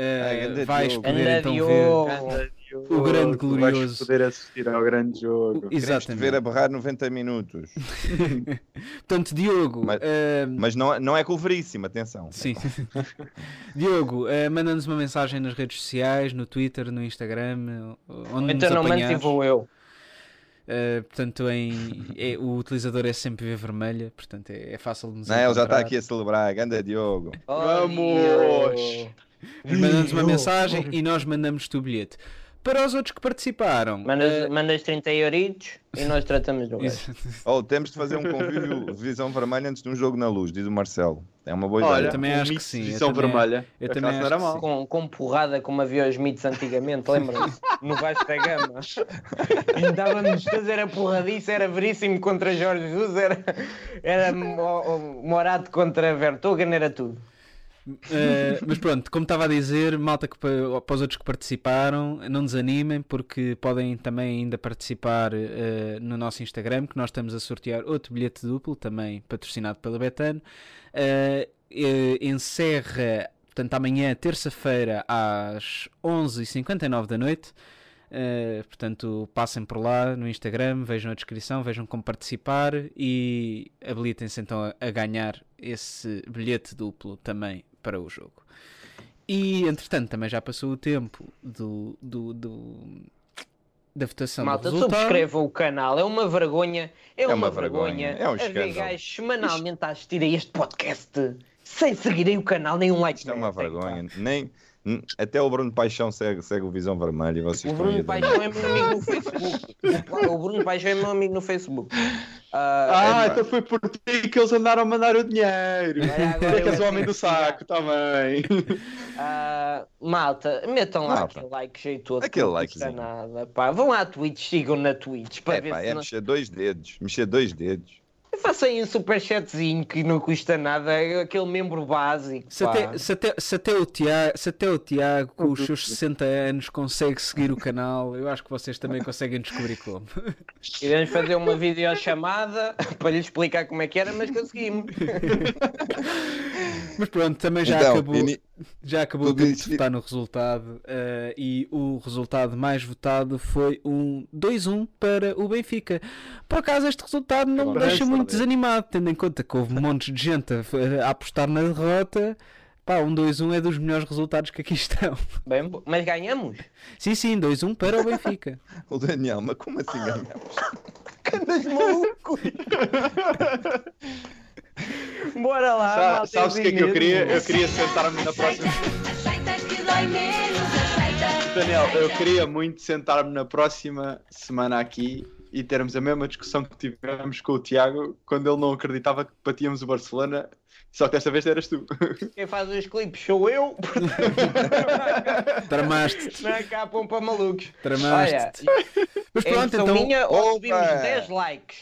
Eh, ganda vais poder Anda então Diogo. ver o grande Tu vais glorioso. poder assistir ao grande jogo. Exatamente. ver a berrar 90 minutos. Portanto, Diogo, Mas- eh, Mas não, não é com o veríssimo, atenção. Sim. Diogo, eh, manda-nos uma mensagem nas redes sociais, no Twitter, no Instagram, onde Então nos não mande e vou eu. Eh, portanto, em, é- o utilizador é sempre V vermelha, portanto é, é fácil de nos Não, ele já está encontrar. aqui a celebrar. Ganda Diogo. Vamos! Manda-nos uma mensagem e nós mandamos-te o bilhete. Para os outros que participaram, Mandas, eh, mandas 30 euritos e nós tratamos do resto. Oh, temos de fazer um convívio visão vermelha antes de um jogo na luz, diz o Marcelo. É uma boa Olha, ideia. também um acho que sim, eu Visão também- vermelha. eu também acho que mal. Com, com porrada como havia os mitos antigamente, lembram-se? No Vasco da Gama. Dava-nos todos, era porradice, era veríssimo contra Jorge Jesus, era, era Morato contra Vertogen, era tudo. Eh, mas pronto, como estava a dizer, malta que, pa- para os outros que participaram, não desanimem, porque podem também ainda participar eh, no nosso Instagram, que nós estamos a sortear outro bilhete duplo, também patrocinado pela Betano. Eh, encerra, portanto, amanhã, terça-feira, às 11h59 da noite. Uh, portanto, passem por lá no Instagram, vejam a descrição, vejam como participar e habilitem-se então a, a ganhar esse bilhete duplo também para o jogo. E entretanto, também já passou o tempo do, do, do- da votação Malta, do resultado. subscrevam o canal, é uma vergonha, é, uma, uma vergonha, vergonha, é um escândalo. gajos semanalmente a assistir a este podcast sem seguirem o canal, nem um like. Isto é uma vergonha. Nem, n- até o Bruno Paixão segue, segue o Visão Vermelha e vocês O Bruno Paixão é meu amigo no Facebook. O Bruno Paixão é meu amigo no Facebook. Ah, Ah, é, então foi por ti que eles andaram a mandar o dinheiro. Agora é que és o homem do saco, também. ah, malta, metam lá Malta. aquele like jeitoso. Aquele likezinho. nada, pá. Vão à Twitch, sigam na Twitch para É, ver pá, se é não... mexer dois dedos. Mexer dois dedos. Faça aí um superchatzinho que não custa nada, é aquele membro básico. Se até, se, até, se, até o Tiago, se até o Tiago, com os seus 60 anos, consegue seguir o canal, eu acho que vocês também conseguem descobrir como. Iremos fazer uma videochamada para lhe explicar como é que era, mas conseguimos. Mas pronto, também já Então, acabou, ini- já acabou tudo tempo isso- de votar no resultado eh, e o resultado mais votado foi um 2-1 para o Benfica. Por acaso este resultado não me deixa é muito desanimado, tendo em conta que houve montes de gente a, a apostar na derrota. Pá, um 2-1 é dos melhores resultados que aqui estão. Bem, mas ganhamos? Sim, sim, 2-1 para o Benfica. O Daniel, mas como assim ganhamos? Andas maluco? Bora lá, Sa- sabes o que é que eu queria? Eu queria sentar-me na próxima. Daniel, eu queria muito sentar-me na próxima semana aqui e termos a mesma discussão que tivemos com o Tiago quando ele não acreditava que batíamos o Barcelona, só que desta vez eras tu. Quem faz os clipes sou eu. Tramaste-te, Não é cá para malucos. Olha, tramaste Mas é pronto, então. minha ou Opa! subimos 10 likes?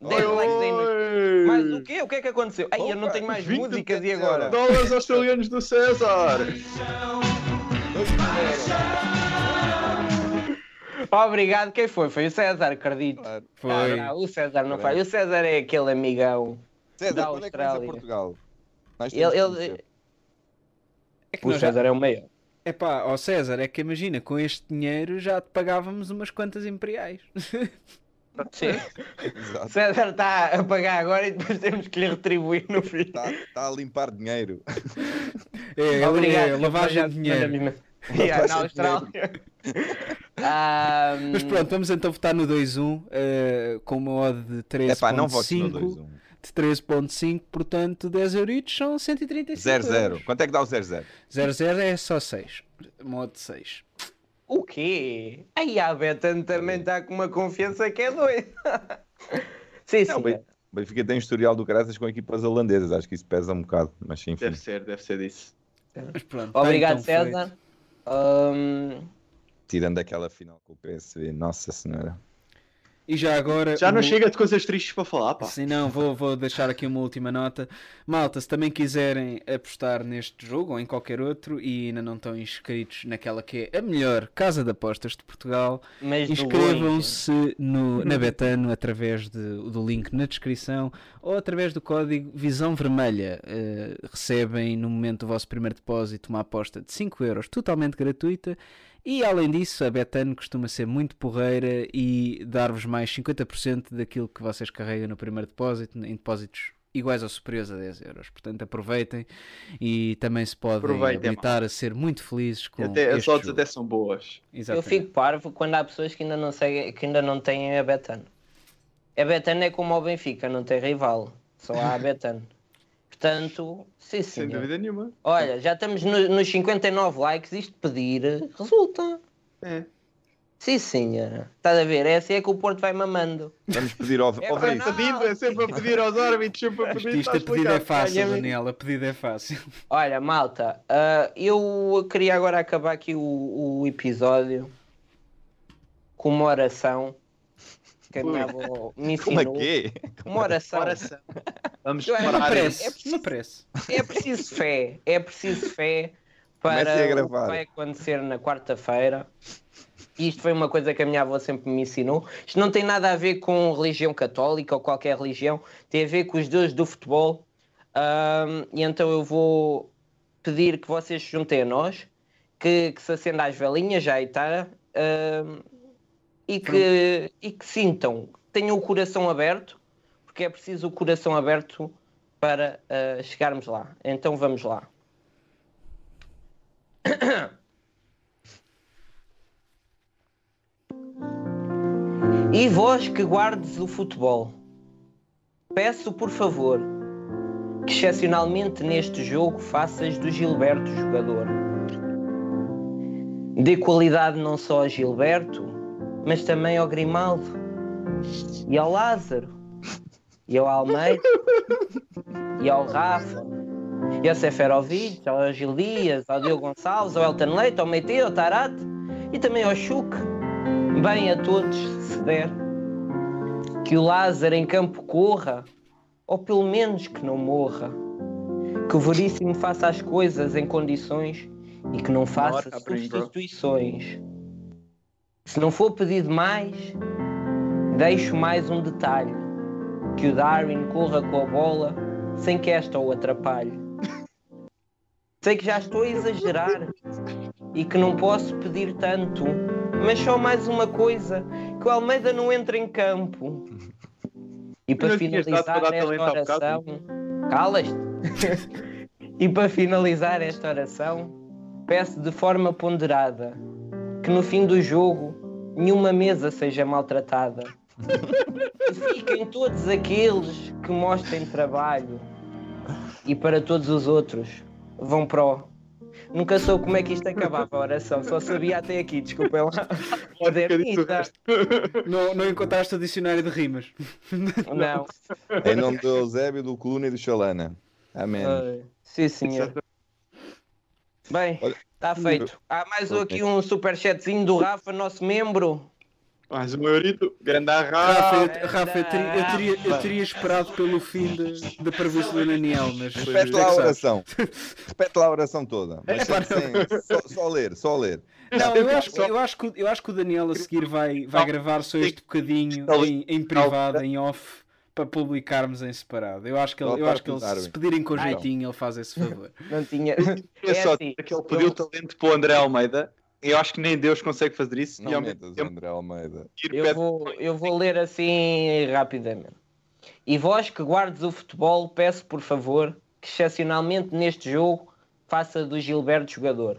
10 likes aí no... Mas o quê? O que é que aconteceu? Ai, eu não Opa, tenho mais 20 músicas e agora? Dólares australianos do César! Obrigado, quem foi? Foi o César, acredito. Foi. Ah, o César não faz. O César é aquele amigão. César, Da quando é que vais a Austrália. Portugal? Nós Ele, ele... É que O nós já- César é o maior. Epá, ó César, é que imagina, com este dinheiro já te pagávamos umas quantas imperiais. Sim. Exato. O César está a pagar agora e depois temos que lhe retribuir no final. Está está a limpar dinheiro. É, Obrigado. é lavagem de dinheiro. Yeah, na Austrália. Ah, Mas pronto, vamos então votar no 2-1 eh, com uma odd de É pá, não votes no 13.5 2-1. de 13.5, portanto 10 euritos são 135 0-0. euros. Quanto é que dá o 0-0? 0-0 é só 6, modo 6. O quê? Aí a Betan também está com uma confiança que é doida. sim, sim. Não, O Benfica tem um historial do Graças com equipas holandesas. Acho que isso pesa um bocado. Mas enfim. Deve ser, deve ser disso. Mas pronto, tá Obrigado, então. César. Ahm, Tirando aquela final com o PSV. Nossa Senhora. E já agora... Já não o- chega de coisas tristes para falar, pá. Sim, não, vou, vou deixar aqui uma última nota. Malta, se também quiserem apostar neste jogo ou em qualquer outro e ainda não estão inscritos naquela que é a melhor casa de apostas de Portugal, inscrevam-se no- na Betano através de- do link na descrição ou através do código Visão Vermelha. Eh, recebem no momento do vosso primeiro depósito uma aposta de 5 euros totalmente gratuita. E além disso, a Betano costuma ser muito porreira e dar-vos mais 50% daquilo que vocês carregam no primeiro depósito, em depósitos iguais ou superiores a 10 euros. Portanto, aproveitem e também se podem habilitar a ser muito felizes com até, as odds até são boas. Eu Exatamente. fico parvo quando há pessoas que ainda não, seguem, que ainda não têm a Betano. A Betano é como o Benfica, não tem rival. Só há a Betano. Portanto, sim, Sem sim. dúvida nenhuma. Olha, já estamos no- nos 59 likes. Isto pedir resulta. É. Sim, senhora. Estás a ver? É assim é que o Porto vai mamando. Vamos pedir ao, É ao nós. Pedido, é sempre a pedir aos árbitros, sempre a pedir. isto a pedido é fácil, Olha, Daniel. A pedido é fácil. Olha, malta, ah, eu queria agora acabar aqui o, o episódio com uma oração que a minha avó me Como é ensinou. que é? Uma oração. Oração. Vamos parar parece, isso. É. É preciso fé, é preciso fé para o que vai acontecer na quarta-feira. Isto foi uma coisa que a minha avó sempre me ensinou. Isto não tem nada a ver com religião católica ou qualquer religião, tem a ver com os deuses do futebol. Ahm, e então eu vou pedir que vocês se juntem a nós, que, que se acenda as velinhas já está, ahm, e, que, e que sintam, tenham o coração aberto, porque é preciso o coração aberto para ah, chegarmos lá. Então vamos lá. E vós que guardes o futebol, peço por favor que excepcionalmente neste jogo faças do Gilberto jogador. Dê qualidade não só a Gilberto, mas também ao Grimaldo e ao Lázaro e ao Almeida e ao Rafa e ao Seferovic, ao Gil Dias, ao Diogo Gonçalves, ao Elton Leite, ao Meite, ao Tarate e também ao Chuc. Bem a todos, se der. Que o Lázaro em campo corra ou pelo menos que não morra. Que o Veríssimo faça as coisas em condições e que não faça bro. substituições. Se não for pedido mais, deixo mais um detalhe: que o Darwin corra com a bola sem que esta o atrapalhe. Sei que já estou a exagerar e que não posso pedir tanto, mas só mais uma coisa: que o Almeida não entre em campo. E para finalizar esta oração, calas-te. e para finalizar esta oração, peço de forma ponderada que no fim do jogo nenhuma mesa seja maltratada. Que fiquem todos aqueles que mostrem trabalho e para todos os outros vão o. Nunca soube como é que isto acabava a oração, só sabia até aqui, desculpem lá. Não, não encontraste o dicionário de rimas. Não. Em nome do Eusébio, do Coluna e do Xalana. Amém. Ai, Sim, senhor. Bem, está feito. Há mais aqui um superchatzinho do Rafa, nosso membro. Mais um eurito, grande Rafa, arrafa. eu, Rafa, eu teria, eu teria- eu teria esperado pelo fim da previsão do Daniel, mas foi Repete lá a é oração. Repete lá a oração toda. Mas sem- sem- só, só ler, só ler. Não, eu acho, que- eu, acho que, o- eu acho que o Daniel a seguir vai, vai gravar só este bocadinho em, em privado, em off, para publicarmos em separado. Eu acho que ele, eu acho que ele, se pedirem com jeitinho, ele faz esse favor. Não tinha. É É só assim, que ele pediu talento para o André Almeida. Eu acho que nem Deus consegue fazer isso. Não ao metas tempo André Almeida. Eu vou, eu vou ler assim rapidamente. E vós que guardes o futebol, peço por favor que excepcionalmente neste jogo faça do Gilberto jogador.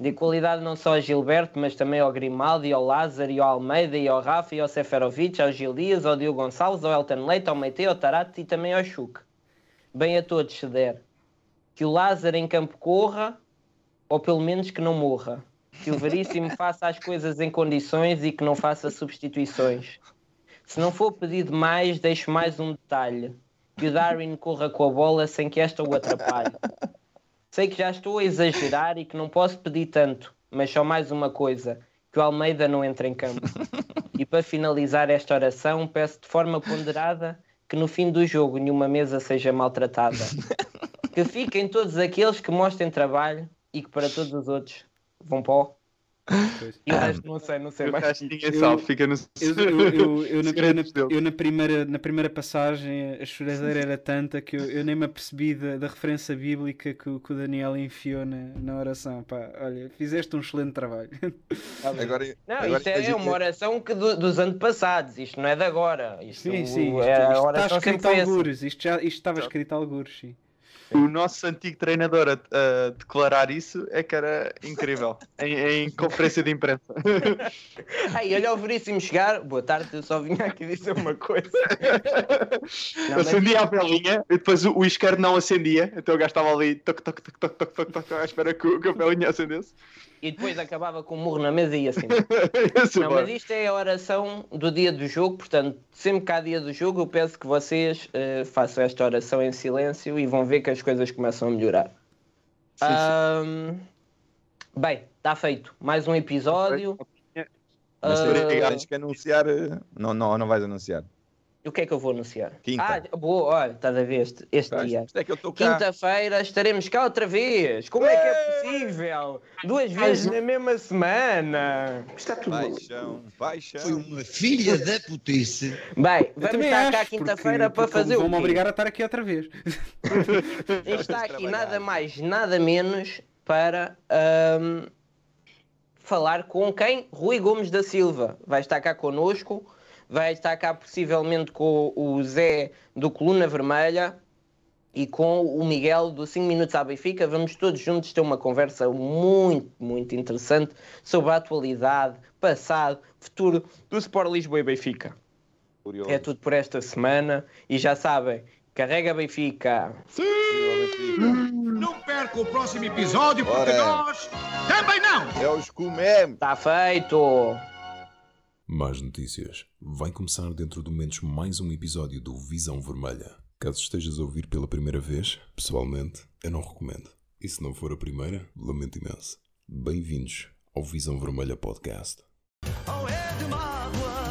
De qualidade não só a Gilberto, mas também ao Grimaldi, ao Lázaro, e ao Almeida, e ao Rafa, e ao Seferovic, ao Gil Dias, ao Diogo Gonçalves, ao Elton Leite, ao Meite, ao Tarate e também ao Chuc. Bem a todos se der. Que o Lázaro em campo corra, ou pelo menos que não morra. Que o Veríssimo faça as coisas em condições e que não faça substituições. Se não for pedido mais, deixo mais um detalhe. Que o Darwin corra com a bola sem que esta o atrapalhe. Sei que já estou a exagerar e que não posso pedir tanto, mas só mais uma coisa: que o Almeida não entre em campo. E para finalizar esta oração, peço de forma ponderada que no fim do jogo nenhuma mesa seja maltratada. Que fiquem todos aqueles que mostrem trabalho e que para todos os outros vão para o. E o resto não sei, não sei resto ninguém Eu- sabe, fica no. Eu, eu, eu, eu na, eu, eu na primeira, na primeira passagem a choradeira era tanta que eu, eu nem me apercebi da, da referência bíblica que, o- que o Daniel enfiou na, na oração. Pá, olha, fizeste um excelente trabalho. Agora, Não, agora isto é uma oração que do- dos antepassados, isto não é de agora. Isto, Sim, sim, isto, é, a isto está escrito assim. algures. Isto, já, isto estava escrito algures, sim. O nosso antigo treinador a, a declarar isso é que era incrível. em, em conferência de imprensa. Ai, olha o Veríssimo chegar. Boa tarde, eu só vinha aqui dizer uma coisa. Não, mas- Acendia a velinha e depois o, o isqueiro não acendia, então o gajo estava ali toc, toc, toc, toc, toc, toc, toc, à espera que, que a velinha acendesse. E depois acabava com um murro na mesa e ia assim. Não, mas isto é a oração do dia do jogo, portanto, sempre que há dia do jogo, eu peço que vocês eh, façam esta oração em silêncio e vão ver que as coisas começam a melhorar. Ahm, bem, está feito. Mais um episódio. Mas Ah, tens que anunciar. eh, Não, não, não vais anunciar. O que é que eu vou anunciar? Quinta. Ah, boa, olha, estás a ver este, este Vais, dia. É. Quinta-feira estaremos cá outra vez. Como é que é possível? Duas vezes na mesma semana. Está tudo bem. Paixão, paixão. Foi uma filha da putice. Bem, vamos estar cá quinta-feira para porque fazer o Vão-me obrigar a estar aqui outra vez. Está aqui nada mais, nada menos para ahm, falar com quem? Rui Gomes da Silva. Vai estar cá connosco, vai estar cá possivelmente com o Zé do Coluna Vermelha e com o Miguel do 5 Minutos à Benfica. Vamos todos juntos ter uma conversa muito, muito interessante sobre a atualidade, passado, futuro do Sport Lisboa e Benfica. Curioso. É tudo por esta semana e já sabem, carrega Benfica. Não perca o próximo episódio, porque Bora. nós também não! É os comemos. Está feito! Mais notícias. Vai começar dentro de momentos mais um episódio do Visão Vermelha. Caso estejas a ouvir pela primeira vez, pessoalmente, eu não recomendo. E se não for a primeira, lamento imenso. Bem-vindos ao Visão Vermelha Podcast. Oh, é